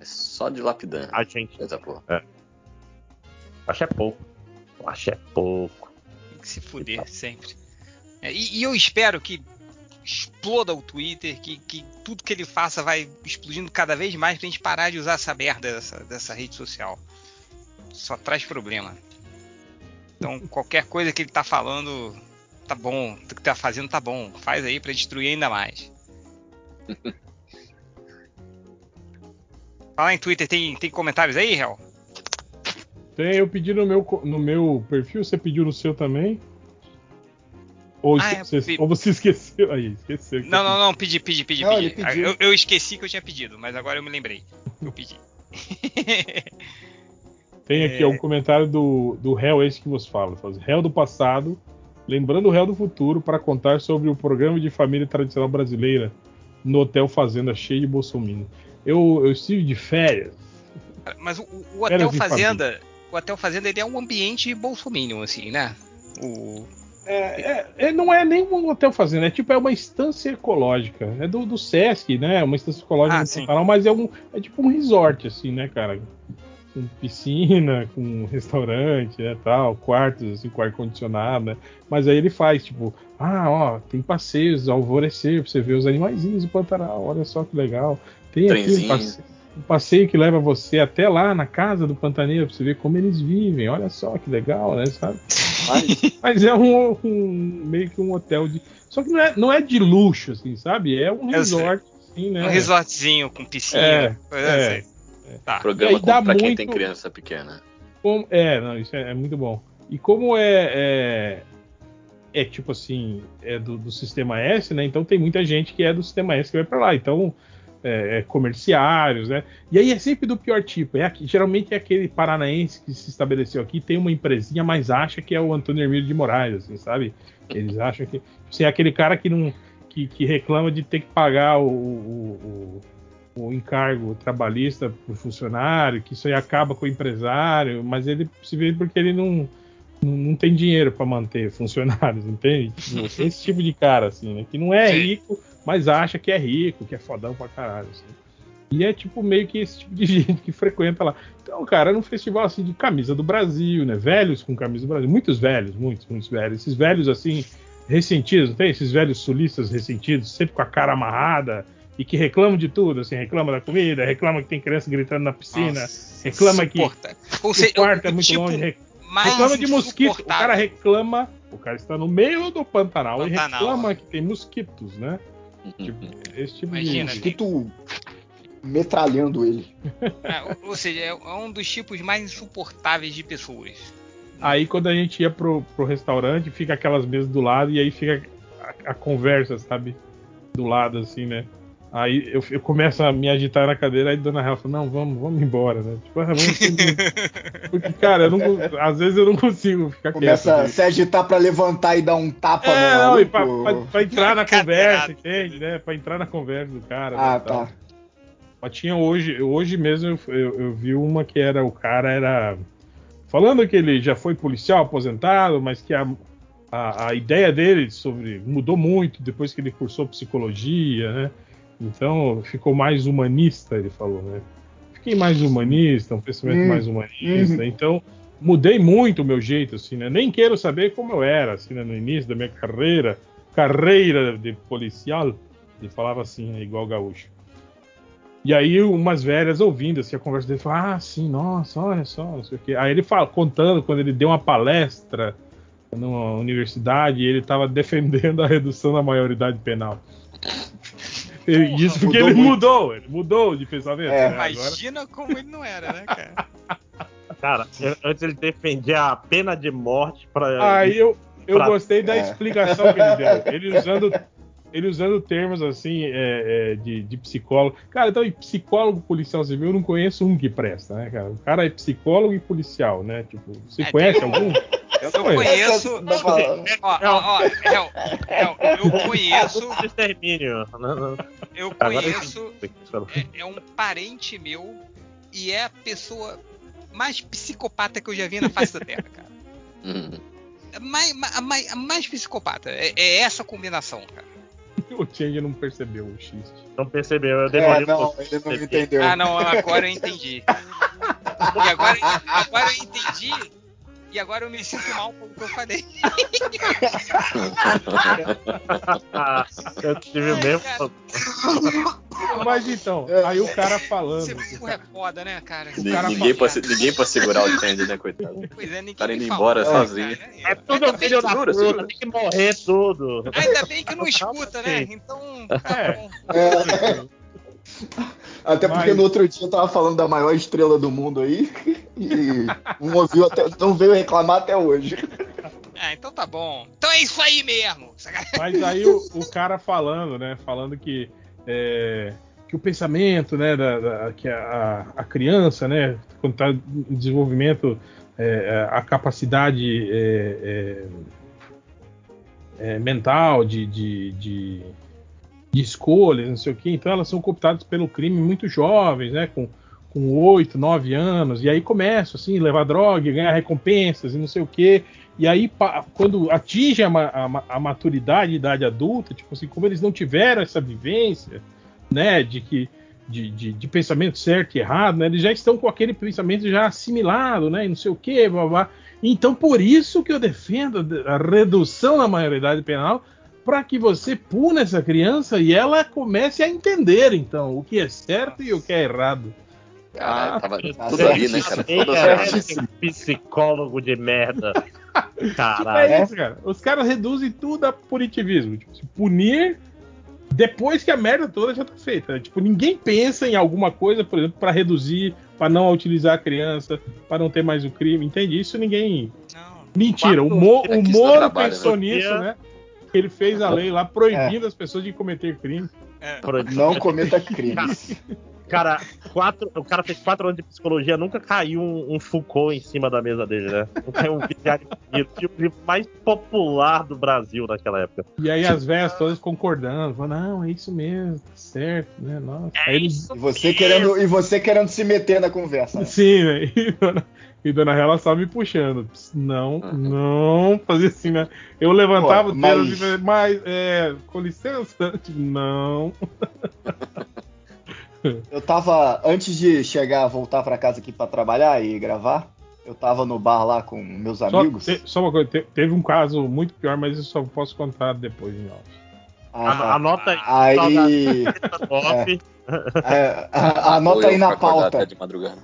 É só de lapidando. A gente. Coisa boa. Acho é pouco. Acho é pouco. Tem que se fuder sempre. É, e, e eu espero que exploda o Twitter, que, que tudo que ele faça vai explodindo cada vez mais pra gente parar de usar essa merda dessa, dessa rede social. Só traz problema. Então, qualquer coisa que ele tá falando, tá bom. O que tá fazendo tá bom. Faz aí pra destruir ainda mais. [laughs] Falar em Twitter, tem, tem comentários aí, Hel? Tem, eu pedi no meu, no meu perfil, você pediu no seu também? Ou, Ah, é, você, pe- ou você [laughs] esqueceu? Aí, esqueceu. Não, não, não, pedi, pedi, pedi, Não, pedi. Eu, eu esqueci que eu tinha pedido, mas agora eu me lembrei. Eu pedi. [laughs] Tem aqui ó, um comentário do, do réu esse que vos fala. Fala assim, réu do passado, lembrando o réu do futuro para contar sobre o programa de família tradicional brasileira no Hotel Fazenda cheio de bolsominion. Eu, eu estive de férias. Mas o, o- Hotel Fazenda, o Hotel Fazenda ele é um ambiente bolsominion, assim, né? O, É, é- é- não é nem um hotel fazenda, é tipo é uma instância ecológica. É do, do Sesc, né? Uma instância ecológica Ah. Pantanal, mas é, um, é tipo um resort, assim, né, cara? Com piscina, [laughs] com restaurante, né, tal, quartos, assim, com ar-condicionado, né? Mas aí ele faz, tipo, ah, ó, tem passeios ao alvorecer pra você ver os animaizinhos do Pantanal, olha só que legal. Tem aqui um passeio, um passeio que leva você até lá na casa do pantaneiro pra você ver como eles vivem, olha só que legal, né, sabe? Mas, [laughs] Mas é um, um- meio que um hotel de. Só que não é, não é de luxo, assim, sabe? É um sei. resort, assim, né? um resortzinho com piscina. É, coisa é. Assim. Tá. programa como pra quem muito- tem criança pequena. Como- é, não, isso é, é muito bom. E como é. É, é tipo assim, é do, do sistema S, né? Então tem muita gente que é do sistema S que vai pra lá. Então, é, é comerciários, né? E aí é sempre do pior tipo. É aqui- geralmente é aquele paranaense que se estabeleceu aqui, tem uma empresinha, mas acha que é o Antônio Hermílio de Moraes, assim, sabe? Eles acham que. Você é aquele cara que não. Que, que reclama de ter que pagar o, o, o- o encargo trabalhista pro funcionário, que isso aí acaba com o empresário, mas ele se vê porque ele não, não, tem dinheiro para manter funcionários, [laughs] entende? Esse tipo de cara, assim, né? Que não é rico, mas acha que é rico, que é fodão pra caralho, assim. E é tipo meio que esse tipo de [laughs] gente que frequenta lá. Então, cara, era um festival assim de camisa do Brasil, né? Velhos com camisa do Brasil. Muitos velhos, muitos, muitos velhos. Esses velhos assim, ressentidos, não tem? Esses velhos sulistas ressentidos, sempre com a cara amarrada e que reclamam de tudo, assim, reclama da comida, reclama que tem criança gritando na piscina, Nossa, reclama que. Ou o seja, quarto é o muito tipo longe, reclama de mosquito. O cara reclama, o cara está no meio do Pantanal, e Pantanal. reclama que tem mosquitos, né? Tipo, esse tipo Imagina, de. Mosquito metralhando ele. É, ou, ou seja, é um dos tipos mais insuportáveis de pessoas. Aí quando a gente ia pro, pro restaurante, fica aquelas mesas do lado e aí fica a, a conversa, sabe? Do lado, assim, né? Aí eu, eu começo a me agitar na cadeira, aí dona Rafa fala, não, vamos, vamos embora, né? Tipo, ah, vamos [laughs] Porque, cara, eu não, às vezes eu não consigo ficar Começa quieto. a se agitar pra levantar e dar um tapa É, no não, e pra, pra- pra entrar na [laughs] conversa, entende, né? Pra entrar na conversa do cara. Ah, né, tal. tá. Mas tinha hoje, hoje mesmo eu, eu, eu vi uma que era o cara era falando que ele já foi policial aposentado, mas que a, a, a ideia dele sobre mudou muito depois que ele cursou psicologia, né? Então ficou mais humanista, ele falou, né? Fiquei mais humanista, um pensamento Hum, mais humanista. Então mudei muito o meu jeito, assim, né? Nem quero saber como eu era, assim, né? no início da minha carreira, carreira de policial. Ele falava assim, né? igual gaúcho. E aí umas velhas ouvindo assim, a conversa dele, falaram, ah, sim, nossa, olha só, não sei o quê. Aí ele fala, contando quando ele deu uma palestra numa universidade e ele estava defendendo a redução da maioridade penal. Ele- Isso porque mudou ele muito. mudou, ele mudou de pensamento. É. né? Agora- Imagina como ele não era, né, cara? [laughs] Cara, antes ele defendia a pena de morte pra. Aí eu, eu Pra- gostei da É. explicação que ele deu. [laughs] Ele usando, ele usando termos assim é, é, de, de psicólogo. Cara, então, psicólogo policial civil eu não conheço um que presta, né, cara? O cara é psicólogo e policial, né? Tipo, você É, conhece tem um- algum? [laughs] Eu Não, é. conheço. Fala- Ó, ó, ó, Hel, Hel, eu conheço. extermínio. Não, não. Eu conheço. É, é um parente meu e é a pessoa mais psicopata que eu já vi na face da Terra, cara. Hum. É mais, a mais, mais psicopata. É, é essa combinação, cara. O Change não percebeu o xiste. Não percebeu, eu É, demorei um não, pouco. ele não entendeu. Ah, não, agora eu entendi. E [laughs] agora, agora eu entendi. E agora eu me sinto mal pelo que eu falei. Eu tive mesmo. Mas então, aí o cara falando. Você é foda, né, cara? Ni- cara ninguém, pra, se- ninguém pra segurar o Change, né, coitado? Pois é, ninguém Cara indo falou, embora cara. sozinho. É tudo filho da puta, segura. tem que morrer tudo. Ainda bem que não escuta, né? Então, tá É. É. Até porque Mas- no outro dia eu tava falando da maior estrela do mundo aí [laughs] e não ouviu até, não veio reclamar até hoje. Ah, então tá bom. Então é isso aí mesmo. Mas aí o, o cara falando, né? Falando que, é, que o pensamento, né? Da, da- que a, a criança, né? Quando está em desenvolvimento, é, a capacidade é, é, é, mental de, de, de, de escolhas, não sei o quê. Então elas são cooptadas pelo crime muito jovens, né? Com com 8, 9 anos, e aí começam assim, levar droga, ganhar recompensas e não sei o quê. E aí, quando atinge a, a a maturidade, idade adulta, tipo assim, como eles não tiveram essa vivência, né, de que de, de, de pensamento certo e errado, né, eles já estão com aquele pensamento já assimilado, né, e não sei o quê, blá, blá. Então, por isso que eu defendo a redução da maioridade penal, para que você puna essa criança e ela comece a entender, então, o que é certo e o que é errado. Tava Ah, [laughs] tudo ali, né, cara? Esse psicólogo de merda. [laughs] Tipo, Caralho. é isso, cara. Os caras reduzem tudo a punitivismo. Tipo, se punir depois que a merda toda já tá feita. né? Tipo, ninguém pensa em alguma coisa, por exemplo, para reduzir, para não utilizar a criança, para não ter mais o crime. Entende? Isso ninguém. Não. Mentira. O, Mo, o Moro pensou né? nisso, né? Ele fez a lei lá proibindo as pessoas de cometer crime. Não cometa crimes. Cara, quatro, o cara fez quatro anos de psicologia, nunca caiu um, um Foucault em cima da mesa dele, né? Não caiu um vigário o livro mais popular do Brasil naquela época. E aí as velhas todas concordando, falando, não, é isso mesmo, tá certo, né? Nossa. Aí eles E você querendo, e você querendo se meter na conversa. né? Sim, velho. E dona, Hela só me puxando. Não, não. Fazia assim, né? Eu levantava Pô, o dedo mas- assim, mas, é, com licença. Tipo, não. [laughs] Eu tava, antes de chegar, voltar pra casa aqui pra trabalhar e gravar, eu tava no bar lá com meus Só, amigos. te- só uma coisa, te- teve um caso muito pior, mas eu só posso contar depois em off. Ah, Ano- tá. Anota aí. Aí, Top. [laughs] é, [laughs] a- anota aí na pauta. até de madrugada.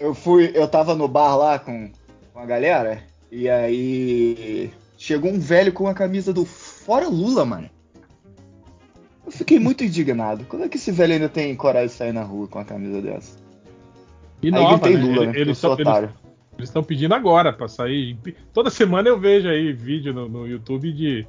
Eu fui, eu tava no bar lá com, com a galera, e aí chegou um velho com a camisa do Fora Lula, mano. Eu fiquei [laughs] muito indignado. Como é que esse velho ainda tem coragem de sair na rua com a camisa dessa? E Aí nova, gritei né? Lula, né? Eles estão otário. eles estão pedindo agora pra sair. Toda semana eu vejo aí vídeo no, no YouTube de,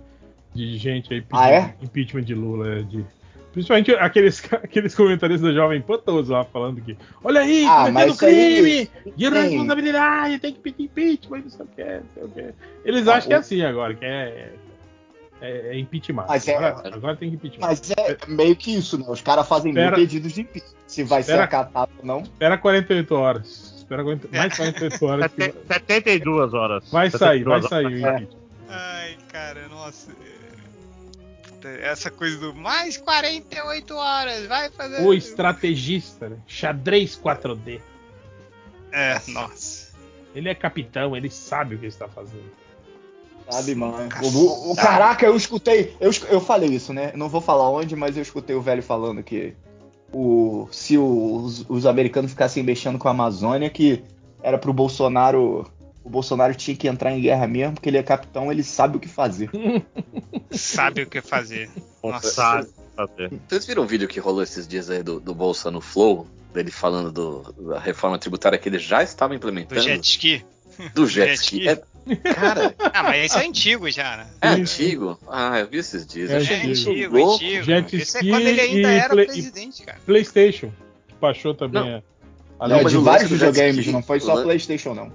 de gente aí pedindo Ah, é? impeachment de Lula. é, De, principalmente aqueles, [laughs] aqueles comentaristas da Jovem Pan todos lá falando que olha aí, Ah, cometendo mas isso aí- crime, de responsabilidade, tem que pedir impeachment, não sei o que, não sei o que. Eles Ah, acham que é o- assim agora, que é, é, é impeachment. Mas é- agora, agora tem que impeachment. Mas é meio que isso, né? Os caras fazem mil Espera- pedidos de impeachment. Se vai ser Espera- acatado ou não. Espera 48 horas. Espera 40 mais 48 horas. que Sete- 72 horas. vai sair, vai 72 sair o impeachment. Ai, cara, nossa. Puta, Essa coisa do mais 48 horas, vai fazer. O estrategista, né? Xadrez 4D. É, nossa. Ele é capitão, ele sabe o que está fazendo. Sabe, mano? O, o- o- caraca, eu escutei. Eu, eu falei isso, né? Não vou falar onde, mas eu escutei o velho falando que o, se os, os americanos ficassem mexendo com a Amazônia, que era pro Bolsonaro. O Bolsonaro tinha que entrar em guerra mesmo, porque ele é capitão, ele sabe o que fazer. Sabe o que fazer. Nossa. Sabe fazer. Vocês viram um vídeo que rolou esses dias aí do, do Bolsa no Flow? Dele falando do- da reforma tributária que ele já estava Do implementando? jet ski. Do jet jet ski. É- cara, Ah, mas isso é antigo já, né? é antigo. Ah, eu vi esses dias. É É antigo. antigo, louco. antigo. Jet Isso é ski quando ele ainda era play- presidente, cara. PlayStation, que baixou também. Não. é. Não, É, mas de o vários do videogames, não foi o só PlayStation, não.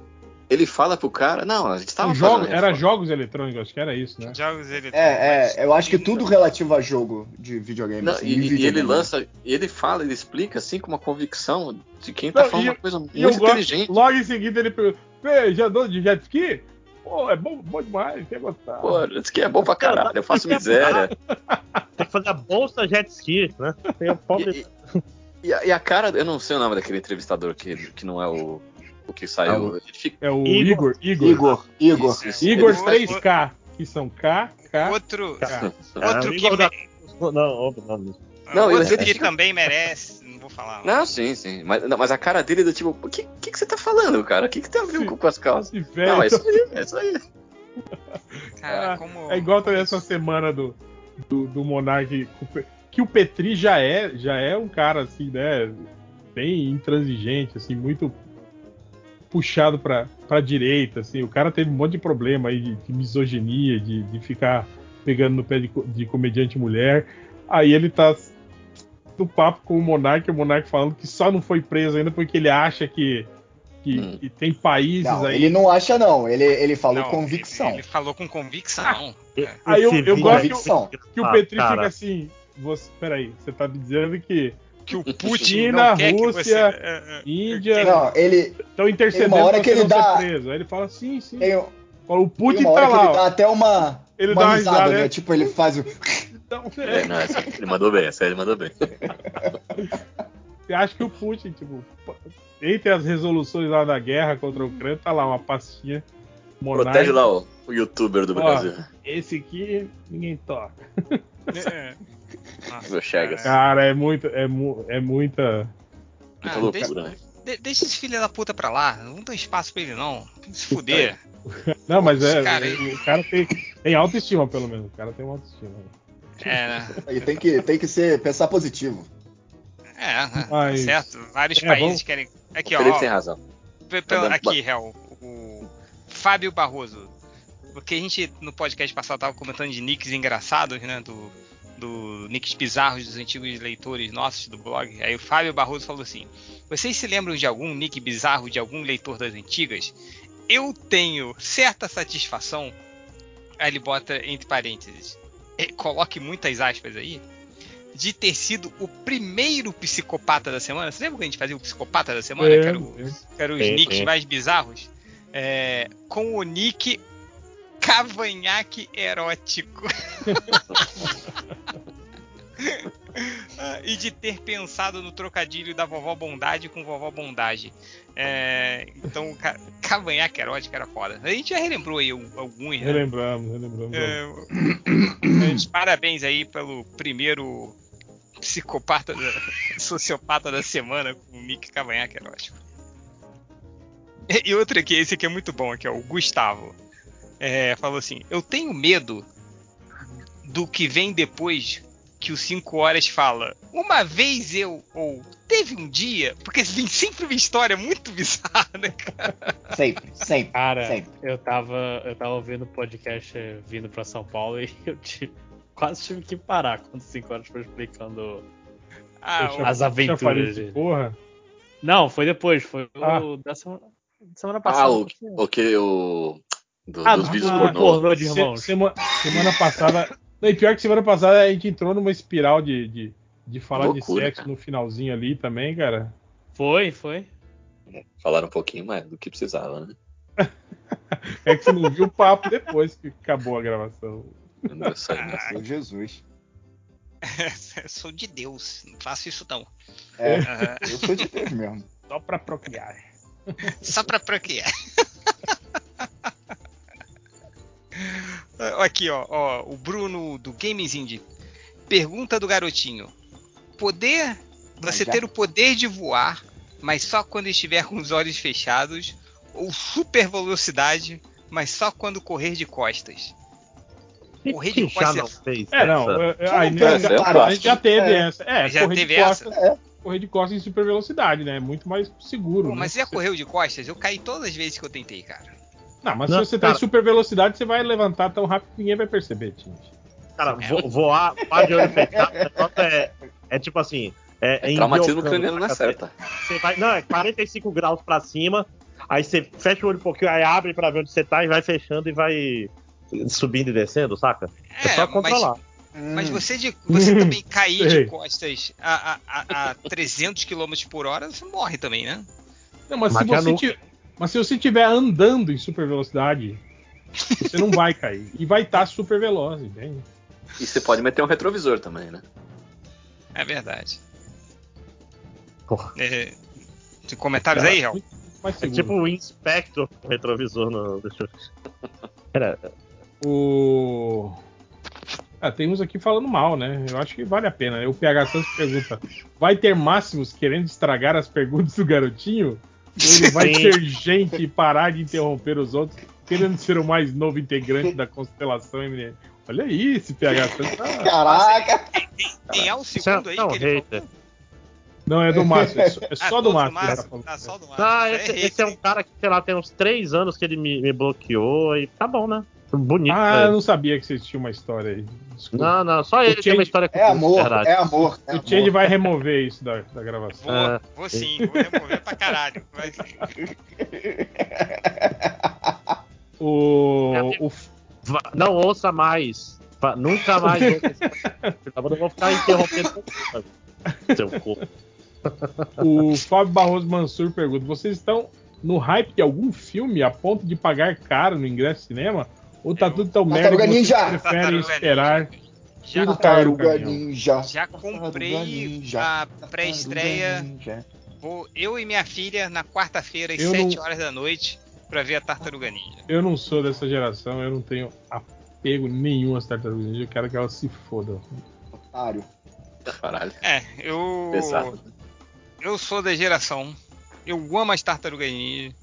Ele fala pro cara, não, a gente tava Jogo- era jogos eletrônicos, acho que era isso, né? Jogos eletrônicos. É, é, eu acho que tudo relativo a jogo de videogame. Não, assim, e, de e videogame. ele lança, e ele fala, ele explica assim com uma convicção de quem tá Não, falando e uma coisa muito gosto, inteligente. logo em seguida ele pergunta: "Você já andou de jet ski? Pô, é bom, bom demais, ia gostar. Pô, isso aqui é bom pra caralho, eu faço [laughs] miséria. Tem que fazer a bolsa jet ski, né? Tem o pobre. E, e- e a, e a cara, eu não sei o nome daquele entrevistador que, que não é o, o que saiu. É o- fica- É o Igor. Igor. Igor. Igor. Isso, isso. Igor Ele- 3K, que são K, K, Outro, K. [laughs] outro Ah, que, Não, outro nome. Não, outro ele- que também merece, não vou falar. Não, sim, sim. Mas, não, mas a cara dele é do tipo, o que, que, que você tá falando, cara? O que, que tem a ver com, com as calças? Não, é isso aí, é isso aí. Cara, Ah, como... É igual também essa semana do, do, do Monark, que o Petri já é, já é um cara assim, né? Bem intransigente, assim, muito puxado pra, pra direita, assim. O cara teve um monte de problema aí de, de misoginia, de, de ficar pegando no pé de, de comediante mulher. Aí ele tá no papo com o Monark, o Monark falando que só não foi preso ainda porque ele acha que, que, Hum. que tem países Não, aí. ele não acha, não. Ele, ele falou Não, convicção. Ele, ele falou com convicção. É. Aí eu- eu gosto que. Que o Ah, Petri cara. fica assim. Você, peraí, você tá me dizendo que Que o [laughs] Putin China, não quer que Rússia, você... é, é. Índia Não, ele estão intercedendo uma hora que ele dá- preso. Aí ele fala, sim, sim. tem, Fala, o Putin uma hora tá que lá. ele dá ó. até uma, Ele uma dá uma risada, risada, né? Tipo, ele faz o. Então, [laughs] É, não, essa, ele mandou bem, essa aí ele mandou bem. Você acha que o Putin, tipo, entre as resoluções lá da guerra contra a Ucrânia, tá lá uma pastinha. Monarca. Protege lá o, o youtuber do Ó, Brasil. Esse aqui ninguém toca. É. [laughs] Nossa, Meu Chagas. Cara, é muito, é, mu- é muita. Muita Ah, loucura, né? De- deixa esse filho da puta pra lá. Não dá espaço pra ele, não. Se fuder. [laughs] Não, mas é. Cara aí. O cara tem, tem autoestima, pelo menos. O cara tem uma autoestima. É, né? Aí [laughs] tem que, tem que ser, pensar positivo. É, né? Mas- Tá certo. Vários É, países vamos- querem. O Aqui, ó. Felipe ó, tem razão. Tá aqui, Hel. O Fábio Barroso. Porque a gente, no podcast passado, tava comentando de nicks engraçados, né? Do, do nicks bizarros dos antigos leitores nossos do blog. Aí o Fábio Barroso falou assim: Vocês se lembram de algum nick bizarro de algum leitor das antigas? Eu tenho certa satisfação. Aí ele bota entre parênteses. eh, Coloque muitas aspas aí. De ter sido o primeiro psicopata da semana. Você lembra que a gente fazia o psicopata da semana? É, que era o, é. que eram os Sim, nicks sim. mais bizarros. É, com o nick Cavanhaque Erótico. Ah, e de ter pensado no trocadilho da vovó Bondade com vovó Bondage. É, então, ca- Cavanhaque Erótico era foda. A gente já relembrou aí al- alguns, né? Relembramos, relembramos. É, parabéns aí pelo primeiro psicopata, da- sociopata da semana com o Nick Cavanhaque erótico. E outro aqui, esse aqui é muito bom, aqui, ó, o Gustavo. É, falou assim: Eu tenho medo do que vem depois que o 5 horas fala uma vez eu, ou teve um dia, porque vem sempre uma história muito bizarra, né, [laughs] cara? Sempre, sempre. Cara, sempre. eu tava, eu tava ouvindo o podcast eh, vindo pra São Paulo [laughs] e eu tive- quase tive que parar quando 5 horas foi explicando Ah, o- as aventuras de dele. porra. Não, foi depois, foi Ah. o da semana, semana passada. Ah, o, o que o. do- Ah, dos do- vídeos pornô. pornô de Se- irmãos. sema- semana passada. Não, e pior que semana passada a gente entrou numa espiral de, de, de falar Loucura, de sexo cara. no finalzinho ali também, cara. Foi, foi. Falaram um pouquinho mais do que precisava, né? [laughs] É que você não viu o papo depois que acabou a gravação. Meu Jesus. [laughs] eu sou de Deus, não faço isso não. É, Aham. eu sou de Deus mesmo. Só pra procriar. Só pra procriar. [laughs] Aqui, ó, ó, o Bruno do Games Indie. Pergunta do garotinho: Poder. Você já. ter o poder de voar, mas só quando estiver com os olhos fechados, ou super velocidade, mas só quando correr de costas. Correr de costas. não fez É, não. essa? é- Só aí, não já- a gente clássico. já teve É. essa. É, Já correr teve de essa? costas. Correr de costas em super velocidade, né? É muito mais seguro. Pô, né? mas você já correu de costas? Eu caí todas as vezes que eu tentei, cara. Não, mas Não, se você tá cara. em super velocidade, você vai levantar tão rápido que ninguém vai perceber, Tinte. Cara, vo- voar, voar de olho fechado, é, é tipo assim. É, é Traumatismo embiocando, craniano não é saca? certa. Você vai, não, é 45 graus pra cima, aí você fecha o olho um pouquinho, aí abre pra ver onde você tá e vai fechando e vai subindo e descendo, saca? É, só mas, controlar. mas Hum. você, de, você [laughs] também cair de costas a, a, a, a 300 km por hora, você morre também, né? Não, mas, Mas se você mas se você estiver andando em super velocidade, você não vai cair. E vai estar super veloz, entende? E você pode meter um retrovisor também, né? É verdade. Porra. É, tem comentários aí, Real? É tipo o Inspector retrovisor no. Deixa eu... Pera, O. Ah, tem uns aqui falando mal, né? Eu acho que vale a pena. né? O PH Santos pergunta: vai ter máximos querendo estragar as perguntas do garotinho? Ele vai Sim. ter gente e parar de interromper os outros, querendo ser o mais novo integrante da constelação MDM? Olha aí, esse PH tá- Caraca! Isso é- segundo aí não, que ele hater. falou. Não, é do Márcio, é só, é Ah, do Márcio. Márcio? tá. Ah, só do Márcio. Ah, Isso esse, é esse é um cara que, sei lá, tem uns três anos que ele me, me bloqueou e tá bom, né? Bonito. Ah, eu não sabia que tinham uma história aí. Desculpa. Não, não, só ele tem Change- uma história com É amor, é amor. É o Change amor. vai remover isso da, da gravação. Vou, Ah, vou sim, vou remover pra caralho. Vai- O, o, Va- Não ouça mais. Va- Nunca mais ouça Eu não vou ficar interrompendo. Seu cu. o Fábio Barroso Mansur pergunta: vocês estão no hype de algum filme a ponto de pagar caro no ingresso de cinema? Ou tá Eu- tudo tão merda Tartaruga que vocês Ninja! preferem Tartaruga esperar? Ninja. Já, Tudo Tartaruga. Ninja. já comprei Ninja. a pré-estreia. Vou eu e minha filha na quarta-feira às Eu 7 não- horas da noite pra ver a Tartaruga Ninja. Eu não sou dessa geração, eu não tenho apego nenhum às tartarugas ninja, eu quero que elas se fodam. Otário. Caralho. É, eu. Pesado. Eu sou da geração. Eu amo as tartarugas ninja.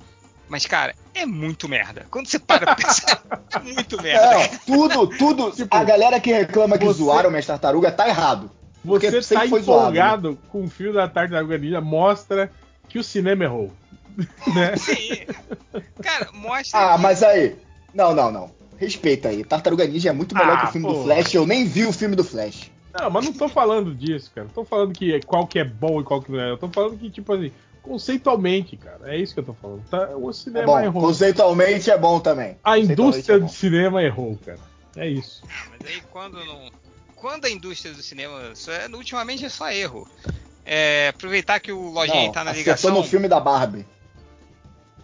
Mas, cara, é muito merda. Quando você para pra pensar, é muito [laughs] merda. É, tudo, tudo. [laughs] Tipo, a galera que reclama que você- zoaram minhas tartarugas tá errado. Porque Você sempre tá foi zoado, né? empolgado com o filme da tartaruga ninja, mostra que o cinema errou. [laughs] né? Sim. Cara, mostra. Ah, que- mas aí. Não, não, não. Respeita aí. Tartaruga Ninja é muito melhor Ah, que o filme pô. do Flash. Eu nem vi o filme do Flash. Não, mas não tô falando disso, cara. Não tô falando que qual que é bom e qual que não é. Eu tô falando que, tipo assim, conceitualmente, cara. É isso que eu tô falando. Tá? O É cinema bom. errou. Conceitualmente é bom também. A Conceitualmente indústria é do cinema errou, cara. É isso. Ah, mas aí quando não. Quando a indústria do cinema. É, ultimamente é só erro. É, aproveitar que o Lojinha Não, tá na acertou ligação. no filme da Barbie.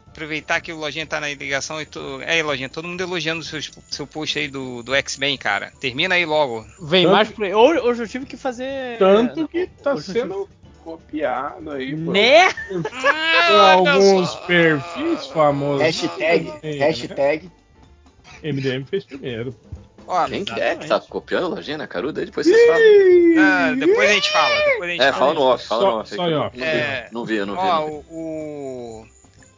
Aproveitar que o Lojinha tá na ligação e tu. É aí, Lojinha, todo mundo elogiando o seu, seu post aí do, do X-Men, cara. Termina aí logo. Vem Tanto- mais pra... Hoje, hoje eu tive que fazer. Tanto que tá hoje eu sendo copiado aí Né? por alguns perfis famosos. Hashtag. Né? Hashtag. MDM fez primeiro. Ó, Quem que é que tá copiando a lojinha na caruda? aí? Depois vocês falam. ah, depois a gente fala. Depois a gente É, fala. fala no off, fala Só- no off. só off. É. vi, não vi, não vi. Ó, não vi. o, o,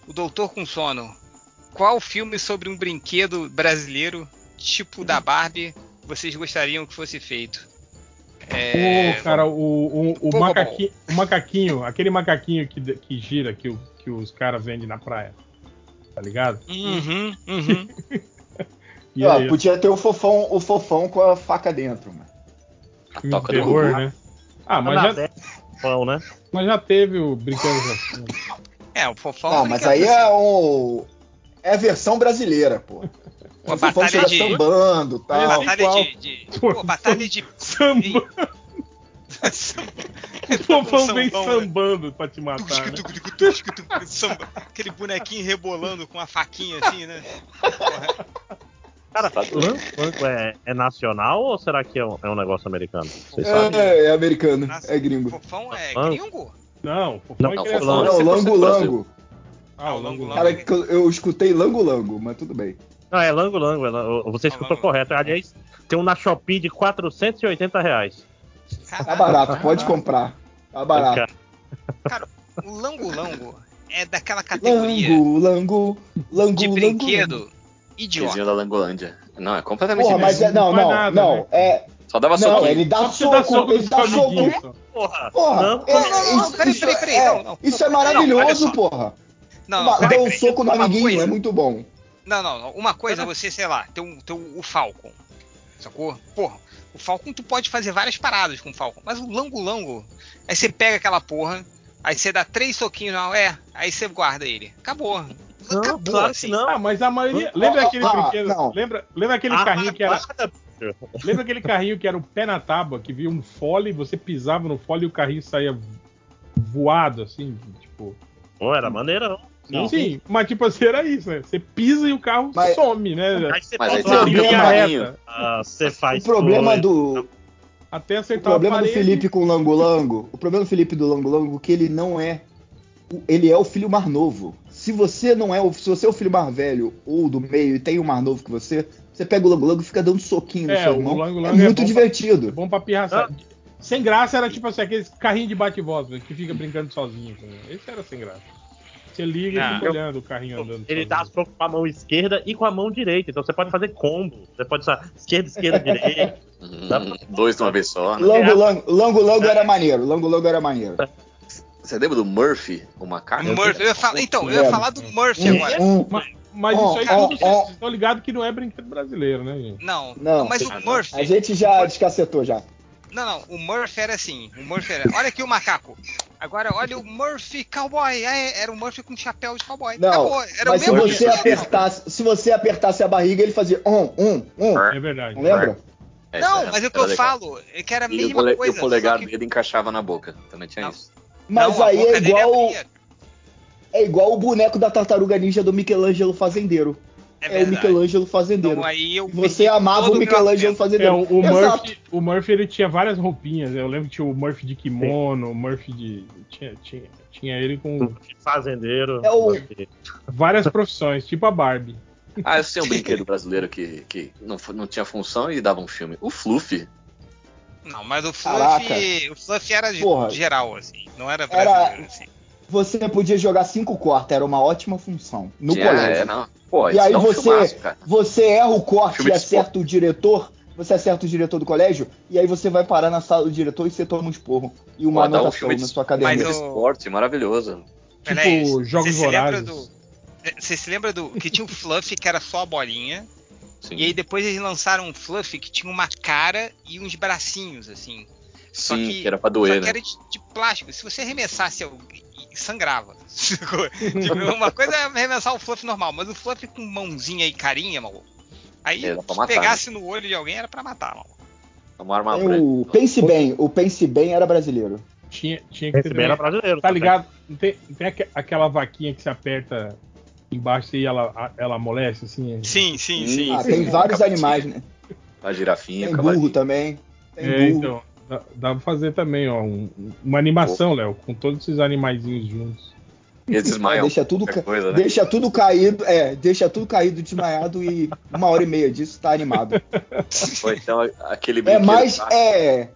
o Doutor com Sono. Qual filme sobre um brinquedo brasileiro, tipo da Barbie, vocês gostariam que fosse feito? É, Pô, cara, o, o, o, macaquinho, o macaquinho, aquele macaquinho que, que gira, que, o- que os caras vendem na praia. Tá ligado? Uhum, uhum. [laughs] E podia ter o fofão, o fofão com a faca dentro, mano. A de toca do terror, Gugu. né? Ah, mas já, Pão, né? mas já teve o assim. É, o fofão. Não, mas aí assim. é um. É a versão brasileira, pô. Uma O fofão batalha chega de- sambando e tal. assim, Batalha igual. de, de- Pô, batalha de. Samba. [laughs] O fofão vem né? sambando pra te matar, né? Aquele bonequinho rebolando com a faquinha assim, né? Porra. Cara, Lango é, é nacional ou será que é um, é um negócio americano? Vocês sabem? É, é americano, Nossa, é gringo. Fofão é gringo? Não, o fofão Não, é não, criação. Não, Lango Lango. Ah, o Ah, Lango Lango Cara, eu, eu escutei Lango Lango, mas tudo bem. Não, é Lango Lango. é Você Ah, escutou Lango. correto. Aliás, tem um na Shopee de 480 reais. Tá Caralho, barato, pode comprar. Tá barato. o Lango Lango é daquela categoria Lango, Lango, Lango, de brinquedo Lango. idiota. Vizinho da Langolândia. Não, é completamente Porra, mas é, não, Não não, nada, não. né? É, Só dava não, ele dá soco, soco ele dá soco. Porra! Porra, Lango- é, Não, não, não, isso, peraí, peraí, peraí, é, não, não. isso é Não, olha maravilhoso, porra. Não, não, peraí, um peraí. soco no amiguinho coisa- é muito bom. Não, não, não. Uma coisa é você, sei lá, ter, um, ter o, o Falcon. Sacou? Porra, o Falcon tu pode fazer várias paradas com o Falcon. Mas o Lango Lango, aí você pega aquela porra, aí você dá três soquinhos, não, é, aí você guarda ele. Acabou. Não, Acabou, claro que assim. não. Ah, mas a maioria. Ah, Lembra aquele ah, brinquedo? não. Lembra, lembra aquele Ah, carrinho que era. Lembra aquele carrinho que era o pé na tábua, que via um fole, você pisava no fole e o carrinho saía voado, assim, tipo. Pô, era maneirão. Não. Sim, mas tipo assim, era isso, né? Você pisa e o carro Mas- some, né? Aí você Mas aí bota você uma linha o carrinho. reta, Ah, Você faz. O problema do, até o acertar problema a do. Felipe com o Lango Lango, o problema do Felipe do Lango Lango é que ele não é, o- ele é o filho mais novo. Se você não é, o, se você é o filho mais velho ou do meio e tem um mais novo que você, você pega o Lango Lango e fica dando soquinho no É, seu o irmão. Lango é Lango é muito bom pra- divertido. É bom pra pirraçar. Sem graça era tipo assim, aqueles carrinhos de bate-voz, que fica brincando sozinho. Esse era sem graça. Você liga e Ah. fica olhando o carrinho andando. Ele dá soco com a mão esquerda e com a mão direita. Então você pode fazer combo. Você pode usar esquerda, esquerda, direita. [laughs] Hum, dois de uma vez só, né? Lango Lango, Lango Lango era maneiro, Lango Lango era maneiro. Você lembra do Murphy, o macaco? Murphy, eu falar, então, eu ia falar do Murphy agora. um- Mas, Ó, isso aí ó, tudo ó. vocês estão ligados que não é brinquedo brasileiro, né, gente? Não, Não. mas o a Murphy. gente já descacetou já. Não, não, o Murphy era assim. O Murphy era. Olha aqui o macaco. Agora olha o Murphy cowboy. É, era o Murphy com chapéu de cowboy. Não, Acabou. Era mas o se mesmo você tipo. apertasse, se você apertasse a barriga, ele fazia um, um, um. É verdade. Não lembra? É, Não, era- mas é o que era eu legal. falo. É que era a E o, mesma e coisa. o polegar que- dele encaixava na boca. Também tinha Não. isso. Mas Não, a aí é dele igual, é igual o boneco da tartaruga ninja do Michelangelo Fazendeiro. É, É, o. Michelangelo Fazendeiro. Então aí eu você amava o Michelangelo argumento. É, Fazendeiro. o, o. Murphy, o Murphy ele tinha várias roupinhas. Eu lembro que tinha o Murphy de kimono, o Murphy de. Tinha, tinha, tinha ele com Fazendeiro. É o- várias profissões, tipo a Barbie. Ah, eu sei um brinquedo brasileiro que, que não, não tinha função e dava um filme. O Fluffy. Não, mas o Caraca. Fluffy. O Fluffy era de- Porra. geral, assim. Não era Era- brasileiro, assim. Você podia jogar cinco cortes, era uma ótima função. No tinha, colégio. é, não. Pô, E aí um você- filmaço. Você erra o corte e acerta o diretor. Você acerta o diretor do colégio, e aí você vai parar na sala do diretor e você toma um esporro. E uma Pô, um anotação de- na sua Mas caderneta. eu- Esporte, maravilhoso. Tipo Peraí, Jogos você se lembra Vorazes. do. Você se lembra do. Que tinha o Fluffy, que era só a bolinha. Sim. E aí depois eles lançaram um Fluffy que tinha uma cara e uns bracinhos, assim. Só Sim, que, que era pra só doer, que né? era de, de plástico. Se você arremessasse alguém, sangrava. [laughs] tipo, uma coisa é arremessar o Fluffy normal, mas o Fluffy com mãozinha e carinha, maluco. Aí pra se matar, pegasse no olho de alguém era pra matar, maluco. É uma arma branca. o Pense Bem, o Pense Bem era brasileiro. Tinha, tinha que ter bem era brasileiro. Tá também. ligado? Não Tem, tem aque- aquela vaquinha que se aperta embaixo e ela, ela amolece, assim. Sim, sim, sim. Ah, sim. tem vários Capetinha. animais, né? A girafinha, Tem o burro também. Tem É, burro. então. Dá, dá pra fazer também, ó. um- uma animação, Léo, com todos esses animaizinhos juntos. E eles desmaiam. Deixa tudo, ca- coisa, né? deixa tudo caído, é, deixa tudo caído, desmaiado e uma hora e meia disso tá animado. [laughs] Ou então aquele É mais, lá. é,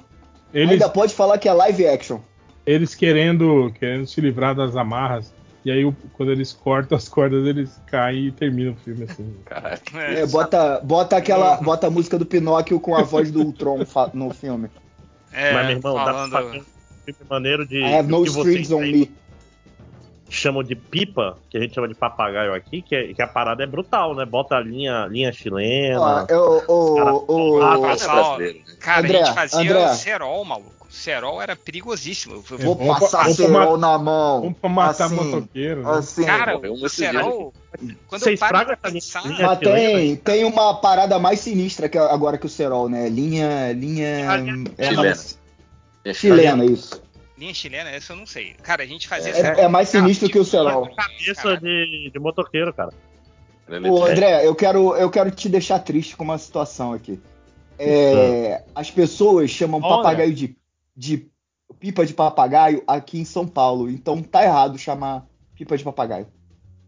Eles, ainda pode falar que é live action. eles querendo, querendo se livrar das amarras. E aí, quando eles cortam as cordas, eles caem e termina o filme assim. Caralho. É, bota, bota aquela, bota a música do Pinóquio com a voz do Ultron no filme. É, Mas, meu irmão, falando... dá pra fazer um filme maneiro de. Do no que vocês strings on aí me. chamam de pipa, que a gente chama de papagaio aqui, que, é- que a parada é brutal, né? Bota a linha, linha chilena. eu, o, Cara, o, Ah, o- tá. Não é brasileiro, né? Cara, André, a gente fazia André. cerol, maluco. Cerol era perigosíssimo. Eu- Vou Vamos passar vamos na mão. Vamos pra matar Assim, motoqueiro. né? Assim, Cara, o cerol... Quando Você eu paro pra pensar... mas tem, tem uma parada mais sinistra que agora que o Cerol, né? Linha. Linha. É chilena. É chilena, isso. Linha chilena, essa eu não sei. Cara, a gente fazia É- é mais sinistro que o cerol. Cabeça Caralho. de, de motoqueiro, cara. Ô, André, eu quero, eu quero te deixar triste com uma situação aqui. É, as pessoas chamam Olha. papagaio de, de pipa de papagaio aqui em São Paulo. Então tá errado chamar pipa de papagaio.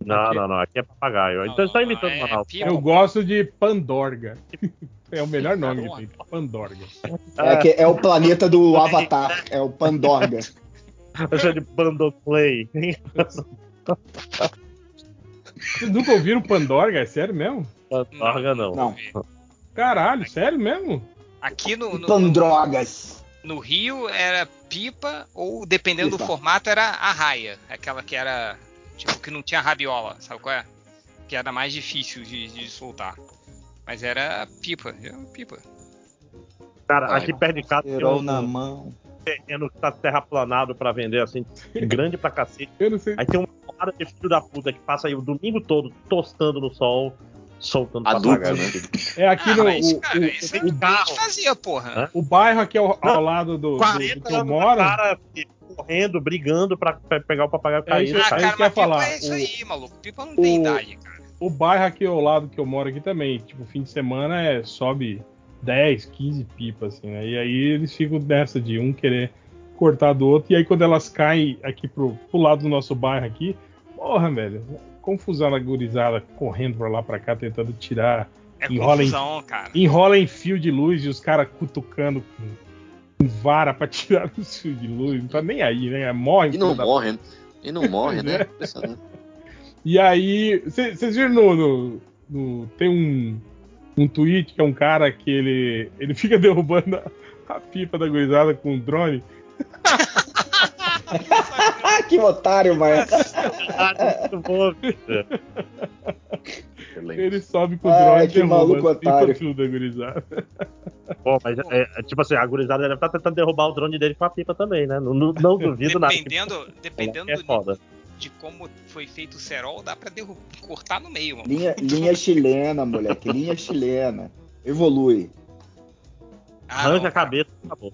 Não, não, não. Aqui é papagaio. Então você tá imitando é o Manaus. pipa. Eu gosto de Pandorga. [laughs] É o melhor nome que tem. Pandorga. É, que é o planeta do Avatar. É o Pandorga. [laughs] Eu chamo de Bandoplay. Vocês nunca ouviram Pandorga? É sério mesmo? Pandorga não. Não. Caralho, sério mesmo? Aqui no, no, no, Pandrogas. No Rio era pipa ou, dependendo do Pipa. formato, era a raia. Aquela que era, tipo, que não tinha rabiola, sabe qual é? Que era mais difícil de, de soltar. Mas era pipa, era pipa. Cara, Ai, aqui perto de casa tem um na mão. terreno que tá terraplanado pra vender, assim, [laughs] grande pra cacete. Eu não sei. Aí tem uma hora de filho da puta que passa aí o domingo todo tostando no sol, soltando Adulto, papagaio. né? É aqui ah, no. mas, o, cara, o- isso é o, o gente fazia, porra. Hã? o bairro aqui ao, ao Não, lado do, do, do 40 que eu moro. cara correndo, brigando pra, pra pegar o papagaio É caído. isso Ah, cara, que eu ia mas pipa falar. é isso O- aí, maluco. Pipa não tem o- idade, cara. O bairro aqui ao lado que eu moro aqui também, tipo, fim de semana é sobe 10, 15 pipas, assim, né? E aí eles ficam nessa de um querer cortar do outro, e aí quando elas caem aqui pro, pro lado do nosso bairro aqui, porra, velho, confusão na gurizada correndo pra lá pra cá, tentando tirar, É enrola em- confusão, cara. enrola em fio de luz e os caras cutucando com, com vara pra [laughs] tirar os fios de luz, não tá nem aí, né? Morre. E não da morre, né? E não morre, né? [laughs] é. E aí, vocês viram no, no- no- Tem um, um tweet que é um cara que ele, ele fica [laughs] derrubando a, a pipa da gurizada com um drone. [laughs] que otário, mano. [laughs] Ele sobe com o Ai, drone e que maluco as pipas otário. tudo [laughs] mas é, é, tipo assim, a gurizada deve estar tentando derrubar o drone dele com a pipa também, né? Não, não, não duvido nada. Dependendo, dependendo É do foda. de como foi feito o cerol, dá pra cortar no meio, mano. Linha, linha chilena, moleque. Linha chilena. Evolui. Ah, Arranja não, a cabeça, acabou.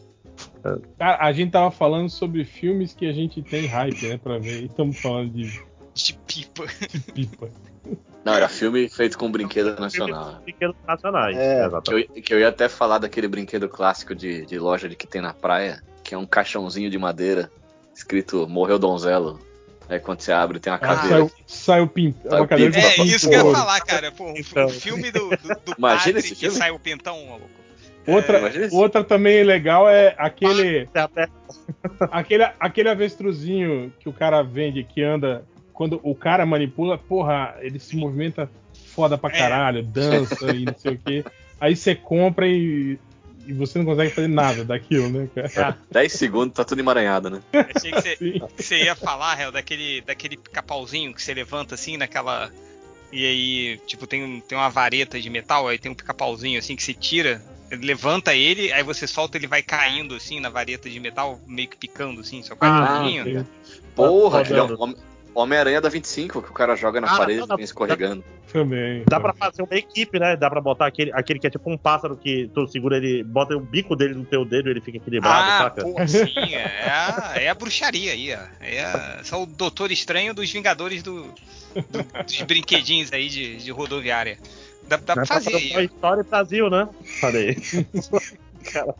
Cara, a gente tava falando sobre filmes que a gente tem hype, né, pra ver. E estamos falando de de pipa. pipa. Não, era filme feito com brinquedo nacional. Brinquedos nacionais. É. exatamente. Que eu, que eu ia até falar daquele brinquedo clássico de, de loja de que tem na praia, que é um caixãozinho de madeira, escrito Morreu Donzelo. Aí quando você abre tem uma Ah, caveira. saiu, saiu pin... Saiu uma cadeira pinto. com É, isso que eu ia falar, cara. Pô, um, Então. um filme do, do, do Imagina padre esse que filme. sai o pentão, maluco. Outra, isso. outra também legal é aquele, Você até- [laughs] aquele, aquele avestruzinho que o cara vende que anda. Quando o cara manipula, porra, ele se movimenta foda pra É. caralho, dança e não sei o quê. Aí você compra e, e você não consegue fazer nada daquilo, né, cara? 10 segundos tá tudo emaranhado, né? Achei que você, Sim. que você ia falar, Hel, daquele, daquele pica-pauzinho que você levanta assim naquela. E aí, tipo, tem, um- tem uma vareta de metal, aí tem um pica-pauzinho assim que você tira, levanta ele, aí você solta, ele vai caindo assim na vareta de metal, meio que picando assim, só quase Ah, pouquinho. sim. Porra, Tá aquele rodando. Hom- Homem-Aranha da 25, que o cara joga na Ah, parede e vem escorregando. Também. Dá pra fazer uma equipe, né? Dá pra botar aquele, aquele que é tipo um pássaro que tu segura ele, bota o bico dele no teu dedo e ele fica equilibrado, Ah, saca? pô, sim, é a, é a bruxaria aí, ó. É a, só o Doutor Estranho dos Vingadores do, do- dos brinquedinhos aí de, de rodoviária. Dá, dá pra Dá fazer história Brasil, né? Falei. [laughs] Cara.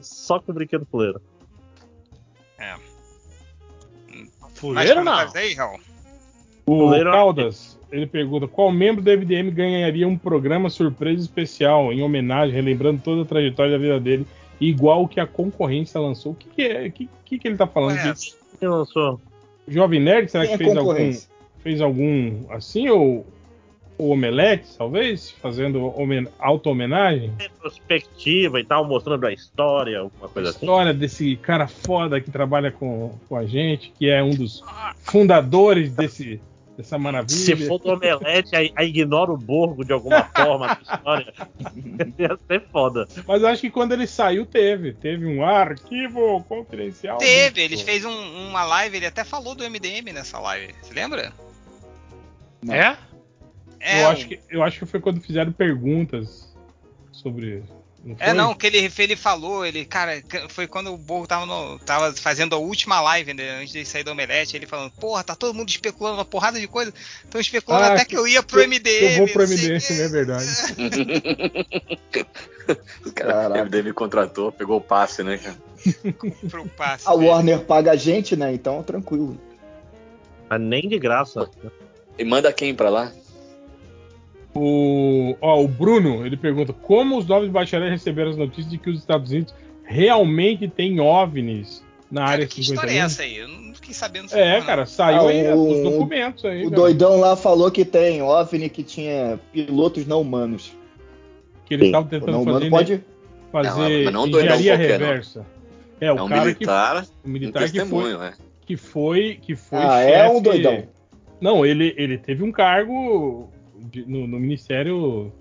Só com brinquedo fuleiro. Mais Fuleiro não. aí? O Goleiro- Caldas, ele pergunta: qual membro do MDM ganharia um programa surpresa especial em homenagem, relembrando toda a trajetória da vida dele, igual o que a concorrência lançou? O que, que é? O que, que, que ele tá falando? Aqui? Quem lançou? Jovem Nerd, será Quem que é fez algum, fez algum assim ou o Omelete, talvez, fazendo homen- auto-homenagem. Retrospectiva e tal, mostrando a história, alguma A coisa assim. história desse cara foda que trabalha com, com a gente, que é um dos fundadores desse, dessa maravilha. Se for do Omelete, aí, aí ignora o Borgo de alguma [laughs] forma na história. [laughs] Ia ser foda. Mas eu acho que quando ele saiu, teve. Teve um arquivo confidencial. Teve, ele fez um- uma live, ele até falou do MDM nessa live. Você lembra? Não. É? É, eu, um- acho que, eu acho que foi quando fizeram perguntas sobre. Não É, não, que ele, ele falou, ele, cara, que- foi quando o Borgo tava, no- tava fazendo a última live, né, antes de sair do Omelete, ele falando, porra, tá todo mundo especulando uma porrada de coisa, estão especulando Ah, até que eu ia pro que- MDM. Eu vou pro MDM, o quê. é verdade. O cara, o MDM contratou, pegou o passe, né, cara? Pro passe. A dele. Warner paga a gente, né? Então tranquilo. Mas nem de graça. E manda quem pra lá? O, ó, o Bruno, ele pergunta como os novos bacharéis receberam as notícias de que os Estados Unidos realmente têm OVNIs na Cara, área que história é 51. essa aí? Eu não fiquei sabendo É, não. cara, saiu Ah, aí o- os documentos aí. O cara, doidão lá falou que tem OVNI que tinha pilotos não humanos. que eles estavam tentando não fazer, humano pode. fazer Não, não engenharia qualquer, não. reversa. É, o é um cara militar, que, o um militar que foi, né? que foi que foi Ah, é um chefe- doidão. Não, ele, ele teve um cargo no, no Ministério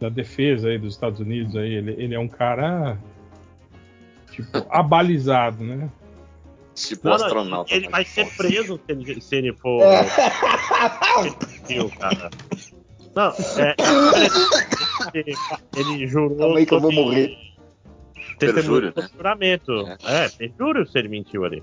da Defesa aí dos Estados Unidos. Aí. Ele, ele é um cara tipo [laughs] abalizado, né? Tipo Não, não, astronauta. ele né? vai ser preso se ele, se ele for. É. Sim, cara. Não, é. Ele, ele jurou. Calma aí que eu vou morrer. Perjúrio, né? juramento. É, perjúrio se ele mentiu ali.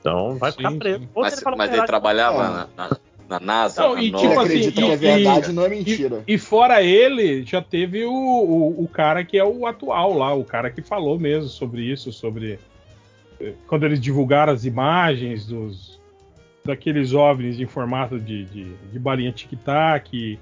Então vai Sim, ficar preso. sim. Mas, ele mas ele trabalhava É. na, na, na NASA, Não, na e tipo assim, que e- é verdade, não é mentira. E fora ele, já teve o, o, o cara que é o atual lá, o cara que falou mesmo sobre isso, sobre eh, quando eles divulgaram as imagens dos daqueles OVNIs em formato de, de, de balinha tic-tac.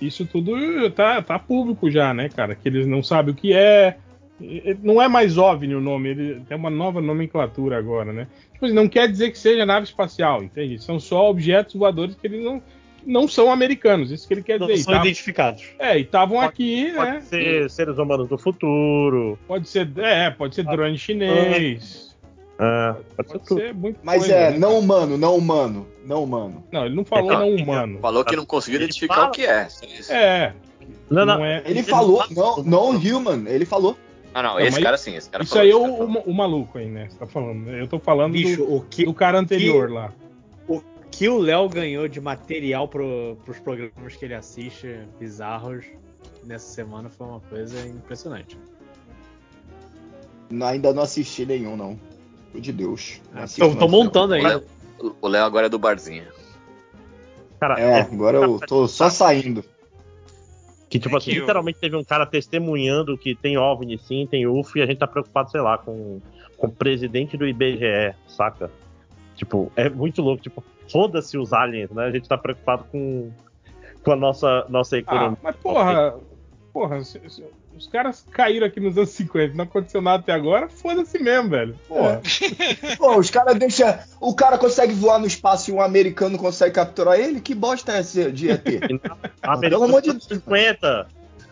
Isso tudo tá, tá público já, né, cara? Que eles não sabem o que é. E- Não é mais OVNI o nome, ele tem uma nova nomenclatura agora, né? Tipo, assim, não quer dizer que seja nave espacial, entende? São só objetos voadores que eles não, não são americanos, isso que ele quer Não dizer. E são tavam- identificados. é, e estavam Pode- aqui, Pode né? ser seres humanos do futuro. Pode ser, é, pode ser drone chinês. é, pode ser Pode tudo. ser muito Mas coisa, é, né? não humano, não humano, não humano. Não, ele não falou Então, não humano. Falou que não conseguiu Ele identificar fala- o que é. isso. É, Não, não. não é. Ele falou, não, não human, ele falou. Ah, não, Não, esse cara sim, esse cara Isso falou, aí é o, o, o maluco aí, né? Você tá falando. Eu tô falando Bicho, do, o que, do cara anterior lá. que o Léo ganhou de material pro, pros programas que ele assiste, bizarros, nessa semana foi uma coisa impressionante. Não, Ainda não assisti nenhum, não. Por de Deus. Ah, tô, tô montando O ainda. Léo, o Léo agora é do barzinho. Cara, É, agora eu tô só saindo. Que, tipo É assim, que literalmente teve um cara testemunhando que tem OVNI sim, tem UFO, e a gente tá preocupado, sei lá, com, com o presidente do IBGE, saca? Tipo, é muito louco, tipo, foda-se os aliens, né? A gente tá preocupado com, com a nossa, nossa Ah, economia. mas porra, porra, se- se- os caras caíram aqui nos anos 50, não aconteceu nada até agora, foda-se mesmo, velho. Porra. Pô, os caras deixam. O cara consegue voar no espaço e um americano consegue capturar ele? Que bosta é essa de ET? [laughs] Pelo amor de Deus. 50.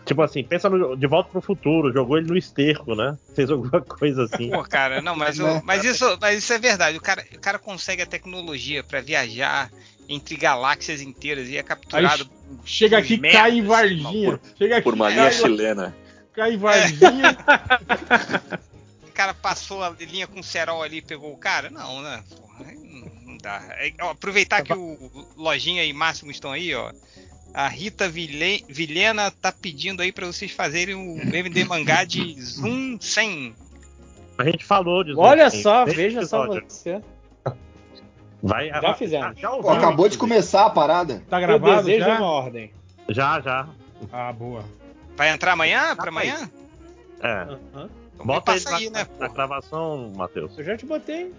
Tipo assim, pensa no De Volta pro Futuro, jogou ele no esterco, né? Fez alguma [laughs] coisa assim. Pô, cara, não, mas, o- Né? mas, isso, mas isso é verdade. O cara, o cara consegue a tecnologia pra viajar entre galáxias inteiras e é capturado. Chega aqui, Merda, cai em Varginha. Chega aqui, Por uma cai, linha chilena. Cai Varginha. [laughs] O cara passou a linha com cerol ali e pegou o cara? Não, né? Porra, não, dá. É, ó, aproveitar que o Lojinha e Máximo estão aí, ó. A Rita Vile- Vilhena tá pedindo aí pra vocês fazerem o MD mangá de Zoom 100. A gente falou de Olha Zoom, só, nesse veja só você. Vai, Já fizemos. Já, Pô, acabou de começar a parada. Tá Eu gravado desejo já? uma ordem. Já, já. Ah, boa. Vai entrar amanhã? Pra amanhã? É. Aham. Então Bota ele passa na, aí, né? na gravação, Matheus. Eu já te botei.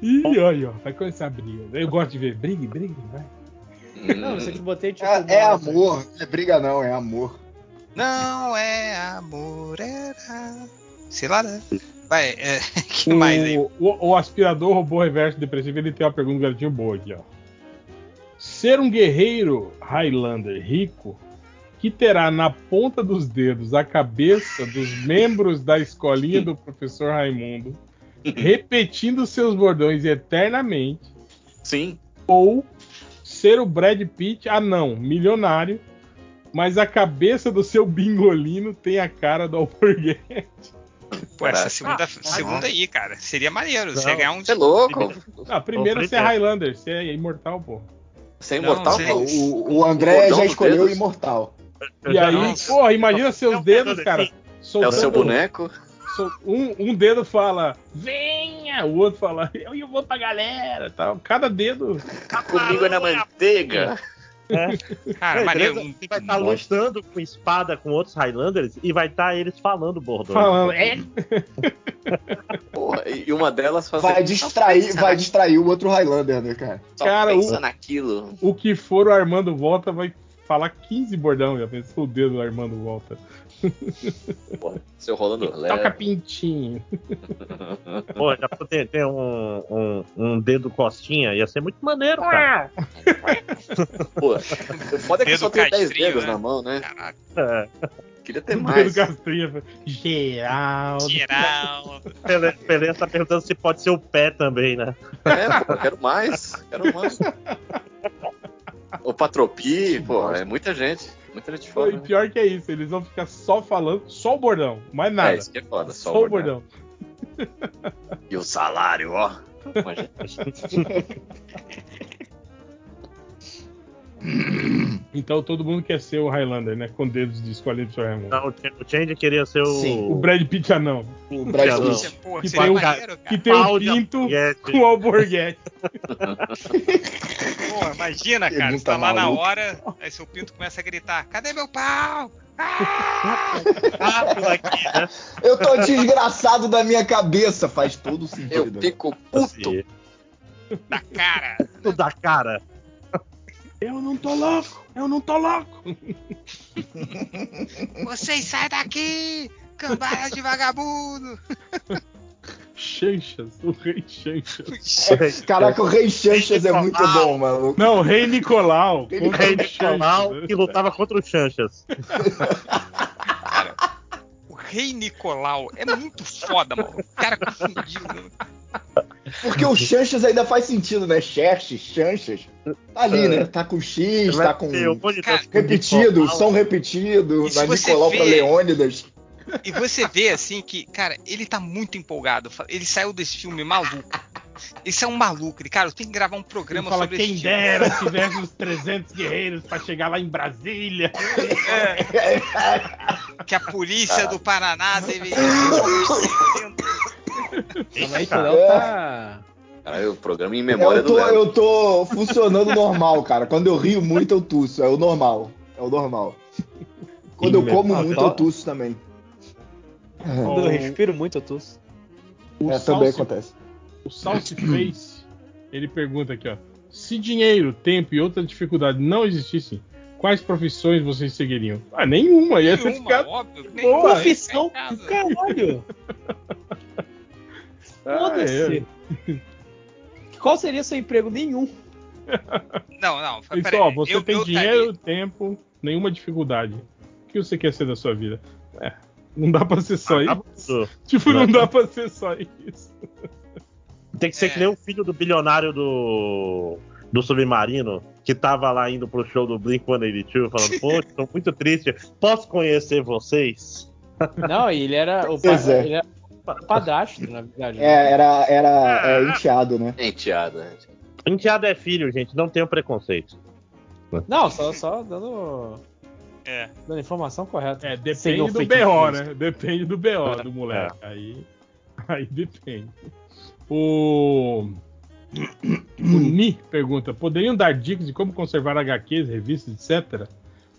Ih, olha, ó, vai começar a briga. Eu gosto de ver briga, briga, vai. Não, eu te botei tipo. É, é amor, não é briga não, é amor. Não é amor, era. Sei lá, né? Vai, é. [laughs] que mais aí? O, o, o aspirador robô reverso depressivo, ele tem uma pergunta do garotinho boa aqui, ó. Ser um guerreiro Highlander rico que terá na ponta dos dedos a cabeça dos [laughs] membros da escolinha do professor Raimundo, repetindo seus bordões eternamente, Sim. ou ser o Brad Pitt anão, milionário, mas a cabeça do seu bingolino tem a cara do alborguete. Pô, essa Caraca. segunda, segunda aí, cara. Seria maneiro. Você ia ganhar um Você é louco? Ah, primeiro você é. Highlander, você é imortal, pô. Você é Não, imortal? sei. pô? O, o André Bordão já escolheu o imortal. Eu E aí, não- porra, imagina seus Não, dedos, não, cara. sim. É o soltando- seu boneco? sol- Um, um dedo fala, venha! O outro fala, eu, vou pra galera tal. Cada dedo. Comigo é na manteiga. Cara, É, maneiro. beleza? Um, vai estar lutando com espada com outros Highlanders e vai estar eles falando bordões. Falando, é, [laughs] Porra, e uma delas faz Vai assim, distrair, vai distrair o outro Highlander, né, cara? na- Só Cara, pensa o- naquilo. o que for o Armando Volta vai falar 15 bordão. Já pensou o dedo do Armando Volta. Porra, seu rolando Toca leve. pintinho. Pô, já pra ter, ter um, um, um dedo costinha, ia ser muito maneiro, cara. Pô, o foda é que Dedo só tem 10 castrinho, dedos né? na mão, né? Caraca, É. Queria ter O mais. dedo castrinha. Geral. geral. Pelé, Pelé tá perguntando se pode ser o pé também, né? É, pô, quero mais. Quero mais. O Patropi, pô, é muita gente. Muita gente E foda. né? pior que é isso, eles vão ficar só falando, só o bordão, mais nada. É, isso que é foda. Só, só o o bordão. E o salário, ó. [laughs] Então todo mundo quer ser o Highlander, né? Com dedos de escolher do seu Raimundo. Não, o Ch- o Change queria ser o. Sim. O Brad Pitt anão. O Brad. Pitt. Pô, Que seria tem um- maneiro, cara. Que tem um de pinto com alborguete. [laughs] Pô, imagina, cara. Você Pergunta tá lá na hora, aí seu pinto começa a gritar: Cadê meu pau? Aqui, né? Eu tô desgraçado da minha cabeça, faz todo Eu sentido. fico puto. Assim, Da cara. Tudo da cara. Eu não tô louco, eu não tô louco. [laughs] Vocês saem daqui! Cambada de vagabundo! Chanchas, o rei Chanchas. Caraca, o Rei Chanchas é muito bom, maluco. Não, o rei Nicolau. Contra Rei o Nicolau que lutava contra o Chanchas. [laughs] O rei Nicolau é muito foda, mano. O cara confundiu. né? Porque o Chanchas ainda faz sentido, né? Xerxes, Chanchas. Tá ali, né? Tá com X, tá com repetido, som repetido, da Nicolau pra vê- Leônidas. E você vê assim que, cara, ele tá muito empolgado. Ele saiu desse filme maluco. Esse é um maluco. Ele, cara, eu tenho que gravar um programa fala, sobre quem esse filme. dera tivesse os 300 guerreiros pra chegar lá em Brasília. Que a polícia do Paraná deveria. Calma aí, que o Léo tá. Caralho, o programa em memória Eu do tô, Léo. eu tô funcionando normal, cara. Quando eu rio muito, eu tuço. É o normal. É o normal. Quando eu como muito, eu tuço também. Quando eu respiro muito, eu tuço. O É, também acontece. O Salsi [coughs] Face, ele pergunta aqui, ó. Se dinheiro, tempo e outras dificuldades não existissem, quais profissões vocês seguiriam? Ah, nenhuma. Ia ter Nenhuma, ficado... óbvio. Nenhuma. Profissão casa. caralho. [laughs] Ah, Foda-se. Qual seria seu emprego? Nenhum. [laughs] Não, não. Peraí. ó, você Eu- tem eu dinheiro, tempo, nenhuma dificuldade. O que você quer ser da sua vida? É, não dá pra ser só Acaba isso. Tipo, não dá pra ser só isso. Tem que ser É. que nem o filho do bilionário do, do submarino, que tava lá indo pro show do Blink-182, falando, pô, [laughs] tô muito triste, posso conhecer vocês? Não, e ele era o Pois pa- é. ele era padrasto, na verdade. É, era, era é, enteado, né? Enteada. Enteado é filho, gente, não tenham preconceito. Não, só, só dando, É. dando informação correta. É, depende do BO, né? Depende do BO do moleque. Aí, [laughs] aí depende. O. O Ni pergunta: poderiam dar dicas de como conservar HQs, revistas, etc?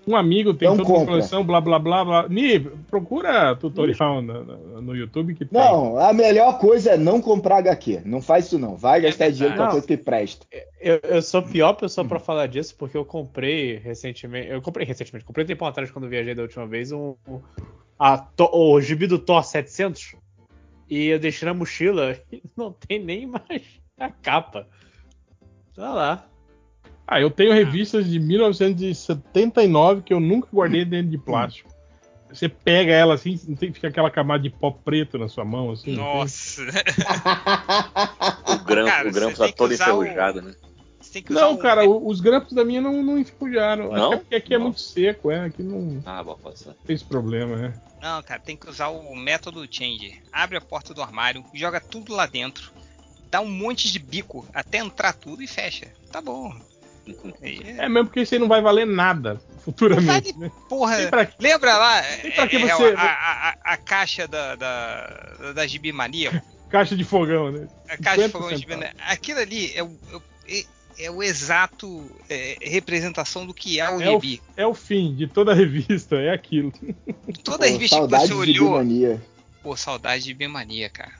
Um amigo tem Não toda uma compra. coleção, blá blá blá blá. Ni, procura tutorial no, no- YouTube que tem. Não, a melhor coisa é não comprar HQ. Não faz isso não. Vai gastar verdade. dinheiro com a coisa que presta. Eu, eu sou a pior pessoa pra falar disso porque eu comprei recentemente. Eu comprei recentemente, comprei um tempo atrás quando viajei da última vez um, um- a To- o gibi do Thor 700 e eu deixei na mochila [laughs] e não tem nem mais a capa. Tá lá. Ah, eu tenho revistas de 1979 que eu nunca guardei dentro de plástico. Você pega ela assim, não tem que ficar aquela camada de pó preto na sua mão, assim. Nossa. O grampo, Cara, o grampo tá todo o- enferrujado, né? Você tem que usar Não, cara, o- os grampos da minha não, não enferrujaram. Não? que é porque aqui é Não. muito seco, é. Aqui não Ah, bom, pode ser. tem esse problema, né? Não, cara, tem que usar o método Change. Abre a porta do armário, joga tudo lá dentro, dá um monte de bico até entrar tudo e fecha. Tá bom. É- É mesmo porque isso aí não vai valer nada futuramente, né? Porra, pra- lembra lá pra que é, é, você- a, a- a- a caixa da, da, da Gibi Mania? [laughs] Caixa de fogão, né? A caixa de 50 fogão de. Aquilo ali é o, é o- é- é o exato é, representação do que é o É o, Gibi. é o fim de toda a revista, é aquilo. [laughs] Toda Pô, revista que você olhou, Bimania. pô, saudade de Gibi Mania, cara.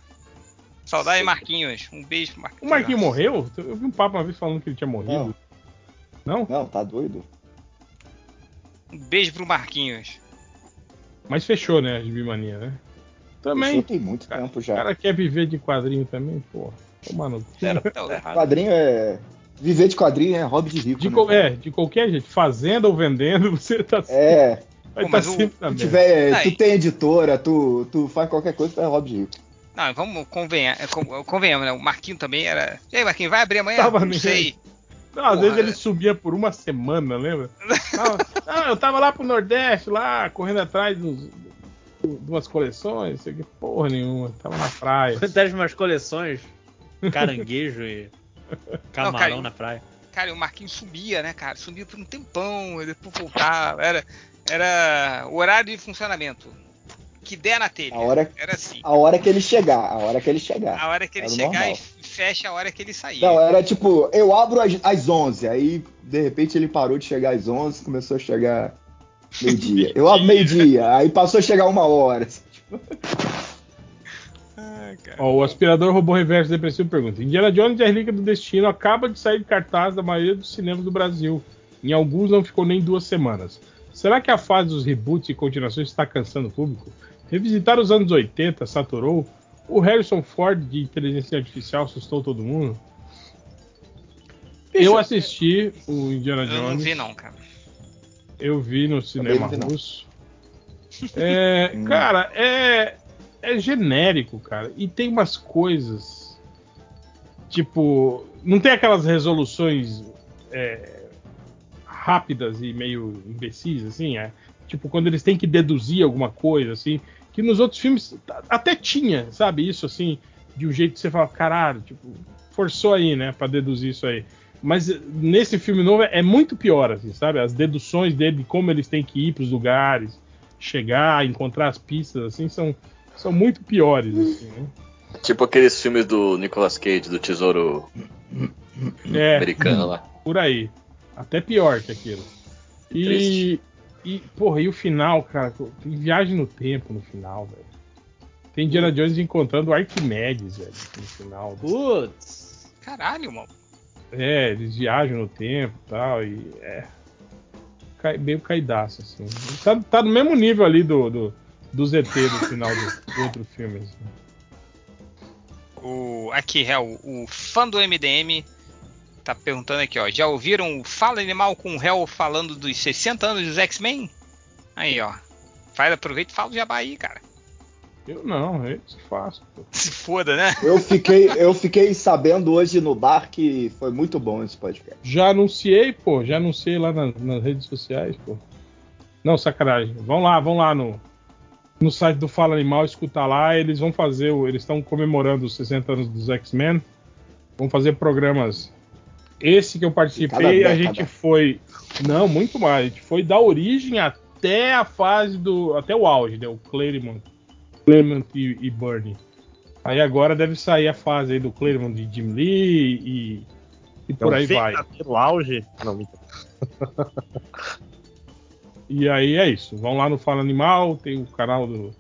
Saudade de Marquinhos. Um beijo pro Marquinhos. O Marquinhos morreu? Eu vi um papo uma vez falando que ele tinha morrido. Não? Não, tá doido? Um beijo pro Marquinhos. Mas fechou, né, a Gibimania, né? Também. tem muito tempo O já. cara quer viver de quadrinho também, pô. Ô, mano. Era, Tá tá [laughs] errado. Quadrinho é. Viver de quadrinho é hobby de rico. De, né, co- cara? é, de qualquer jeito, fazendo ou vendendo, [laughs] você tá É, vai Pô, tá o- sempre na merda. tiver. Aí. Tu tem editora, tu, tu faz qualquer coisa, tu é hobby de rico. Não, vamos convenhar, con- convenhamos, né? O Marquinhos também era. E aí, Marquinhos, vai abrir amanhã? Tava não sei. [laughs] Não, às Porra, vezes ele é. subia por uma semana, lembra? Não, eu tava lá pro Nordeste, lá, correndo atrás dos, de umas coleções, não sei que, porra nenhuma. Tava na praia. Quantas umas coleções? Caranguejo e [laughs] camarão cara, na praia. Cara, o Marquinhos subia, né, cara? Subia por um tempão, e depois voltava. Era, era o horário de funcionamento. Que der na telha. A hora, Era assim. a hora que ele chegar, a hora que ele chegar. A hora que ele Era chegar normal. Fecha a hora que ele sair. Não, era tipo, eu abro às, às 11, aí de repente ele parou de chegar às 11, começou a chegar meio-dia. Eu abro [laughs] meio-dia, aí passou a chegar uma hora. Ah, cara. Ó, o aspirador robô reverso depressivo pergunta: Indiana Jones e a Relíquia do Destino acaba de sair de cartaz da maioria dos cinemas do Brasil. Em alguns não ficou nem duas semanas. Será que a fase dos reboots e continuações está cansando o público? Revisitar os anos 80 saturou? O Harrison Ford de inteligência artificial assustou todo mundo? Eu assisti o Indiana Eu Jones. não vi, não, cara. Eu vi no cinema vi, russo. É, [laughs] Hum. cara, é, é genérico, cara. E tem umas coisas. Tipo, não tem aquelas resoluções é, rápidas e meio imbecis, assim. É, tipo, quando eles têm que deduzir alguma coisa, assim. Que nos outros filmes a- até tinha, sabe? Isso, assim, de um jeito que você fala, caralho, tipo, forçou aí, né, pra deduzir isso aí. Mas eh, nesse filme novo é é muito pior, assim, sabe? As deduções dele, de como eles têm que ir pros lugares, chegar, encontrar as pistas, assim, são, são muito piores, assim, né? Tipo aqueles filmes do Nicolas Cage, do Tesouro É, Americano lá. por aí. Até pior que aquilo. E, Triste. E, porra, e o final, cara? Tem viagem no tempo no final, velho. Tem Indiana Jones encontrando o Arquimedes, velho, no final. Putz. Caralho, mano. É, eles viajam no tempo e tal, e é. Cai, meio caidaço, assim. Tá, tá no mesmo nível ali do, do, do ZT do final do, do outro filme. assim. O, aqui, é, o, o fã do MDM tá perguntando aqui, ó. Já ouviram o Fala Animal com o Hell falando dos 60 anos dos X-Men? Aí, ó. Faz, aproveita e fala o jabá aí, cara. Eu não, é isso que faço. pô. [laughs] Se foda, né? Eu fiquei, eu fiquei sabendo hoje no bar que foi muito bom esse podcast. Já anunciei, pô, já anunciei lá na- nas redes sociais, pô. Não, sacanagem. Vão lá, vão lá no, no site do Fala Animal, escutar lá. Eles vão fazer, o- eles estão comemorando os 60 anos dos X-Men. Vão fazer programas. Esse que eu participei, a gente foi. Não, muito mais. A gente foi da origem até a fase do. até o auge, né? O Claremont. Claremont e, e Bernie. Aí agora deve sair a fase aí do Claremont de Jim Lee e. E por aí vai. No auge. Não, mentira. E aí é isso. Vão lá no Fala Animal, tem o canal do,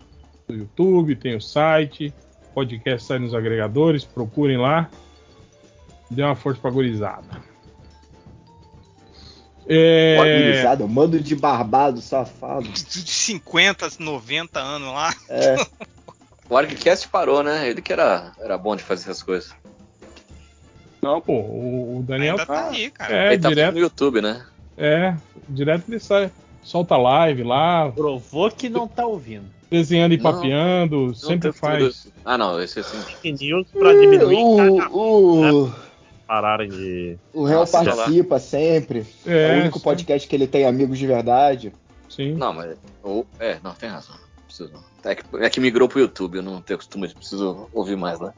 do YouTube, tem o site, podcast sai nos agregadores, procurem lá. Dê uma força pra gurizada. É, um mando de barbado, safado. De 50, 90 anos lá. É, [laughs] O ArgCast parou, né? Ele que era, era bom de fazer essas coisas. Não, pô. O, Daniel Ainda tá. tá aí, cara. É, Ele tá direto. no YouTube, né? É, direto ele sai. Solta live lá, Provou que não tá ouvindo. desenhando e Não, papeando, Não sempre faz. tudo. Ah, não, esse assim. Fake news pra diminuir O, o, pararem de. o réu Nossa, participa sempre. É, É, o único sim, podcast que ele tem amigos de verdade. Sim. Não, mas. ou- é, não, tem razão. Não Preciso, não. É, que, é que migrou pro YouTube, eu não tenho costume, preciso ouvir mais lá.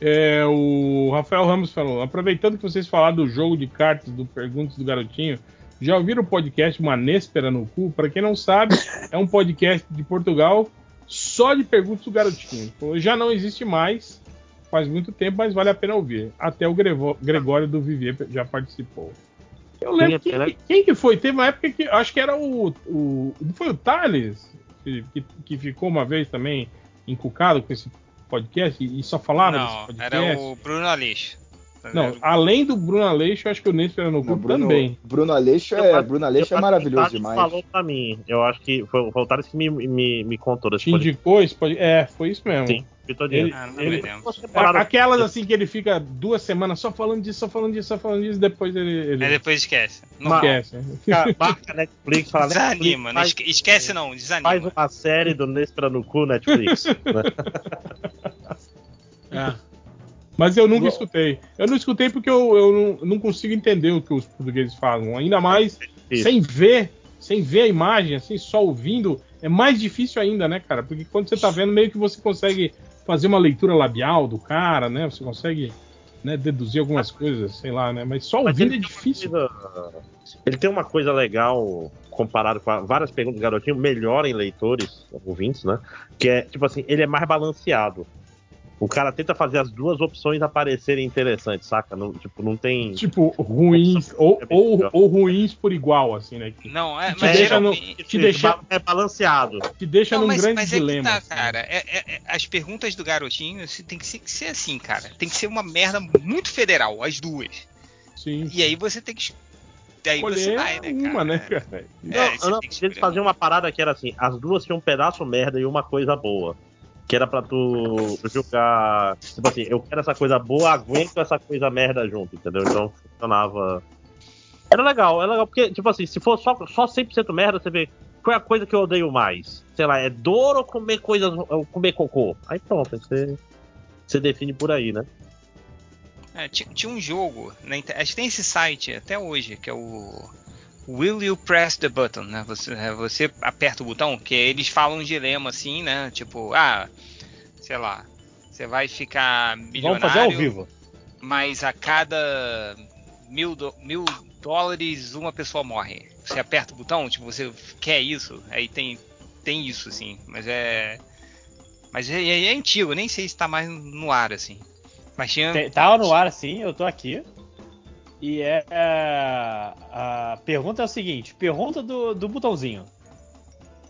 É, o Rafael Ramos falou: aproveitando que vocês falaram do jogo de cartas do Perguntas do Garotinho, já ouviram o podcast Uma Néspera no Cu? Para quem não sabe, é um podcast de Portugal só de Perguntas do Garotinho. Então, Já não existe mais, faz muito tempo, mas vale a pena ouvir. Até o Grevo- Gregório do Vivier já participou. Eu lembro que, quem que foi? Teve uma época que acho que era o. o não foi o Thales que, que, que ficou uma vez também encucado com esse podcast e, e só falava desse Não, podcast. era o Bruno Aleixo. Não, além do Bruno Aleixo, eu acho que o Não, cu Bruno, também. Bruno Aleixo Eu é, acho- Bruno Aleixo eu é maravilhoso demais. falou pra mim. Eu acho que foi, foi o Thales que me, me, me contou Te indicou esse podcast? É, foi isso mesmo. Sim, eu tô Ele-. Ah, não ele- Aquelas assim que ele fica duas semanas só falando disso, só falando disso, só falando disso, depois ele, ele Aí depois esquece. Não esquece. Marca- Netflix, fala Desanima, Netflix, esque- esquece não, faz, desanima. faz uma série do Nespera no cu Netflix. [laughs] né? É. Mas eu nunca escutei. Eu não escutei porque eu, eu não, não consigo entender o que os portugueses falam. Ainda mais Isso. sem ver, sem ver a imagem, assim, só ouvindo, é mais difícil ainda, né, cara? Porque quando você tá vendo, meio que você consegue fazer uma leitura labial do cara, né? Você consegue né, deduzir algumas coisas, sei lá, né? Mas só Mas ouvindo é tem uma difícil. coisa- Ele tem uma coisa legal comparado com várias perguntas do garotinho, melhor em leitores, ouvintes, né? Que é, tipo assim, ele é mais balanceado. O cara tenta fazer as duas opções aparecerem interessantes, saca? Não, tipo, não tem. Tipo, ruins, ou, É ou, ou ruins por igual, assim, né? Que Não, é, Te mas deixa no- te deixa- É balanceado. te deixa Não, num mas, grande mas é que dilema. tá, assim. cara. É- é- é- as perguntas do garotinho tem que, ser, que ser assim, cara. Tem que ser uma merda muito federal, as duas. Sim. E aí você tem que. Aí você Escolher vai, né, uma, cara? né, cara? É, não, você não, tem que eles faziam uma parada que era assim: as duas tinham um pedaço merda e uma coisa boa. Que era pra tu jogar. Tipo assim, eu quero essa coisa boa, aguento essa coisa merda junto, entendeu? Então funcionava. Era legal, era legal, porque, tipo assim, se for só, só 100% merda, você vê qual é a coisa que eu odeio mais. Sei lá, é dor ou comer coisas. ou comer cocô? Aí pronto, você, você define por aí, né? É, ti- tinha um jogo, inter- acho que tem esse site até hoje, que é o Will You Press the Button, né? Você, é, você aperta o botão, que eles falam um dilema assim, né? Tipo, ah, sei lá, você vai ficar Vamos milionário, fazer ao vivo. mas a cada mil, do- mil dólares uma pessoa morre. Você aperta o botão, tipo, você quer isso, aí tem, tem isso, assim, mas é. Mas é, é- é antigo, nem sei se tá mais no ar, assim. Mas tinha. Tava no ar sim, eu tô aqui. E é. é, A pergunta é o seguinte: pergunta do, do botãozinho.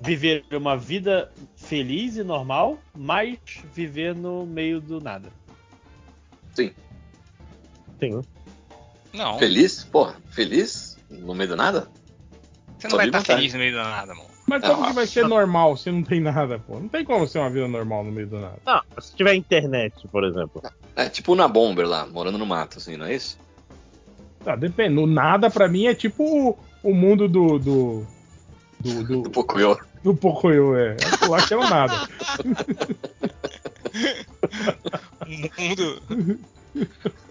Viver uma vida feliz e normal, mas viver no meio do nada. Sim. Não, Feliz? Porra, feliz? No meio do nada? você não Só vai estar vontade. feliz no meio do nada, mano. Mas como Não, que vai ser normal se não tem nada, pô? Não tem como ser uma vida normal no meio do nada. Não, se tiver internet, por exemplo. É tipo na Bomber lá, morando no mato, assim, não é isso? Tá, depende. No nada, pra mim, é tipo o, o mundo do. do. do. do, Do Pocoyo. do Pocoyo, é. Aquilo lá que é o nada. [laughs] O mundo.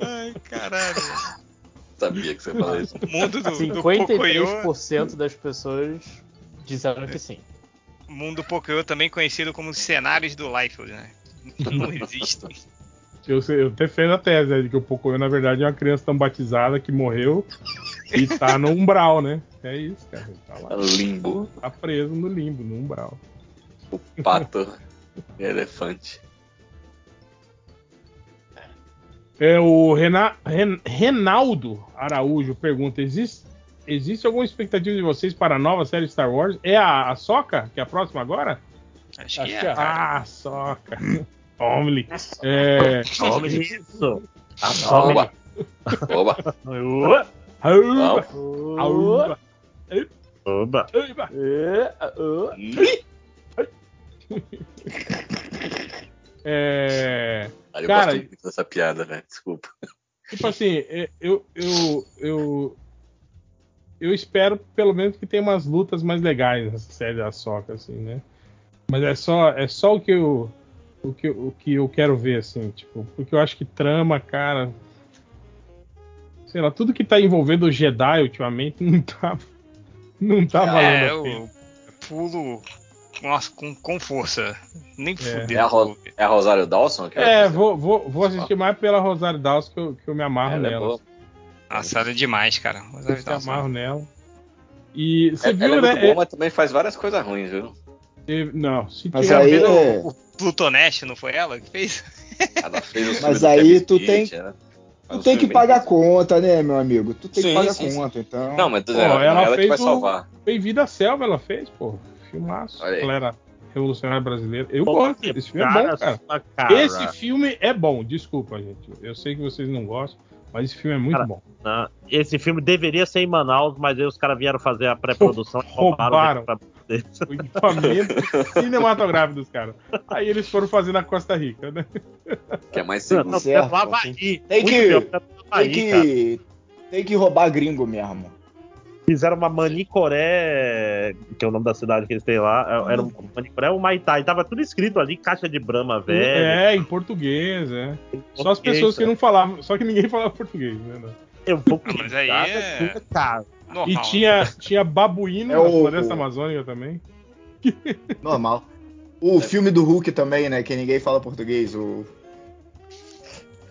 Ai, caralho. Sabia que você ia falar isso. O mundo do, do Pocoyo. 53% das pessoas disseram que sim. O mundo Pocoyo também conhecido como os cenários do Liefeld, né? Não existem. Eu, eu até fiz a tese né, de que o Pocoyo, na verdade, é uma criança tão batizada que morreu e tá no umbral, né? É isso, cara. Ele tá lá. Limbo, Tá preso no limbo, no umbral. o pato e [laughs] elefante. É, o Rena, Ren- Renaldo Araújo pergunta: existe, existe alguma expectativa de vocês para a nova série Star Wars? É a, a Soca, que é a próxima agora? Acho que Acho é, que é. cara. Ah, Soca. Omni. É. Tome isso! Oba! Oba! Auba, Não. auba, Oba! auba. É, Aí eu Cara, gosto muito dessa piada, né? Desculpa. Tipo assim, é, eu, eu, eu, eu espero pelo menos que tenha umas lutas mais legais nessa série da Soca, assim, né? Mas é só, é só o que eu, o que, eu- o que eu quero ver, assim, tipo, porque eu acho que trama, cara, sei lá, tudo que tá envolvendo o Jedi ultimamente [laughs] não tá, não tá valendo É, a pena. eu pulo. Nossa, com, com força. Nem É fudeu. a, Ro- é a Rosário Dawson? É, vou, vou, vou assistir mais pela Rosário Dawson que eu, que eu me amarro Ela é nela. boa. Nossa, ela é demais, cara. Eu Rosário me Dawson. amarro nela. E você É- viu, ela é né? muito boa, mas também faz várias coisas ruins, viu? É- não, se Mas aí é- O Plutoneste, não foi ela que fez? [laughs] Ela fez o Mas aí tu tem- ela Tu tem que pagar a conta, né, meu amigo? Tu tem Sim, que pagar sim, a sim. conta, então. Não, mas Pô, ela, ela ela que fez vai o- salvar. Bem-vindo à Selva ela fez, pô. Filmaço. Galera revolucionária brasileira. Eu Pô, gosto. Esse filme é bom, cara. cara. Esse filme é bom. Desculpa, gente. Eu sei que vocês não gostam, mas esse filme é muito Cara, bom. Né? Esse filme deveria ser em Manaus, mas aí os caras vieram fazer a pré-produção e [laughs] Roubaram. roubaram. Equipamento deles. O equipamento cinematográfico dos caras. Aí eles foram fazer na Costa Rica, né? Que é mais seguro. não, certo. no Havaí. Tem que- Tem que. Tem que roubar gringo mesmo. Fizeram uma Manicoré, que é o nome da cidade que eles têm lá. Era um Manicoré ou Maitai. Tava tudo escrito ali, caixa de Brahma velho. É, em português, é. Só as pessoas que não falavam. Só que ninguém falava português, né? Eu vou Ah, mas aí é- cara. Normal. E tinha, tinha babuíno [laughs] É na o- floresta amazônica também. [laughs] Normal. O filme do Hulk também, né? Que ninguém fala português. O...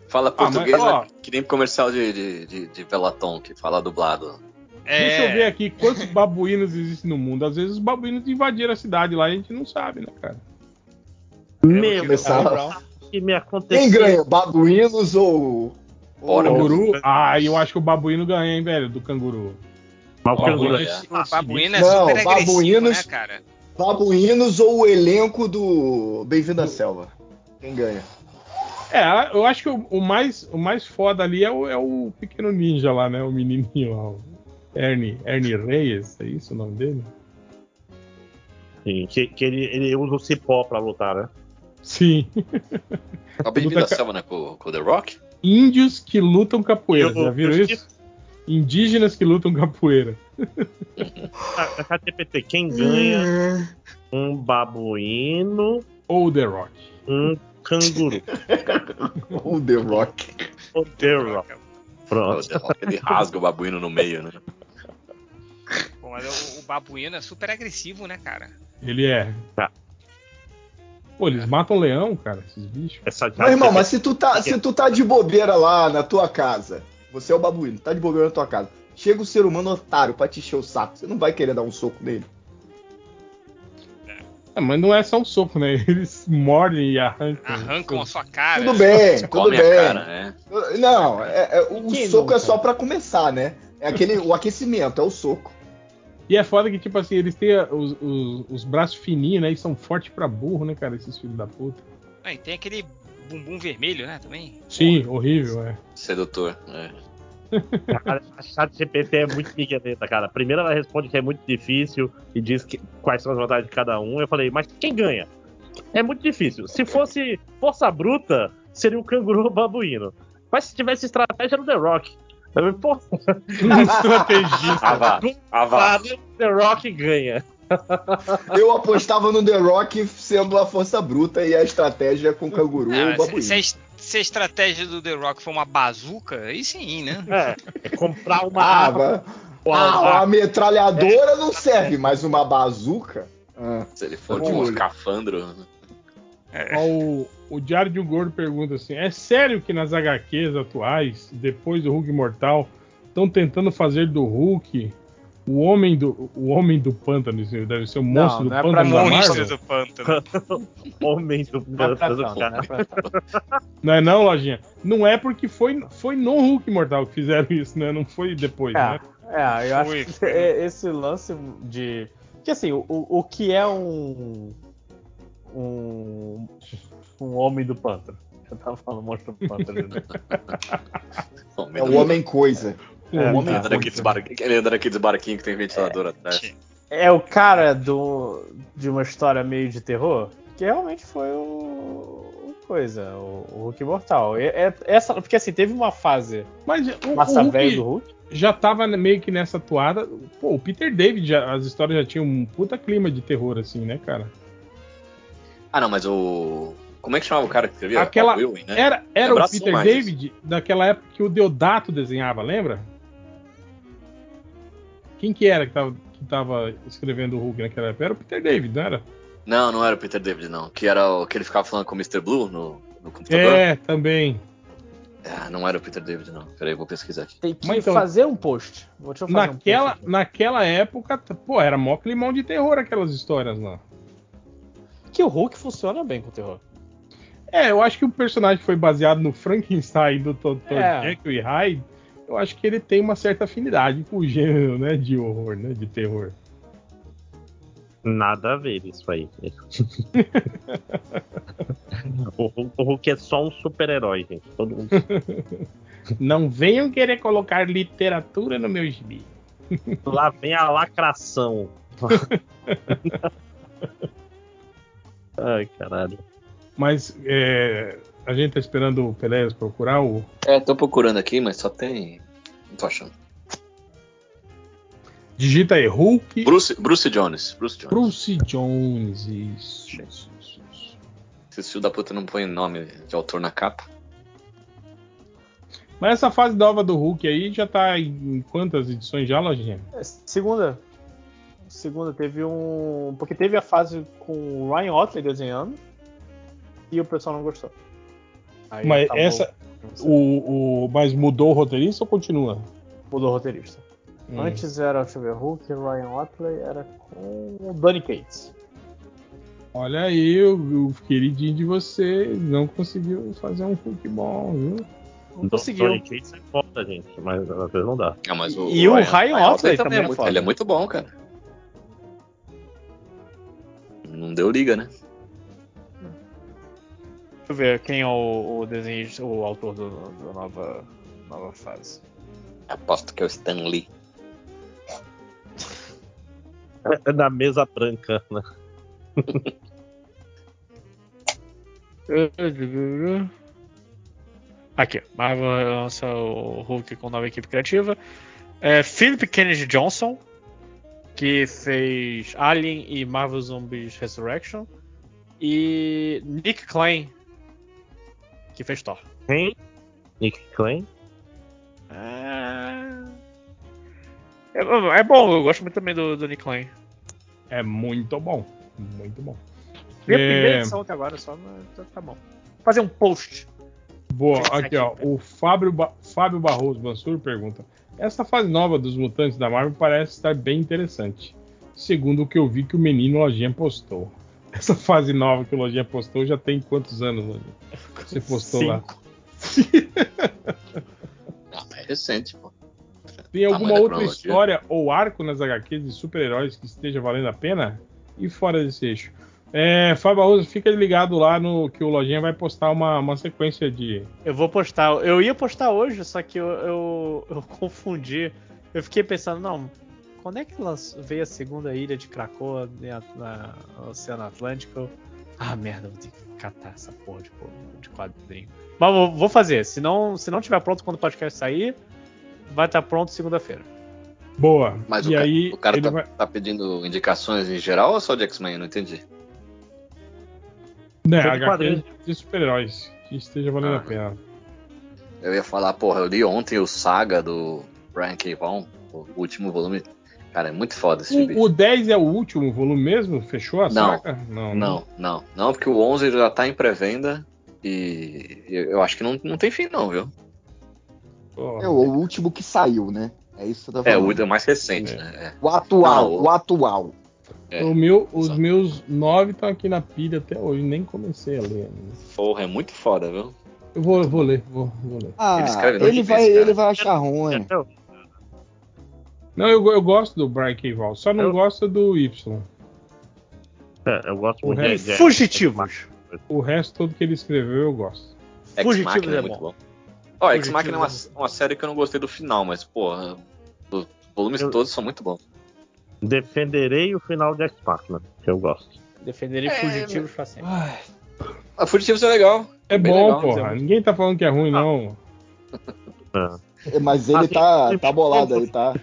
Fala Ah, mas, português, ó. né? que nem comercial de, de, de, de Velaton, que fala dublado. É, Deixa eu ver aqui quantos babuínos existem no mundo. Às vezes os babuínos invadiram a cidade lá e a gente não sabe, né, cara? Meu Começar- Deus, o que me aconteceu? Quem ganha? Babuínos ou. Bora, ou- Canguru? Ah, eu acho que o babuíno ganha, hein, velho, do canguru. O Ó, canguru é. babuíno Não, super agressivo, babuínos- né, cara? Babuínos ou o elenco do Bem-vindo à Selva? Quem ganha? É, eu acho que o, o mais, o mais foda ali é o, é o pequeno ninja lá, né? O menininho lá. O Ernie, Ernie Reyes, é isso o nome dele? Sim, que, que ele, ele usa o cipó pra lutar, né? Sim. A Bem-vindo à Selva, né? Com, com o The Rock? Índios que lutam capoeira. Eu- Já viram isso? Indígenas que lutam capoeira. A KTPT, quem ganha um babuíno, Ou The Rock. um canguru. [laughs] O The Rock. O The Rock. O Pronto. The Rock ele rasga o babuíno no meio, né? Pô, mas o, o babuíno é super agressivo, né, cara? Ele é. Tá. Pô, eles matam leão, cara, esses bichos. Essa Meu irmão, mas se tu, tá, se tu tá de bobeira lá na tua casa, você é o babuíno, tá de bobeira na tua casa, chega o ser humano otário pra te encher o saco, você não vai querer dar um soco nele. É, mas não é só um soco, né? Eles mordem e arrancam. Arrancam a sua cara. Tudo bem, tudo Come bem. a cara, né? Não, é- é- o Quem soco nunca? é só pra começar, né? É aquele, o aquecimento, é o soco. E é foda que, tipo assim, eles têm os, os, os braços fininhos, né? E são fortes pra burro, né, cara? Esses filhos da puta. Ah, e tem aquele bumbum vermelho, né, também? Sim, horrível, é. Sedutor. É. A, a chat GPT é muito migueleta, cara. Primeiro ela responde que é muito difícil e diz que, quais são as vantagens de cada um. Eu falei, mas quem ganha? É muito difícil. Se fosse força bruta, seria o canguru [laughs] babuíno. Mas se tivesse estratégia, era o The Rock. Eu falei, Pô, [laughs] Um estrategista. Vá. para, The Rock ganha. [laughs] Eu apostava no The Rock sendo a força bruta e a estratégia com o canguru e Ah, o se, babuíno. es- se a estratégia do The Rock for uma bazuca, aí sim, né? É, é comprar uma Ah, arma. ah, uma metralhadora não serve, mas uma bazuca? Ah, Se ele for de um escafandro. Ó, o, o Diário de um Gordo pergunta assim: é sério que nas HQs atuais, depois do Hulk Mortal, estão tentando fazer do Hulk o homem do, o homem do pântano? Isso Deve ser o monstro não do é pra pântano da monstro do pântano. [laughs] Homem do Não é pra pântano, tanto, cara. não é pra tanto. Não é não, Lojinha? Não é porque foi, foi no Hulk Mortal que fizeram isso, né? Não foi depois, né? É, é, eu acho Foi, que foi. é- [laughs] esse lance de. Que assim, o, o que é um. Um. Um homem do pântano? Eu tava falando monstro do pântano. né? [laughs] é o homem coisa. O É, homem Ele anda naqueles barquinhos, ele anda naqueles barquinhos que tem ventilador atrás. É o cara do, de uma história meio de terror? Que realmente foi o, coisa, o, o Hulk Imortal. É, é- essa, porque assim, teve uma fase Mas o, massa o do Hulk já tava meio que nessa toada. Pô, o Peter David, já- as histórias já tinham um puta clima de terror, assim, né, cara? Ah, não, mas o. Como é que chamava o cara que escrevia? Aquela- Ewing, né? Era, era o Peter mais David daquela época que o Deodato desenhava, lembra? Quem que era que tava, que tava escrevendo o Hulk naquela época? Era o Peter David, não era? Não, não era o Peter David, não. Que era o que ele ficava falando com o Mr. Blue no, no computador. É, também. Ah, não era o Peter David, não. Peraí, vou pesquisar aqui. Tem que Mas então- fazer um post. Vou te fazer um Naquela, post aqui. naquela época, pô, era mó climão de terror aquelas histórias lá. Que o Hulk funciona bem com o terror. É, eu acho que o personagem foi baseado no Frankenstein do Dr. É. Jekyll e Hyde. Eu acho que ele tem uma certa afinidade com o gênero, né, de horror, né, de terror. Nada a ver isso aí. [laughs] o, Hulk- o Hulk é só um super-herói, gente. Todo mundo [laughs] Não venham querer colocar literatura no meu gibi. Lá vem a lacração. [laughs] Ai, caralho. Mas é, a gente tá esperando o Pelé procurar o. É, tô procurando aqui, mas só tem. Não tô achando. Digita aí, Hulk. Bruce, Bruce Jones. Bruce Jones. Bruce Jones, isso. isso, isso, isso. Esse filho da puta não põe nome de autor na capa. Mas essa fase nova do Hulk aí já tá em quantas edições já, Lojinha? É, Segunda. Segunda teve um. Porque teve a fase com o Ryan Otley desenhando. E o pessoal não gostou. Aí Mas acabou. essa. O, o, mas mudou o roteirista ou continua? Mudou o roteirista. Hum. Antes era, eu ver, Hulk, Ryan Otley, era com o Donny Cates. Olha aí, o, o queridinho de você não conseguiu fazer um Hulk bom, viu? Não conseguiu. Donny Cates é foda, gente, mas às vezes não dá. Mas o, E o Ryan Otley também é muito, foda. Ele é muito bom, cara. Não deu liga, né? Deixa eu ver quem é o, o desenho, o autor do, da nova, nova fase. Aposto que é o Stan Lee. É da mesa branca, né? [laughs] Aqui, Marvel lança o Hulk com nova equipe criativa. É, Philip Kennedy Johnson, que fez Alien e Marvel Zombies Resurrection. E Nick Klein, que fez Thor. Quem? Nick Klein? É, é, é bom, eu gosto muito também do, do Nick Klein. É muito bom. Muito bom. Vi a primeira É, edição até agora só, mas tá- tá bom. Vou fazer um post. Boa, aqui ó, o Fábio, ba Fábio Barroso Mansur pergunta: Essa fase nova dos mutantes da Marvel parece estar bem interessante. Segundo o que eu vi que o menino Lojinha postou. Essa fase nova que o Lojinha postou já tem quantos anos, Lojinha? Você postou lá. Ah, mas [laughs] é recente, pô. Tem alguma Tamanho outra história ou arco nas HQs de super-heróis que esteja valendo a pena? E fora desse eixo? É, Fábio Barroso, fica ligado lá no que o Lojinha vai postar uma, uma sequência de. Eu vou postar. Eu ia postar hoje, só que eu, eu, eu confundi. Eu fiquei pensando, não, quando é que lanç- veio a segunda ilha de Krakoa no Oceano Atlântico? Ah, merda, vou ter que catar essa porra de, de quadrinho. Mas vou, vou fazer. Se não, se não tiver pronto quando o podcast sair, vai estar pronto segunda-feira. Boa. Mas e o, ca- aí, o cara tá, vai... tá pedindo indicações em geral ou só de X-Men? Eu não entendi. Né, Todo HQs quadrinho. de super-heróis que esteja valendo Ah. a pena. Eu ia falar, porra, eu li ontem o Saga do Brian K. Vaughan, o último volume. Cara, é muito foda esse gibi. O, o 10 é o último volume mesmo? Fechou a Não. saca? Não? Não, não. Não, porque o 11 já tá em pré-venda e eu acho que não, não tem fim não, viu? É o último que saiu, né? É isso que você tá É, falando. o mais recente, É. né? É. O atual, Não, o- o atual. É, o meu, os exato. meus nove estão aqui na pilha até hoje, nem comecei a ler. Porra, é muito foda, viu? Eu vou, eu vou ler, vou, vou ler. Ah, Ele escreve ele, vai, ele vai achar ruim. Até Não, eu, eu gosto do Brian K. Vaughan, só não Eu- gosto do Y. É, eu gosto O muito resto- de, de- Fugitivos. O resto todo que ele escreveu eu gosto. Fugitivos é é muito bom. bom. Ó, Fugitivos X-Machina é uma, é uma série que eu não gostei do final, mas, porra, os volumes Eu- todos são muito bons. Defenderei o final de X-Machina, que eu gosto. Defenderei É, fugitivos pra sempre. A Fugitivos é legal. É bom, legal, porra. Ninguém tá falando que é ruim, não. [laughs] É, Mas ele Ah, tá, tem- tá bolado aí, tá?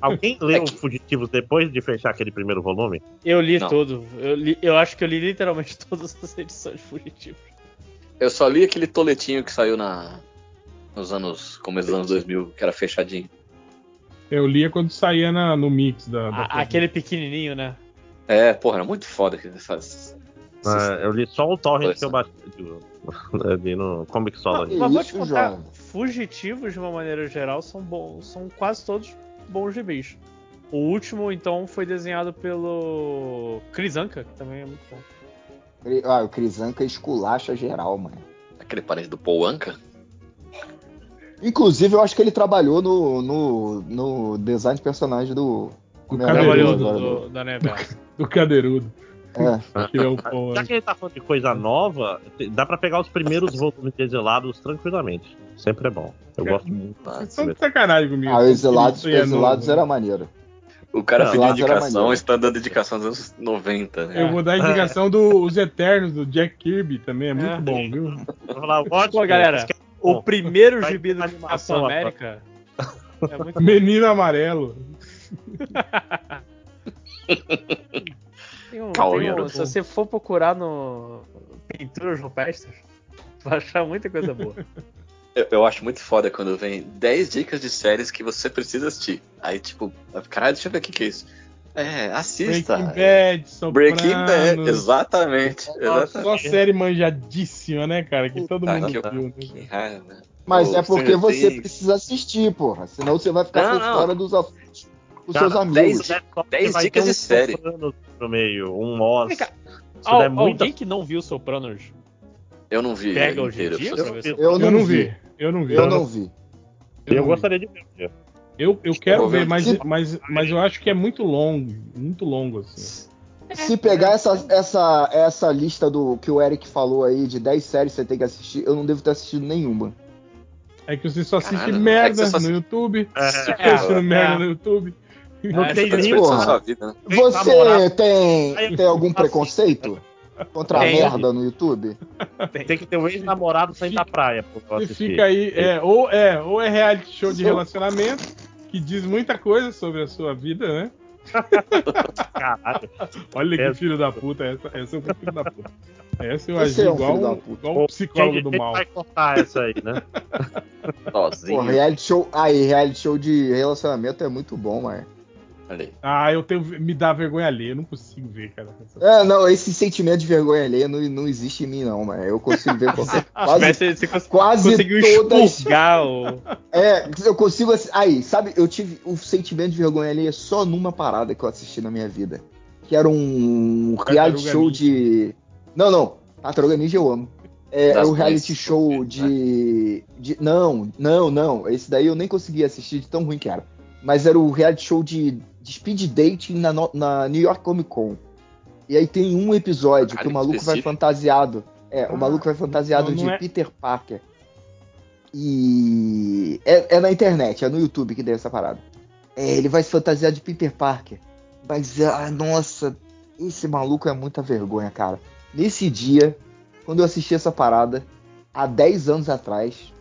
Alguém leu Fugitivos depois de fechar aquele primeiro volume? Eu li Não. tudo. Eu, li- eu acho que eu li literalmente [laughs] todas as edições fugitivas. Eu só li aquele toletinho que saiu na nos anos começo dos anos 2000, que era fechadinho. Eu lia quando saía na- no mix da. da A- aquele pequenininho, né? É, porra, era muito foda que essas. Ah, eu li só o torrent que eu bati. [laughs] no Comic Solo. ali. Mas vou te contar. Fugitivos de uma maneira geral são bons, são quase todos bons gibis. O último, então, foi desenhado pelo Chris Anka, que também é muito bom. Ah, o Crisanca esculacha geral, mano. Aquele parente do Paul Anka. Inclusive, eu acho que ele trabalhou no, no, no design de personagem do. Do Trabalhou agora, do, do, da Neve. Do cadeirudo. É. Que é Já que ele tá falando de coisa nova, dá pra pegar os primeiros volumes de Exilados tranquilamente. Sempre é bom. Eu gosto muito. Ah, Vocês estão de sacanagem comigo. Ah, o Exilados, é Exilados era maneiro. O cara pediu indicação, está dando indicação dos anos 90, né? Eu vou dar a indicação dos Eternos, do Jack Kirby também, é muito É. bom, viu? Ótimo. Pô, galera, o Bom, primeiro vai gibi do animação Capitão. América é muito Menino Amarelo. [laughs] Tem um- tem um- se você for procurar no pinturas rupestres, vai achar muita coisa boa. [laughs] Eu, eu acho muito foda quando vem 10 dicas de séries que você precisa assistir. Aí, tipo, caralho, deixa eu ver o que, que é isso. É, assista. Breaking Bad, Sopranos. Breaking Bad, exatamente. Só exatamente. série manjadíssima, né, cara? Que todo Puta mundo que viu. né? Que raiva. Mas é porque você precisa assistir, porra. Senão você vai ficar Não, fora dos, dos Cara, seus amigos. dez- dez vai dicas de série. Sopranos No meio, um Oz. Al- der muita Alguém que não viu Sopranos Eu não vi pega hoje em dia Eu- Eu Eu não, não vi. Eu não vi. Eu não vi. Eu, não vi. gostaria de ver. dia. Eu, eu quero ver. mas, Se- mas, mas eu acho que é muito longo. Muito longo, assim. Se pegar essa, essa, essa lista do que o Eric falou aí de 10 séries que você tem que assistir, eu não devo ter assistido nenhuma. É que você só assiste Caralho, é merda você só no YouTube. É, assistindo é. merda no YouTube. Não É, tem Você porra. sua vida, né? Tem Você tem, tem algum preconceito contra a Tem. merda no YouTube? Tem que ter um ex-namorado saindo da praia E assistir. fica aí, é, ou, é, ou é reality show de relacionamento, que diz muita coisa sobre a sua vida, né? [laughs] Caralho. Olha que É. filho da puta, essa, essa eu fui filho da puta. Essa eu Você agi é um igual, filho da um, puta. igual um psicólogo Quem- do quem mal. vai cortar essa aí, né? [laughs] Sozinho. Pô, reality show. Aí, reality show de relacionamento é muito bom, mano. Olha. Ah, eu tenho. Me dá vergonha alheia, eu não consigo ver, cara. É, não, esse sentimento de vergonha alheia não, não existe em mim, não, mano. Eu consigo ver qualquer. [laughs] quase Você, você cons- quase conseguiu todas. expurgar o. [laughs] É, eu consigo. Aí, sabe, eu tive o sentimento de vergonha alheia só numa parada que eu assisti na minha vida. Que era um reality Tartaruga show Ninja. de. Não, não. Tartaruga Ninja eu amo. É, é o reality show né? de, de. Não, não, não. Esse daí eu nem consegui assistir de tão ruim que era. Mas era o reality show de, de speed dating na, na New York Comic Con. E aí tem um episódio que Caralho, o maluco vai específico. fantasiado. É, Ah, o maluco vai fantasiado não- não de é- Peter Parker. E. É, é na internet, é no YouTube que tem essa parada. É, ele vai se fantasiar de Peter Parker. Mas, ah, nossa, esse maluco é muita vergonha, cara. Nesse dia, quando eu assisti essa parada, há 10 anos atrás,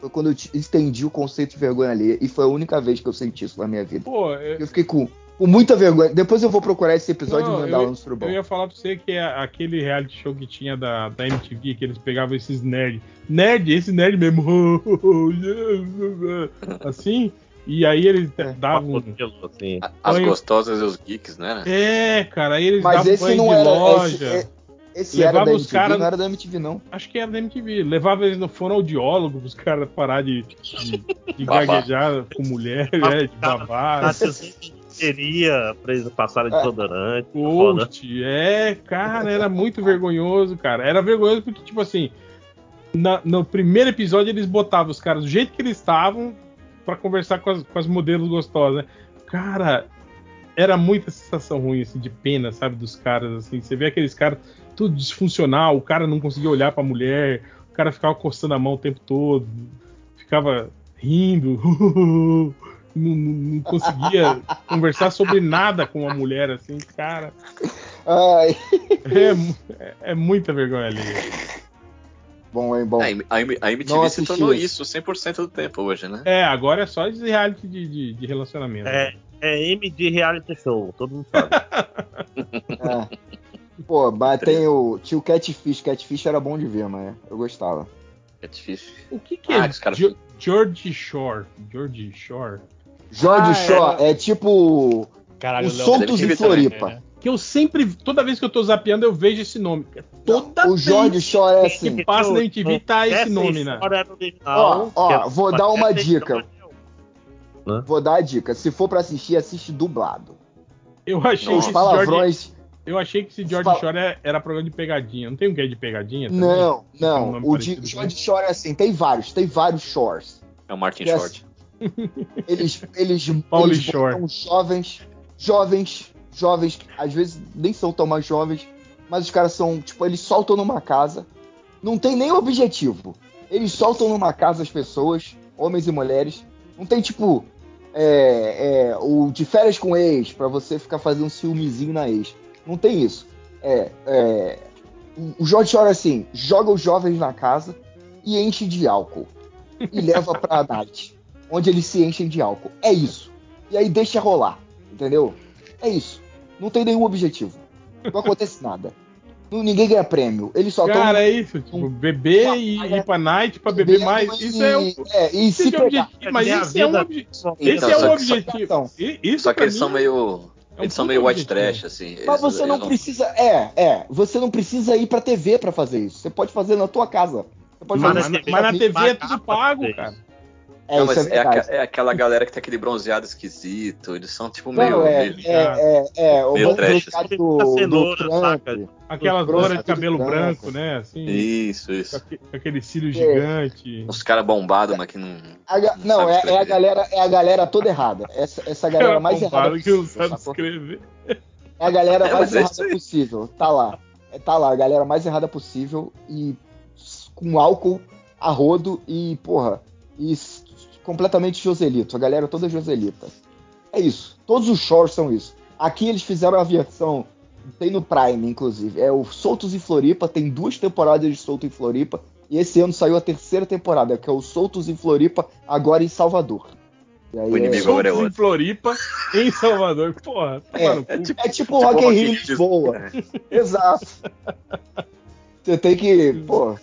foi quando eu te- entendi o conceito de vergonha alheia. E foi a única vez que eu senti isso na minha vida. Pô, eu, Eu fiquei com, com muita vergonha. Depois eu vou procurar esse episódio Não, e mandar eu- lá no Surubão. eu ia falar pra você que é aquele reality show que tinha da, da MTV, que eles pegavam esses nerd. Nerd, esse nerd mesmo. [laughs] assim. E aí eles É. davam. Assim. As gostosas e os geeks, né? É, cara, aí eles Mas davam esse banho não de era. loja. Esse, é- esse era Levava da os MTV, cara- não era da MTV, não. Acho que era da MTV. Levava eles no fonoaudiólogo pros caras parar de, de, de gaguejar com mulher, é, de babar. Na seria pra eles passarem desodorante. né? foda. Post, é, cara, era muito vergonhoso, cara. Era vergonhoso porque, tipo assim, na- no primeiro episódio eles botavam os caras do jeito que eles estavam pra conversar com as, com as modelos gostosas, né? Cara, era muita sensação ruim, assim, de pena, sabe, dos caras, assim. Você vê aqueles caras tudo disfuncional, o cara não conseguia olhar pra mulher, o cara ficava coçando a mão o tempo todo, ficava rindo, [laughs] não, não- não conseguia [laughs] conversar sobre nada com a mulher, assim, cara. Ai. É, é- é muita vergonha ali. Bom, hein, bom. A, M- a a MTV se tornou isso 100% do tempo hoje, né? É, agora é só esse reality de, de, de relacionamento. É, é M de reality show, todo mundo sabe. [laughs] É. Pô, mas tem o. Tinha o Catfish. Catfish era bom de ver, mas eu gostava. É difícil. O que, que Ah, é os caras- Jo- George Shore? George Shore? Jorge Ah, Shaw é, tipo. Caralho, Os Léo, soltos de ter também, Floripa. né? Que eu sempre, toda vez que eu tô zapeando, eu vejo esse nome. Toda O Jorge vez Shaw é que assim. passa na MTV tá esse nome, né? Ó, ó, que é- vou dar uma dica. é- Vou dar a dica. Se for pra assistir, assiste dublado. Eu achei, Os que George, palavrões. Eu achei que esse George Fala- Shore era, era programa de pegadinha. Não tem um que é de pegadinha? também? Não, um não. nome O de Jorge Shore é assim. Tem vários. Tem vários Shores. É o Martin Yes. Short. Eles, eles, [laughs] eles Shore. botam jovens, jovens, jovens, que às vezes nem são tão mais jovens, mas os caras são, tipo, eles soltam numa casa, não tem nem objetivo. Eles soltam numa casa as pessoas, homens e mulheres, não tem tipo é, é, o de férias com ex, pra você ficar fazendo um ciúmezinho na ex. Não tem isso. É, é, o- Jorge Shore, assim, joga os jovens na casa e enche de álcool. E leva pra [laughs] night, onde eles se enchem de álcool. É isso. E aí deixa rolar, entendeu? É isso. Não tem nenhum objetivo. Não acontece [laughs] nada. Ninguém ganha prêmio. Eles só. Cara, é isso. Tipo, beber e ir pra night pra beber mais. Isso é o. É, e se é pegar. objetivo, mas É a esse é um. Então, Esse é só só- objetivo. Então, E- Isso Só que eles mim, são meio. É um Eles são meio white trash, assim. Mas Eles- você eles não precisa. É, é. Você não precisa ir pra TV pra fazer isso. Você pode fazer na tua casa. Você pode Mas fazer na Mas na TV é tudo pago, cara. É, Não, mas é é, aca- é aquela galera que tem aquele bronzeado esquisito. Eles são tipo meio. Não, é, meio- é, é, é, o Meio trash, assim. do, do Cenoura, Trump. saca? Aquelas Grosso, loras de cabelo branco. branco, né? Assim, Isso, isso. aquele cílio É. gigante. Uns caras bombados, mas que não. A Não não, é, é a galera, é a galera toda errada. Essa, essa galera Cara mais errada que não possível, sabe escrever. É a galera [laughs] É, mais é errada possível. Tá lá. É, tá lá, a galera mais errada possível e com álcool a rodo e, porra, e completamente Joselito. A galera toda Joselita. É isso. Todos os shorts são isso. Aqui eles fizeram a versão, tem no Prime, inclusive. É o Soltos em Floripa, tem duas temporadas de Solto em Floripa. E esse ano saiu a terceira temporada, que é o Soltos em Floripa, agora em Salvador. E aí O é- inimigo agora é Soltos em. Floripa, em Salvador. Porra, toma no cu. É tipo Tipo Rock in Rio. Lisboa. É. Exato. Você tem que, pô.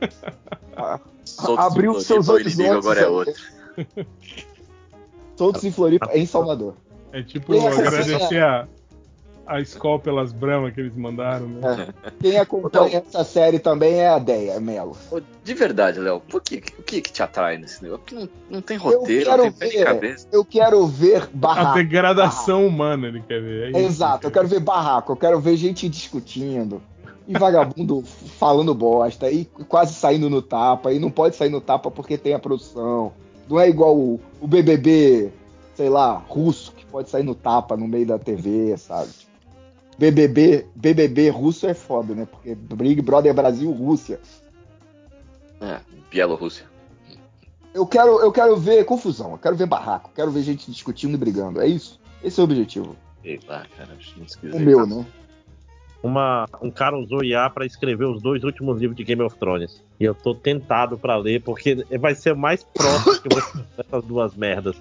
[laughs] a- em Abriu Floripa, seus O inimigo horizontes. agora é aí. outro. [laughs] Soltos em Floripa, [laughs] em Salvador. É tipo Quem acompanha- agradecer a, a Skol pelas bramas que eles mandaram, né? Quem acompanha essa série também é a Deia Melo. De verdade, Léo, por que, o que, que te atrai nesse negócio? Porque não, não tem roteiro, quero não tem pé de ver. cabeça. Eu quero ver A barraco. degradação humana ele quer ver. é isso, Exato, eu quero ver barraco, eu quero ver gente discutindo. E vagabundo falando bosta, e quase saindo no tapa, e não pode sair no tapa porque tem a produção. Não é igual o, o BBB, sei lá, russo, que pode sair no tapa no meio da TV, sabe? BBB, BBB russo é foda, né? Porque Big Brother Brasil, Rússia. É, Bielorrússia. Eu quero, eu quero ver confusão, eu quero ver barraco, eu quero ver gente discutindo e brigando. É isso? Esse é o objetivo. Sei lá, cara, O esquisito. meu, né? Uma, um cara usou IA pra escrever os dois últimos livros de Game of Thrones. E eu tô tentado pra ler, porque vai ser mais próximo que você [laughs] dessas duas merdas.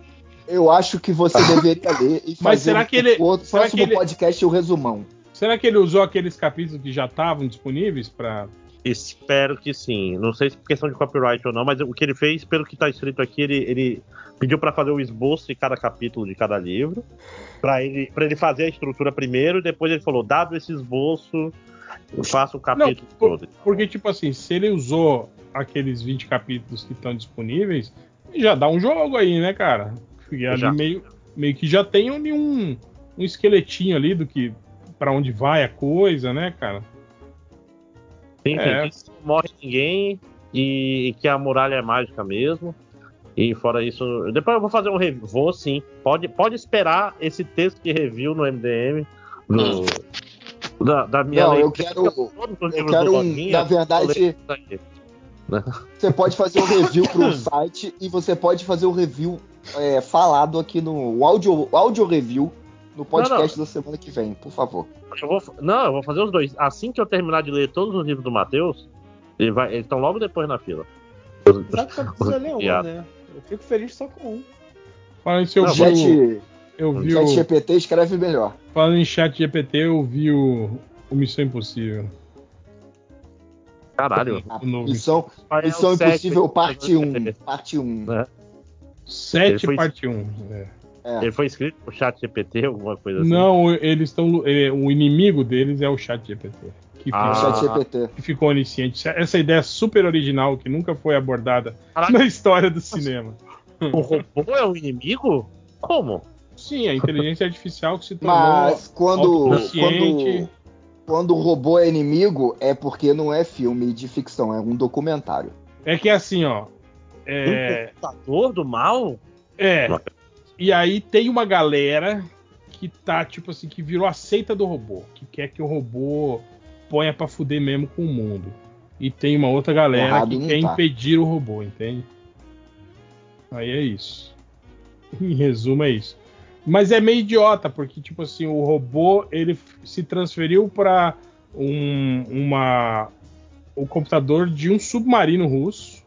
Eu acho que você deveria ler e fazer Mas será que ele- o outro será próximo que ele- podcast o resumão. Será que ele usou aqueles capítulos que já estavam disponíveis pra. Espero que sim. Não sei se por questão de copyright ou não, mas o que ele fez, pelo que tá escrito aqui, ele, ele pediu pra fazer o esboço de cada capítulo de cada livro, Pra ele, pra ele fazer a estrutura primeiro, e depois ele falou: dado esse esboço, eu faço o capítulo por- todo. Porque, tipo assim, se ele usou aqueles 20 capítulos que estão disponíveis, já dá um jogo aí, né, cara? Porque ali Já. meio, meio que já tem um, um esqueletinho ali do que. pra onde vai a coisa, né, cara? Sim, É. sim, não morre ninguém e, e que a muralha é mágica mesmo. E fora isso, depois eu vou fazer um review. Vou sim. Pode, pode esperar esse texto de review no MDM. do- da, da minha Não, eu leitura. quero. Eu quero um. Na verdade, aqui. você pode fazer um review pro [laughs] site e você pode fazer o review é, falado aqui no o áudio, o áudio review no podcast da semana que vem, por favor. eu vou, não, eu vou fazer os dois. Assim que eu terminar de ler todos os livros do Matheus, ele vai, eles estão logo depois na fila. Sabe que só precisa ler um, né? Eu fico feliz só com um. Falando isso, eu Não, vi, o- Chat, eu vi chat o, GPT escreve melhor. falando em chat GPT, eu vi o, o Missão Impossível. Caralho. A missão, é missão sete, Impossível parte ele 1. Parte 1. 7 foi- parte 1. É. É. foi escrito por chat GPT, alguma coisa assim. Não, eles estão. ele- O inimigo deles é o chat GPT. Que, Ah. Chat GPT. que ficou onisciente. Essa ideia super original que nunca foi abordada Caraca. na história do cinema. O robô é o inimigo? Como? Sim, a inteligência artificial que se tornou. Mas quando, quando, quando o robô é inimigo, é porque não é filme de ficção, é um documentário. É que é assim, ó. É, Um computador do mal? é. E aí tem uma galera que tá, tipo assim, que virou a seita do robô. Que quer que o robô ponha pra fuder mesmo com o mundo. E tem uma outra galera Errado que quer tá. impedir o robô, entende? Aí é isso. [laughs] Em resumo, é isso. Mas é meio idiota, porque, tipo assim, o robô ele se transferiu para um, uma, o computador de um submarino russo.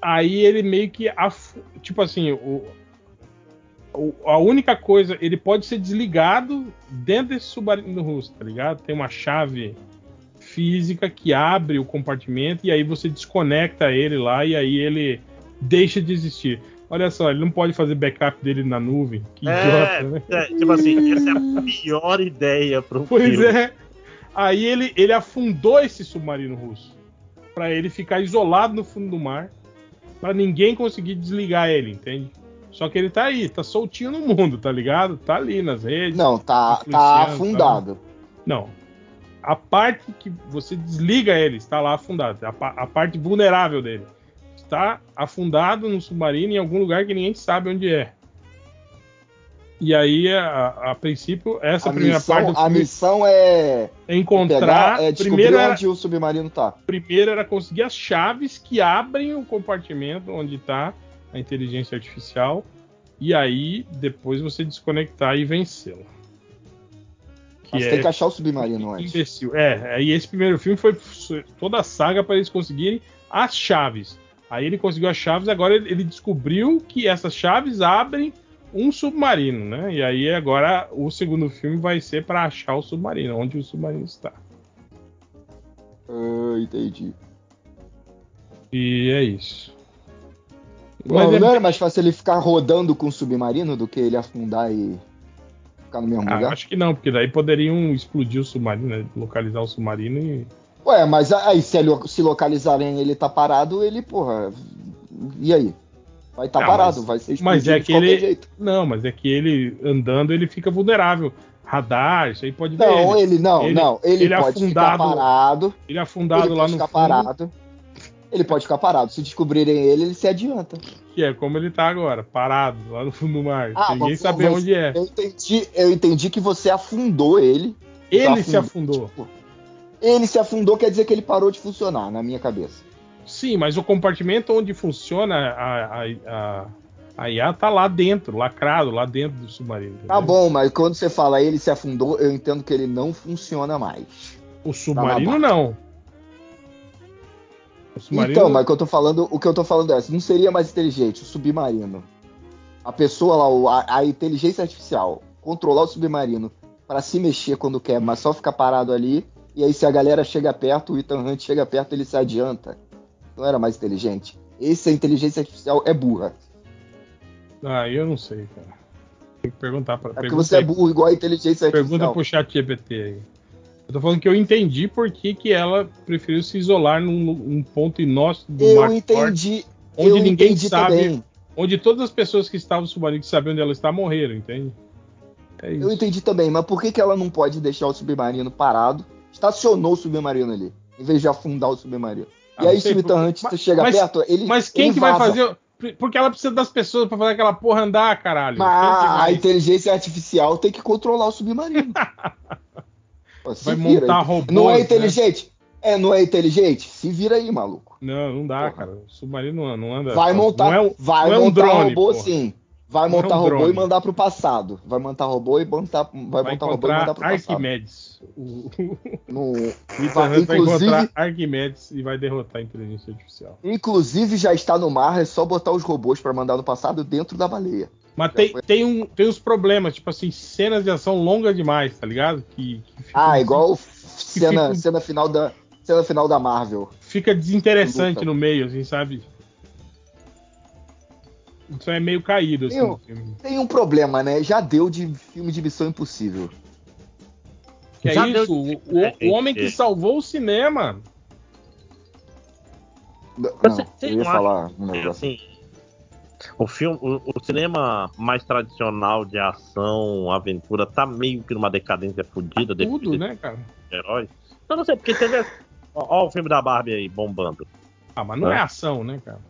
Aí ele meio que. af- Tipo assim, o- a única coisa. Ele pode ser desligado dentro desse submarino russo, tá ligado? Tem uma chave física que abre o compartimento e aí você desconecta ele lá e aí ele deixa de existir. Olha só, ele não pode fazer backup dele na nuvem. Que É, idiota, né? é, tipo assim, essa é a pior ideia pro [laughs] Pois filme. é. Aí ele, ele afundou esse submarino russo Pra ele ficar isolado no fundo do mar, Pra ninguém conseguir desligar ele, entende? Só que ele tá aí, tá soltinho no mundo, tá ligado? Tá ali nas redes. Não, tá, tá Influenciando, afundado. Não. A parte que você desliga ele está lá afundado. A, a parte vulnerável dele está afundado no submarino em algum lugar que ninguém sabe onde é. E aí, a, a princípio, essa A primeira parte missão, do a filme missão é é encontrar. pegar, é descobrir primeiro, era, onde o submarino tá. primeiro era conseguir as chaves que abrem o compartimento onde está a inteligência artificial. E aí, depois você desconectar e vencê-la. Que Mas é tem que achar o submarino antes. imbecil. É, aí esse primeiro filme foi toda a saga para eles conseguirem as chaves. Aí ele conseguiu as chaves, agora ele ele descobriu que essas chaves abrem um submarino, né? E aí agora o segundo filme vai ser para achar o submarino, onde o submarino está. Ah, entendi. E é isso. Mas é- não era mais fácil ele ficar rodando com o submarino do que ele afundar e ficar no mesmo Ah, lugar? acho que não, porque daí poderiam explodir o submarino, né? localizar o submarino e. Ué, mas aí se, ele, se localizarem ele tá parado, ele, porra. E aí? Vai estar Ah, parado, mas- vai ser mas é de que qualquer ele- jeito. Não, mas é que ele andando ele fica vulnerável. Radar, isso aí pode ver. Não, ele não, ele- não. Ele, ele pode ficar afundado- parado. Ele é afundado ele lá no ficar fundo, parado. Ele pode ficar parado. Se descobrirem ele, ele se adianta. que é como ele tá agora, parado lá no fundo do mar. Ah, ninguém mas- onde é. Eu entendi, eu entendi que você afundou ele. Ele se afundou. afundou. Ele se afundou, quer dizer que ele parou de funcionar, na minha cabeça. Sim, mas o compartimento onde funciona a, a, a, a IA tá lá dentro, lacrado, lá dentro do submarino. Tá entendeu? bom, mas quando você fala ele se afundou, eu entendo que ele não funciona mais. O submarino Tá não. Submarino. Então, mas o que eu tô falando, o que eu tô falando é, não seria mais inteligente o submarino. A pessoa lá, a, a inteligência artificial, controlar o submarino para se mexer quando quer, mas só ficar parado ali. E aí se a galera chega perto, o Ethan Hunt chega perto, ele se adianta. Não era mais inteligente. Esse a inteligência artificial é burra. Ah, eu não sei, cara. Tem que perguntar pra. É porque pergunta você é burro igual a inteligência Pergunta artificial. pro chat GPT aí. Eu tô falando que eu entendi por que, que ela preferiu se isolar num, num ponto inóspito do Eu Mar entendi. onde eu ninguém entendi sabe, também. onde todas as pessoas que estavam no submarino que sabiam onde ela está morreram, entende? É. Eu entendi também, mas por que, que ela não pode deixar o submarino parado? Estacionou o submarino ali, em vez de afundar o submarino. Ah, e aí, sei, se o Hunt mas- chega mas- perto, ele. Mas quem ele que vai fazer? Porque ela precisa das pessoas pra fazer aquela porra andar, caralho. Mas a vai- inteligência artificial tem que controlar o submarino. [laughs] Se Vai vira. montar robôs, Não é né? inteligente? É, não é inteligente? Se vira aí, maluco. Não, não dá, Porra. cara. O submarino não, anda. Vai não não montar, é vai não é um montar drone, robô porra. sim. Vai Não é montar um robô drone. e mandar pro passado. Vai montar robô e montar, vai, Vai montar robô e mandar pro passado. Arquimedes. O No- [laughs] Vai- inclusive- encontrar Arquimedes e vai derrotar a inteligência artificial. Inclusive já está no mar, é só botar os robôs pra mandar no passado dentro da baleia. Mas tem, foi. tem, um, tem uns problemas, tipo assim, cenas de ação longas demais, tá ligado? Que, que Ah, igual cena, fica- cena final da cena final da Marvel. fica desinteressante Luta. no meio, assim, sabe? Isso é meio caído, assim, no filme. Tem um problema, né? Já deu de filme de Missão Impossível. Que é Já isso? deu- O, o- É, o homem é. que salvou o cinema. Não, Você- você eu ia não falar um É, negócio. assim, o filme, o, o cinema mais tradicional de ação, aventura, tá meio que numa decadência fodida depois Tudo, desses né, cara? heróis. Eu não sei, porque você vê. Ó, ó o filme da Barbie aí bombando. Ah, mas não é, É. ação, né, cara?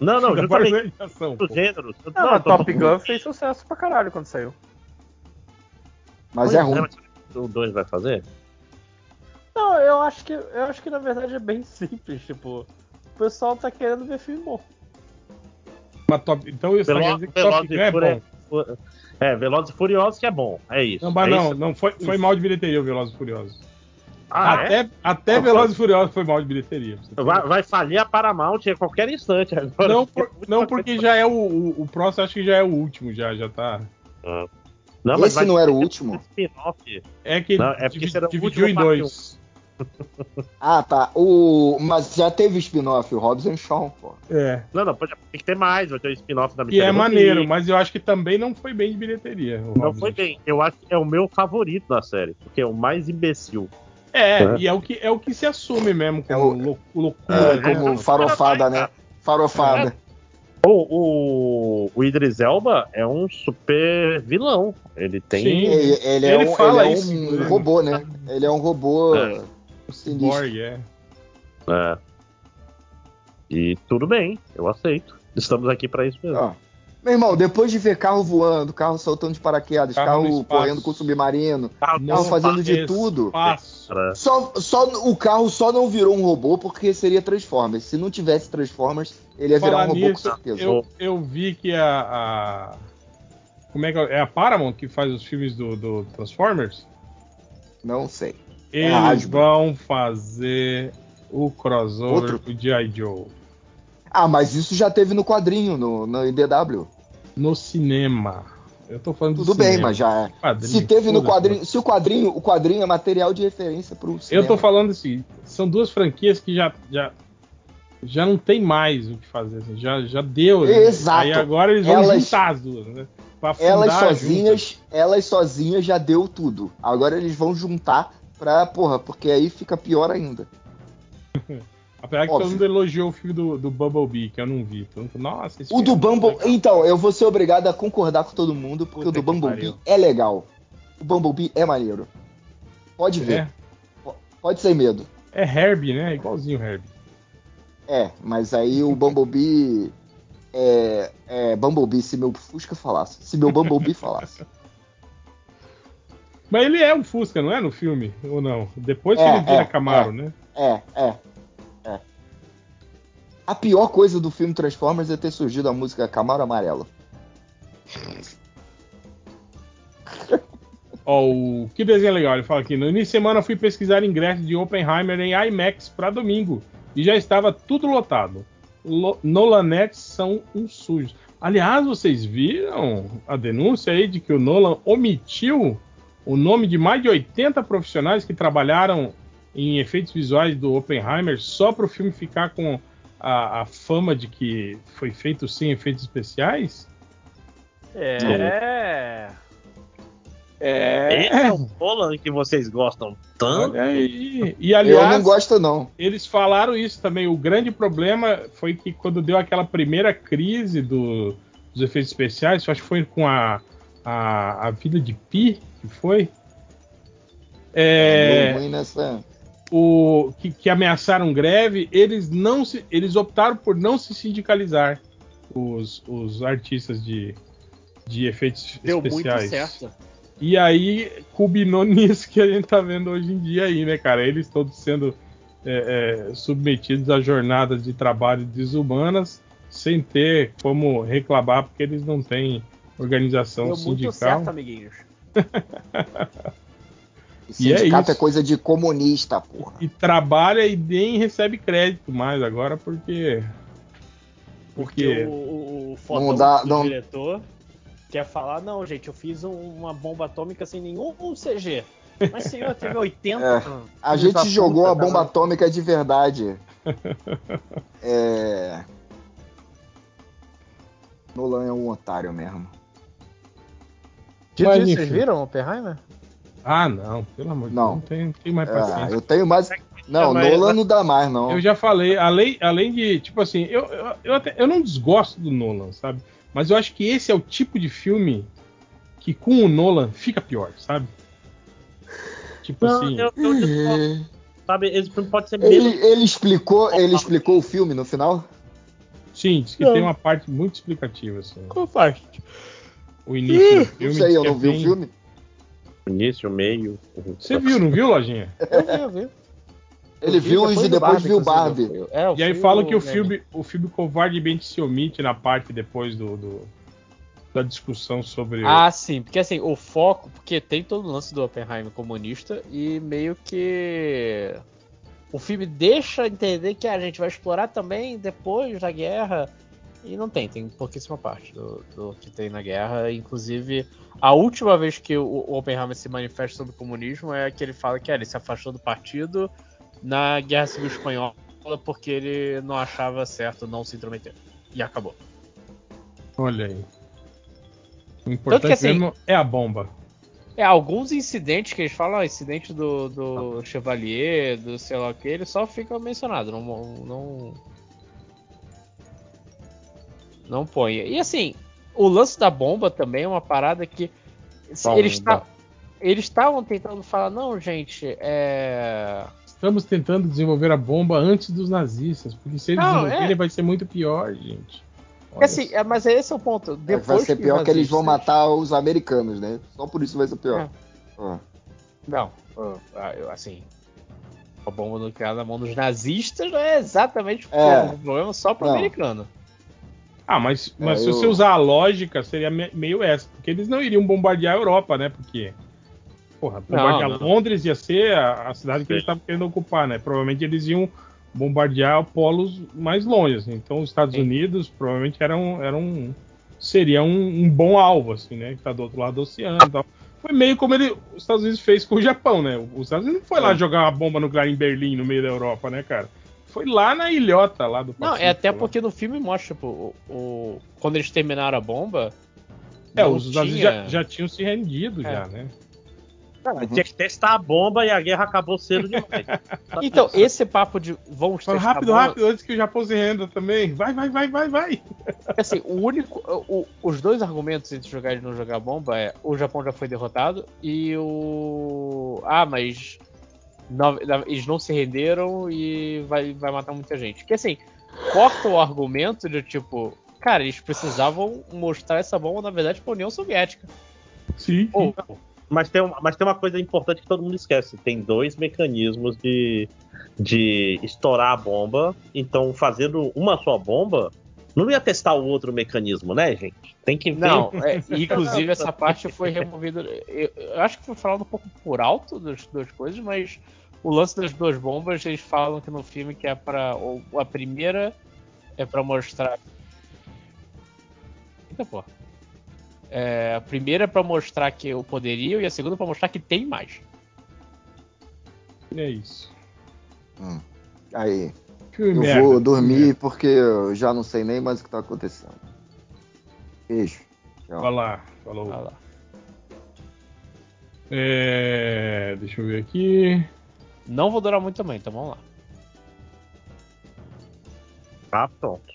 Não, não, [laughs] justamente não é ação, pô. os gêneros. Não, mas tô- Top Gun fez sucesso pra caralho quando saiu. Mas Pois é ruim. mas O 2 vai fazer? Não, eu acho que eu acho que na verdade é bem [laughs] simples, tipo, o pessoal tá querendo ver filme bom. Top- então isso Velo- quer dizer que Velozes Top e Gun é Furiosos- bom. É, Velozes e Furiosos que é bom. É isso. Não, mas é não, isso. não foi, foi mal de bilheteria o Velozes e Furiosos. Ah, é? até até Velozes e Furiosos foi mal de bilheteria. Vai, vai falir a Paramount a qualquer instante. Agora. Não, por- não, porque já é o, o, o próximo, acho que já é o último, já, já tá. Não, Esse não era o último? É que Não, é dividiu último em dois. Ah, tá. O... Mas já teve spin-off, o Hobbs and Shaw, pô. É. Não, não, pode, tem que ter mais. Vai ter o spin-off da Michelle é maneiro, mas eu acho que também não foi bem de bilheteria. o Não Hobbs foi bem. Eu acho que é o meu favorito da série. Porque é o mais imbecil. É, É. e é o, que, é o que se assume mesmo como É o- lou- loucura. É, né? como farofada, né? Farofada. O, o, o Idris Elba é um super vilão. Ele tem. Sim. Ele, ele é, Ele um, fala ele é isso, um inclusive. robô, né? Ele é um robô É. sinistro. Borg, é. É. E tudo bem, eu aceito. Estamos aqui pra isso mesmo. Ó, Meu irmão, depois de ver carro voando, carro saltando de paraquedas, Carro carro, correndo com submarino, Carro Não, fazendo de tudo. Cara, só, só o carro só não virou um robô porque seria Transformers. Se não tivesse Transformers, ele ia virar um robô nisso, com certeza. eu, eu vi que a, a- Como é que é? É a Paramount que faz os filmes do, do Transformers? Não sei. Eles vão fazer o crossover Outro? com o G.I. Joe Ah, mas isso já teve no quadrinho, no, no IDW. no cinema. Eu tô falando Tudo do bem, cinema. mas já é. Quadrinho, Se teve no quadrinho, se o quadrinho, o quadrinho é material de referência pro cinema. Eu tô falando assim, são duas franquias que já, já, já não tem mais o que fazer, assim, já, já deu. né? Exato. Aí agora eles vão Elas- juntar as duas, né? Elas sozinhas, elas sozinhas já deu tudo. Agora eles vão juntar pra, porra, porque aí fica pior ainda. [laughs] Apesar que Óbvio. todo mundo elogiou o filme do, do Bumblebee, que eu não vi. Falou, Nossa, esse O filme do é Bumble, legal." então, eu vou ser obrigado a concordar com todo mundo, porque Puta o do Bumblebee é legal. O Bumblebee é maneiro. Pode ver, É, pode sem medo. é Herbie, né? Igualzinho o Herbie. É, mas aí o Bumblebee é, é Bumblebee se meu Fusca falasse, se meu Bumblebee falasse. [laughs] Mas ele é um Fusca, não é? No filme? Ou não? Depois que É, ele vira é, Camaro, é. né? É, é, é. A pior coisa do filme Transformers é ter surgido a música Camaro Amarelo. [laughs] Ó, o que desenho legal, ele fala aqui. No início de semana fui pesquisar ingresso de Oppenheimer em IMAX para domingo e já estava tudo lotado. Lo Nolanettes são uns sujos. Aliás, vocês viram a denúncia aí de que o Nolan omitiu o nome de mais de 80 profissionais que trabalharam em efeitos visuais do Oppenheimer só para o filme ficar com a, a fama de que foi feito sem efeitos especiais? É. Esse é o Nolan que vocês gostam tanto. Olha aí. E eu aliás, não gosto, não. eles falaram isso também. O grande problema foi que quando deu aquela primeira crise do- dos efeitos especiais, acho que foi com a, a, a vida de Pi, que foi. É, Deu ruim nessa. o, que, que ameaçaram greve, eles não se, eles optaram por não se sindicalizar, os, os artistas de, de efeitos Deu muito especiais. certo. E aí culminou nisso que a gente tá vendo hoje em dia aí, né, cara? Eles todos sendo é, é, submetidos a jornadas de trabalho desumanas, sem ter como reclamar, porque eles não têm organização Deu muito sindical. certo, amiguinhos. E é Sindicato é, isso. coisa de comunista, porra. E trabalha e nem recebe crédito mais agora porque. Porque Porque. o, o, dá- do não- diretor quer falar, não, gente, eu fiz um- uma bomba atômica sem nenhum CG. Mas senhor, teve [laughs] 80. É. A gente jogou puta, a bomba atômica de verdade. [laughs] É. Nolan é um otário mesmo. Dito Mas, isso, enfim. vocês viram Oppenheimer? Ah, não, pelo amor de Não. Deus, não tem, não tem mais É, paciência. eu tenho mais. Não, mas- Nolan não dá mais, não. Eu já falei, além, além de, tipo assim, eu, eu, eu, até- eu não desgosto do Nolan, sabe? Mas eu acho que esse é o tipo de filme que com o Nolan fica pior, sabe? Tipo Não, assim. eu, eu [laughs] sabe? Esse filme pode ser. Ele, ele explicou, ele explicou o filme no final? Sim, diz que Não. tem uma parte muito explicativa, assim. Qual parte? O início do Não filme. sei, diz eu que não é vi o filme. Início, meio. Você viu, não viu, Lojinha? Eu vi, eu vi. Ele Eu vi viu e do depois viu inclusive. Barbie. É, eu E aí fala que o filme, o filme covardemente se omite na parte depois do, do- da discussão sobre. Ah, sim, porque assim, o foco, porque tem todo o lance do Oppenheimer comunista e meio que o filme deixa entender que a gente vai explorar também depois da guerra e não tem, tem pouquíssima parte do, do que tem na guerra, inclusive a última vez que o, o Oppenheimer se manifesta sobre o comunismo é que ele fala que é, ele se afastou do partido na Guerra Civil Espanhola porque ele não achava certo não se intrometer. E acabou. Olha aí. O importante que, assim, mesmo é a bomba. É, alguns incidentes que eles falam, ah, incidente do, do Chevalier, do sei lá o que, ele só fica mencionado, não, não. Não põe. E assim, o lance da bomba também é uma parada que. Bomba. Eles ta- eles estavam tentando falar, não, gente, é. Estamos tentando desenvolver a bomba antes dos nazistas, porque se eles Não, desenvolverem é. vai ser muito pior, gente. Assim, é, mas esse é o ponto. É, Depois vai ser pior que eles vão matar os americanos, né? Só por isso vai ser pior. Ah. Não, ah, eu, assim. A bomba nuclear na mão dos nazistas não é exatamente É. um problema só pro Não. americano. Ah, mas, mas É, se eu- você usar a lógica, seria me- meio essa. Porque eles não iriam bombardear a Europa, né? Porque. Porra, bombardear Não, não. Londres ia ser a, a cidade que eles estavam querendo ocupar, né? Provavelmente eles iam bombardear polos mais longe, assim. Então os Estados Sim. Unidos provavelmente eram, eram seria um, um bom alvo, assim, né? Que tá do outro lado do oceano e tal. Foi meio como ele, os Estados Unidos fez com o Japão, né? Os Estados Unidos não foi lá É. jogar uma bomba nuclear em Berlim, no meio da Europa, né, cara? Foi lá na ilhota lá do Não, é Pacífico, até lá. porque no filme mostra, tipo, o, o- quando eles terminaram a bomba. É, os tinha- já, já tinham se rendido, É. já, né? Tinha que testar a bomba e a guerra acabou cedo demais. [laughs] Então, esse papo de vamos Fala testar a rápido, bomba, rápido, antes que o Japão se renda também. Vai, vai, vai, vai, vai. Assim, o único. o- os dois argumentos entre jogar e não jogar bomba é o Japão já foi derrotado e o. Ah, mas. Eles não se renderam e vai, vai matar muita gente. Que assim, corta o argumento de tipo. Cara, eles precisavam mostrar essa bomba, na verdade, pra União Soviética. Sim. Ou, Mas tem, mas tem uma coisa importante que todo mundo esquece: tem dois mecanismos de, de estourar a bomba. Então, fazendo uma só bomba, não ia testar o outro mecanismo, né, gente? Tem que ver. Não, é, [laughs] inclusive essa parte foi removida. Eu, eu acho que foi falado um pouco por alto das duas coisas, mas o lance das duas bombas, eles falam que no filme que é para A primeira é pra mostrar. Eita porra. É, a primeira é pra mostrar que o poderio e a segunda é pra mostrar que tem mais. É isso. Hum. Aí, Filme eu merda, vou dormir merda. porque eu já não sei nem mais o que tá acontecendo. Beijo. Tchau. Vai lá, falou. Olha lá. É, deixa eu ver aqui. Não vou durar muito também, então vamos lá. Ah, pronto.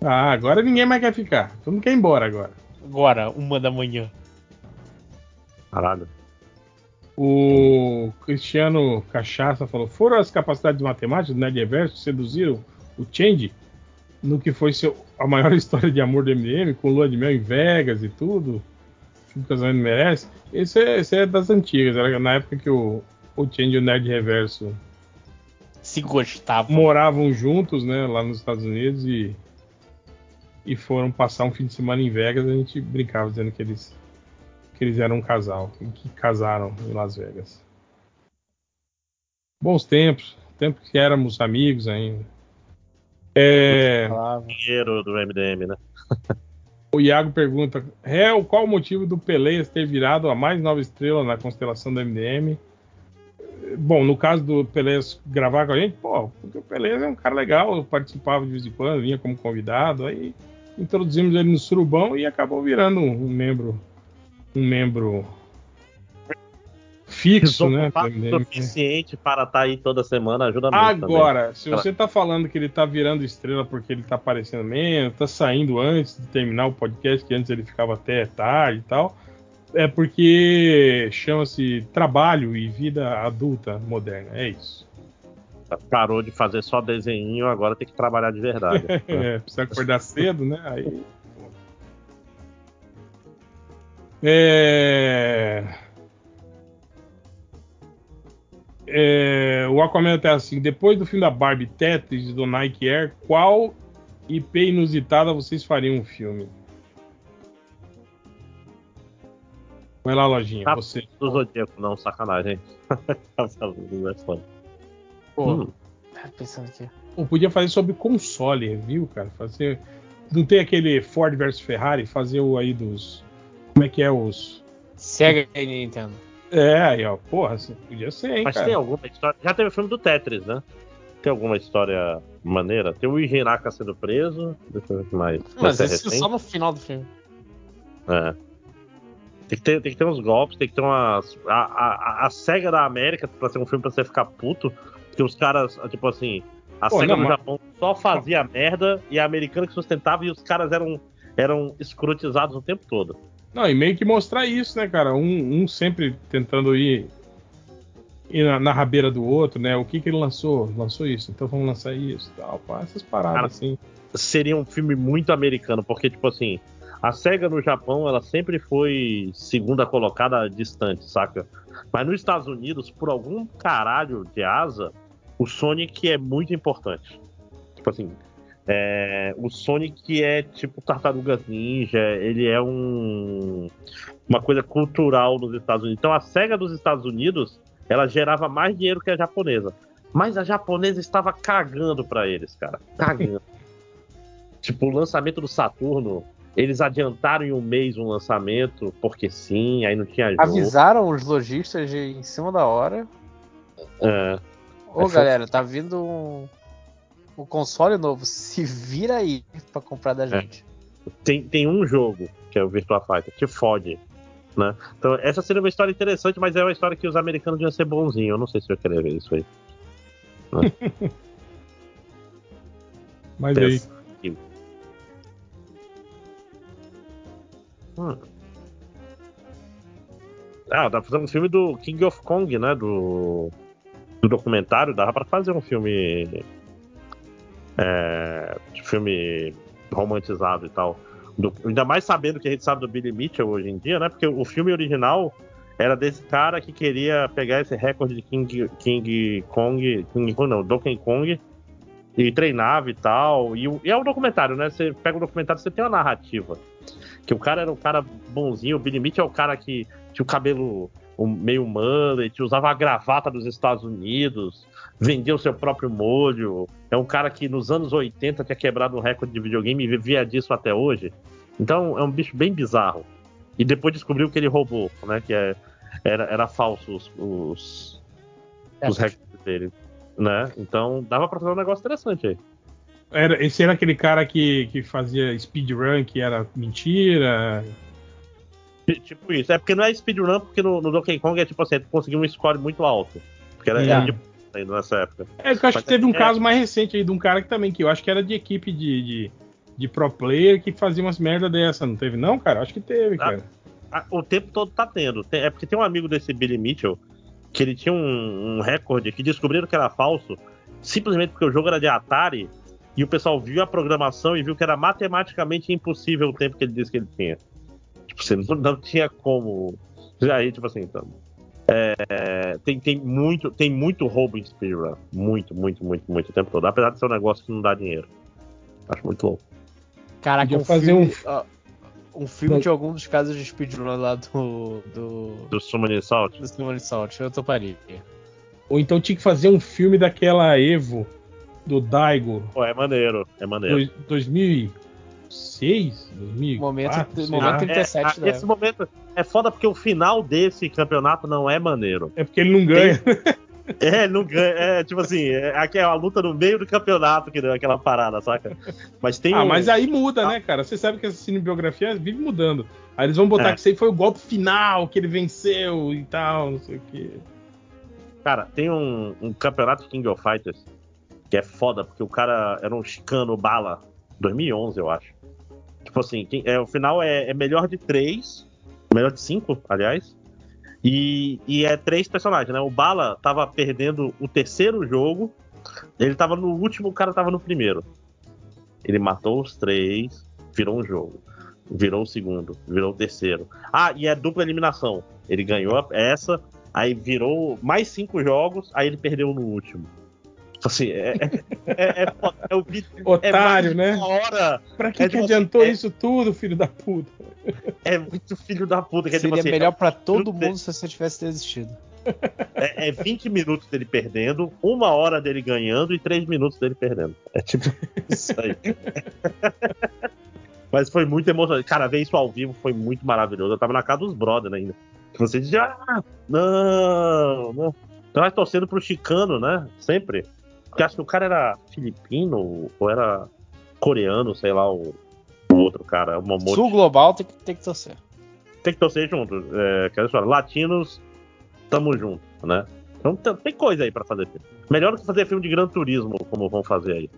Ah, agora ninguém mais quer ficar. Todo mundo quer ir embora agora. Agora, uma da manhã. Caralho. O Cristiano Cachaça falou: foram as capacidades matemáticas do Nerd Reverso que seduziram o Change no que foi seu, a maior [laughs] história de amor do MDM, com lua de mel em Vegas e tudo. Que o casamento merece. Esse é, esse é das antigas, era na época que o, o Change e o Nerd Reverso Se gostava. moravam juntos, né, lá nos Estados Unidos e e foram passar um fim de semana em Vegas. A gente brincava dizendo que eles que eles eram um casal, que casaram em Las Vegas. Bons tempos, tempo que éramos amigos ainda. É, Dinheiro do MDM, né? [laughs] o Iago pergunta: Réu, qual o motivo do Peleias ter virado a mais nova estrela na constelação do MDM? Bom, no caso do Peleias gravar com a gente, pô, porque o Peleias é um cara legal, participava de vez em quando, vinha como convidado, aí introduzimos ele no surubão e acabou virando um membro um membro fixo, né? O suficiente para estar aí toda semana ajuda muito. Agora, também. se você tá falando que ele tá virando estrela porque ele tá aparecendo menos, tá saindo antes de terminar o podcast, que antes ele ficava até tarde e tal, é porque chama-se trabalho e vida adulta moderna. É isso. Parou de fazer só desenho, agora tem que trabalhar de verdade. [laughs] é, precisa acordar cedo, né? Aí. É... É... O Aquaman tá assim: depois do fim da Barbie Tetris e do Nike Air, qual IP inusitada vocês fariam um filme? Vai lá, lojinha. Ah, você. Do Zodíaco, não, sacanagem. [laughs] Pô, Hum. tá pensando aqui. Podia fazer sobre console, viu, cara? Fazer. Não tem aquele Ford versus Ferrari, fazer o aí dos. Como é que é os. Sega e Nintendo. É, aí, ó. Porra, assim, podia ser, hein, Mas cara. tem alguma história. Já teve o filme do Tetris, né? Tem alguma história maneira? Tem o Igenaka sendo preso. Deixa eu ver o que mais. Mas esse é só no final do filme. É. Tem que, ter, tem que ter uns golpes, tem que ter umas. A, a, a SEGA da América, pra ser um filme pra você ficar puto, porque os caras, tipo assim, a Pô, SEGA não, no mas- Japão só fazia merda e a americana que sustentava e os caras eram, eram escrotizados o tempo todo. Não, e meio que mostrar isso, né, cara? Um, um sempre tentando ir, ir na, na rabeira do outro, né? O que que ele lançou? Lançou isso, então vamos lançar isso tal. Pá, essas paradas Cara, assim. Seria um filme muito americano, porque, tipo assim, a SEGA no Japão, ela sempre foi segunda colocada distante, saca? Mas nos Estados Unidos, por algum caralho de asa, o Sonic é muito importante. Tipo assim, é, o Sonic é tipo Tartarugas Ninja, ele é um uma coisa cultural nos Estados Unidos. Então a SEGA dos Estados Unidos, ela gerava mais dinheiro que a japonesa. Mas a japonesa estava cagando pra eles, cara. Cagando. [laughs] tipo, o lançamento do Saturno, eles adiantaram em um mês um lançamento, porque sim, aí não tinha jogo. Avisaram os lojistas de, em cima da hora. É, Ô, foi- galera, tá vindo um, um console novo. Se vira aí pra comprar da gente. tem, tem um jogo, que é o Virtua Fighter, que fode. Né? Então, essa seria uma história interessante, mas é uma história que os americanos iam ser bonzinhos. Eu não sei se eu ia querer ver isso aí. [laughs] Mas aí. Pensa. Hum. Ah, dá pra fazer um filme do King of Kong, né? Do, do documentário. Dava pra fazer um filme. É, filme romantizado e tal. Do- ainda mais sabendo que a gente sabe do Billy Mitchell hoje em dia, né? Porque o filme original era desse cara que queria pegar esse recorde de King, King Kong. King Kong não, Donkey Kong. E treinava e tal. E, e é um documentário, né? Você pega o documentário, você tem uma narrativa. Que o cara era um cara bonzinho. O Billy Mitchell é o cara que tinha o cabelo um- meio mullet, usava a gravata dos Estados Unidos, vendia o seu próprio molho. É um cara que nos anos 80 tinha quebrado um recorde de videogame e vivia disso até hoje. Então é um bicho bem bizarro. E depois descobriu que ele roubou, né? Que é, era, era falso os, os, os recordes dele. Né? Então dava pra fazer um negócio interessante aí. Era, esse era aquele cara que, que fazia speedrun, que era mentira. Ti- Tipo isso. É porque não é speedrun, porque no, no Donkey Kong é tipo assim, tu conseguiu um score muito alto. Porque era, É. era de ainda nessa época. É eu acho Mas que teve um é- caso mais recente aí de um cara que também, que eu acho que era de equipe de, de, de pro player que fazia umas merda dessa. Não teve, não, cara? Acho que teve, cara. Ah, o tempo todo tá tendo. Tem- é porque tem um amigo desse Billy Mitchell que ele tinha um, um recorde que descobriram que era falso simplesmente porque o jogo era de Atari e o pessoal viu a programação e viu que era matematicamente impossível o tempo que ele disse que ele tinha. Tipo, você não, não tinha como. Aí, tipo assim, então. é, tem, tem, muito, tem muito roubo em speedrun. Muito, muito, muito, muito o tempo todo. Apesar de ser um negócio que não dá dinheiro. Acho muito louco. Caraca, Podia um fazer filme, um- ó, um filme Não. de algum dos casos de speedrun lá do. do. Do Summoning Salt. do Simone Salt. Eu toparia. Ou então tinha que fazer um filme daquela Evo do Daigo, Pô, é maneiro, é maneiro. dois- 2006, 2004, Momento, sei momento lá. 37 É, da. esse momento é foda porque o final desse campeonato não é maneiro. É porque ele não ganha. É, ele não ganha. É, tipo assim, é, aqui é a luta no meio do campeonato que deu aquela parada, saca? Mas tem Ah, um. mas aí muda, né, cara? Você sabe que essa cinebiografia vive mudando. Aí eles vão botar É. que isso aí foi o golpe final, que ele venceu e tal, não sei o quê. Cara, tem um, um campeonato de King of Fighters que é foda, porque o cara era um chicano bala. 2011, eu acho. Tipo assim, é, o final é, é melhor de três. Melhor de cinco, aliás. E, e é três personagens, né? O Bala tava perdendo o terceiro jogo. Ele tava no último, o cara tava no primeiro. Ele matou os três, virou um jogo. Virou o segundo, virou o terceiro. Ah, e é dupla eliminação. Ele ganhou essa, aí virou mais cinco jogos, aí ele perdeu no último. Tipo Assim, é, é, é, é. É o vídeo- é Otário, né? hora Pra que, É que tipo adiantou assim, é- isso tudo, filho da puta? é muito filho da puta. Que é, tipo Seria assim, melhor pra todo mundo se você tivesse desistido. É, é 20 minutos dele perdendo, uma hora dele ganhando e 3 minutos dele perdendo. É tipo isso aí. [laughs] Mas foi muito emocionante. Cara, ver isso ao vivo foi muito maravilhoso. Eu tava na casa dos brothers ainda. Você diz, ah, não, não. Tava torcendo pro Chicano, né? Sempre. Porque acho que o cara era filipino ou era coreano, sei lá, o, o outro cara. O Momote. Sul Global tem que, tem que torcer. Tem que torcer junto. É, aquela história. Latinos, tamo junto, né? Então tem- tem coisa aí pra fazer filme. Melhor do que fazer filme de Gran Turismo, como vão fazer aí.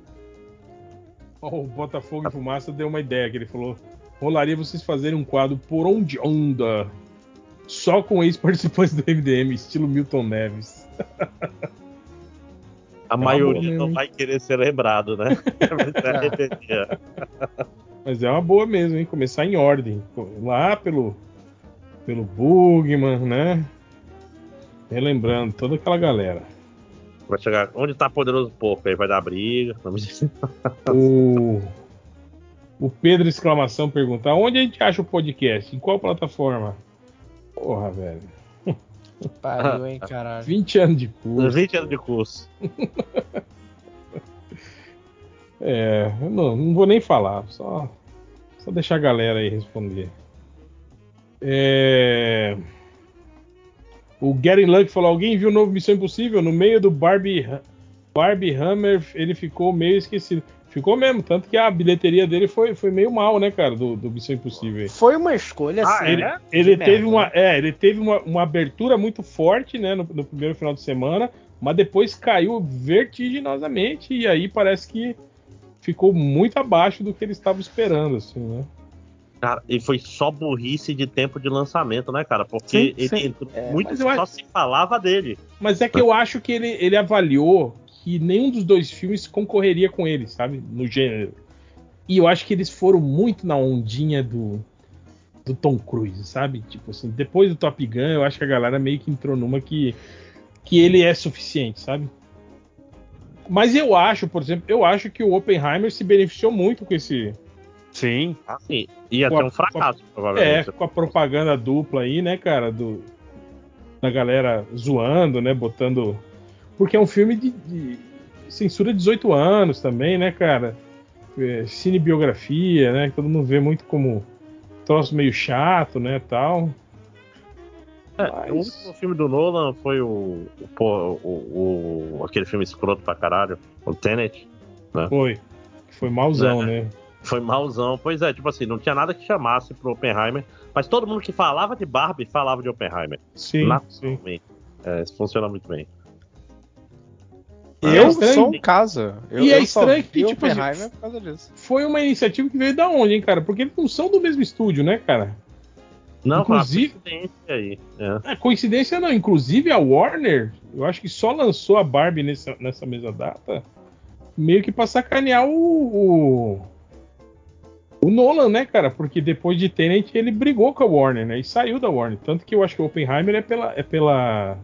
Ó, o Botafogo e Fumaça deu uma ideia, que ele falou: rolaria vocês fazerem um quadro por onde anda? Só com ex-participantes do MDM, estilo Milton Neves. [laughs] A uma maioria não vai querer ser lembrado, né? [laughs] Mas é uma boa mesmo, hein? Começar em ordem. Lá pelo, pelo Bugman, né? Relembrando toda aquela galera. Vai chegar. Onde tá poderoso porco? Aí vai dar briga. O, o Pedro Exclamação pergunta: onde a gente acha o podcast? Em qual plataforma? Porra, velho. [laughs] Pariu, hein, [laughs] caralho. 20 anos de curso. 20 anos de curso. [laughs] É, eu não, não vou nem falar, só, só deixar a galera aí responder. É, o Gary Luck falou: alguém viu o novo Missão Impossível? No meio do Barbie, Barbie Hammer, ele ficou meio esquecido. Ficou mesmo, tanto que a bilheteria dele foi, foi meio mal, né, cara, do, do Missão Impossível. aí. Foi uma escolha Ah, assim. Ele, de ele merda, teve uma, né? é, ele teve uma, uma abertura muito forte, né, no, no primeiro final de semana, mas depois caiu vertiginosamente e aí parece que ficou muito abaixo do que eles estavam esperando, assim, né? Cara, e foi só burrice de tempo de lançamento, né, cara? Porque Sim, ele sim. entrou É, muito só acho- se falava dele. Mas é que eu acho que ele, ele avaliou que nenhum dos dois filmes concorreria com ele, sabe? No gênero. E eu acho que eles foram muito na ondinha do, do Tom Cruise, sabe? Tipo assim, depois do Top Gun, eu acho que a galera meio que entrou numa que, que ele é suficiente, sabe? Mas eu acho, por exemplo, eu acho que o Oppenheimer se beneficiou muito com esse. Sim. Assim, ia Com ter a- um fracasso, É, provavelmente. com a propaganda dupla aí, né, cara? Do, da galera zoando, né? Botando. Porque é um filme de, de censura 18 anos também, né, cara? É, cinebiografia, né? que Todo mundo vê muito como troço meio chato, né, tal. É, Mas- O último filme do Nolan foi o, o, o- o- aquele filme escroto pra caralho, o Tenet. Foi. Foi malzão, É. né? Foi malzão. Pois é, tipo assim, não tinha nada que chamasse pro Oppenheimer, mas todo mundo que falava de Barbie falava de Oppenheimer. Sim, sim. É, isso funciona muito bem. É Eu estranho. sou um caso. Eu, E é estranho que, tipo assim, Oppenheimer por causa disso. Foi uma iniciativa que veio da onde, hein, cara? Porque eles não são do mesmo estúdio, né, cara? Não, Inclusive- coincidência aí. É. É, coincidência não. Inclusive a Warner, eu acho que só lançou a Barbie nessa, nessa mesma data, meio que pra sacanear o, o. o Nolan, né, cara? Porque depois de Tenet ele brigou com a Warner, né? E saiu da Warner. Tanto que eu acho que o Oppenheimer é pela. É pela.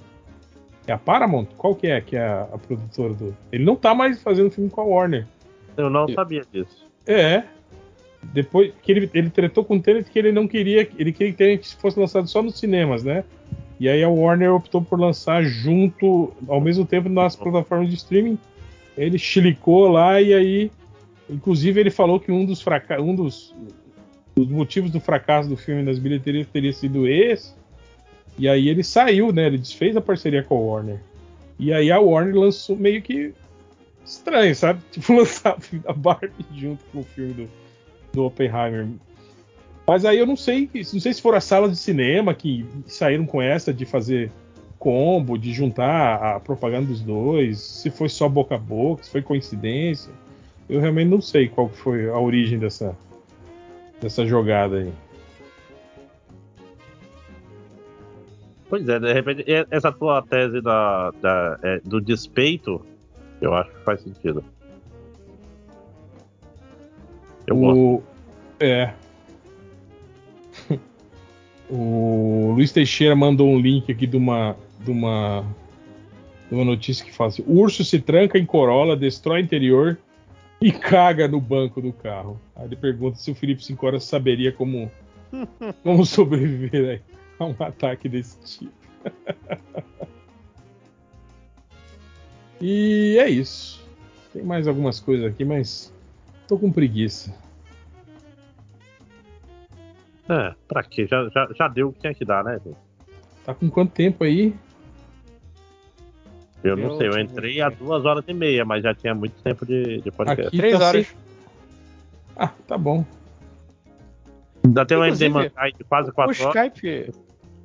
É a Paramount? Qual que é que é a, a produtora do. Ele não tá mais fazendo filme com a Warner. Eu não sabia disso. É. depois que ele, ele tretou com o Tenet que ele não queria, ele queria que Tenet fosse lançado só nos cinemas, né? E aí a Warner optou por lançar junto, ao mesmo tempo, nas plataformas de streaming. Ele chilicou lá e aí, inclusive, ele falou que um dos, fraca um dos, dos motivos do fracasso do filme nas bilheterias teria sido esse. E aí ele saiu, né? Ele desfez a parceria com a Warner. E aí a Warner lançou meio que estranho, sabe? [laughs] Tipo, lançar da Barbie junto com o filme do, do Oppenheimer. Mas aí eu não sei, não sei se foram as salas de cinema que saíram com essa de fazer combo, de juntar a propaganda dos dois, se foi só boca a boca, se foi coincidência. Eu realmente não sei qual foi a origem dessa, dessa jogada aí. Pois é, de repente, essa tua tese da, da é, do despeito, eu acho que faz sentido. Eu o... gosto. É. [laughs] o Luiz Teixeira mandou um link aqui de uma, de uma, de uma notícia que fala assim: urso se tranca em Corolla, destrói interior e caga no banco do carro. Aí ele pergunta se o Felipe Sincora saberia como, [laughs] como sobreviver aí a [laughs] um ataque desse tipo. [laughs] e é isso. Tem mais algumas coisas aqui, mas tô com preguiça. É, pra quê? Já, já, já deu o que tinha que dar, né, gente? Tá com quanto tempo aí? Eu não sei, eu entrei há duas horas e meia, mas já tinha muito tempo de, de podcast. Aqui Três tá horas. Ah, tá bom. Ainda tem um MD Mankai de quase quatro o horas. Skype,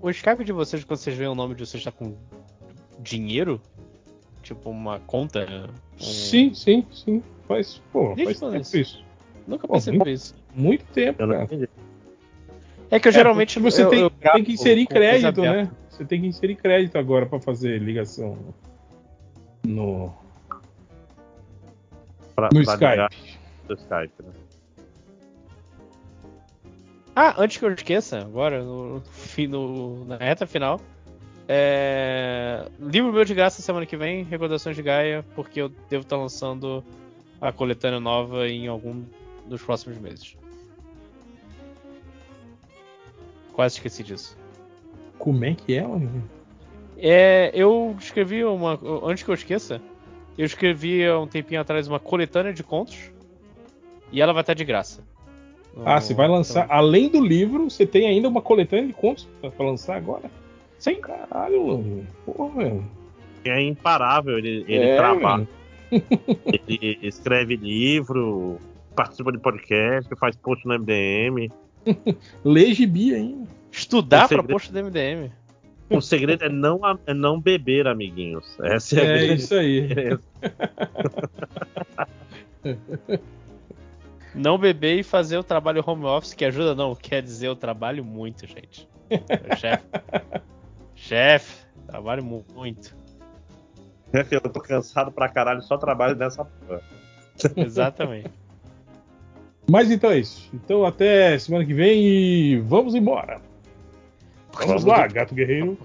o Skype de vocês, quando vocês veem o nome de vocês, tá com dinheiro? Tipo, uma conta? Um... Sim, sim, sim. Faz, pô, faz tempo isso. isso. Nunca pensei por isso. Muito tempo, cara. É que eu é, geralmente você eu, tem, eu tem, que inserir crédito, né? Você tem que inserir crédito agora para fazer ligação no pra, no pra Skype. Do Skype, né? Ah, antes que eu esqueça, agora no, no na reta final, é... livro meu de graça semana que vem, Recordações de Gaia, porque eu devo estar lançando a coletânea nova em algum dos próximos meses. Quase esqueci disso. Como é que é, mano? É, eu escrevi uma. Antes que eu esqueça, eu escrevi há um tempinho atrás uma coletânea de contos. E ela vai estar de graça. Ah, você vai lançar. Então... Além do livro, você tem ainda uma coletânea de contos pra lançar agora? Sim. Caralho, mano. Porra, velho. É imparável, ele, ele é, trabalha. [laughs] ele escreve livro, participa de podcast, faz post no MDM. [laughs] Lê gibi ainda. Estudar segredo... pra post do MDM. O segredo é não, é não beber, amiguinhos. Essa é, é a isso aí. [laughs] não beber e fazer o trabalho home office, que ajuda não, quer dizer eu trabalho muito, gente. Chefe. [laughs] Chefe, trabalho muito. Eu tô cansado pra caralho, só trabalho nessa porra. [laughs] [laughs] Exatamente. Mas então é isso. Então até semana que vem e vamos embora. Vamos lá, gato guerreiro.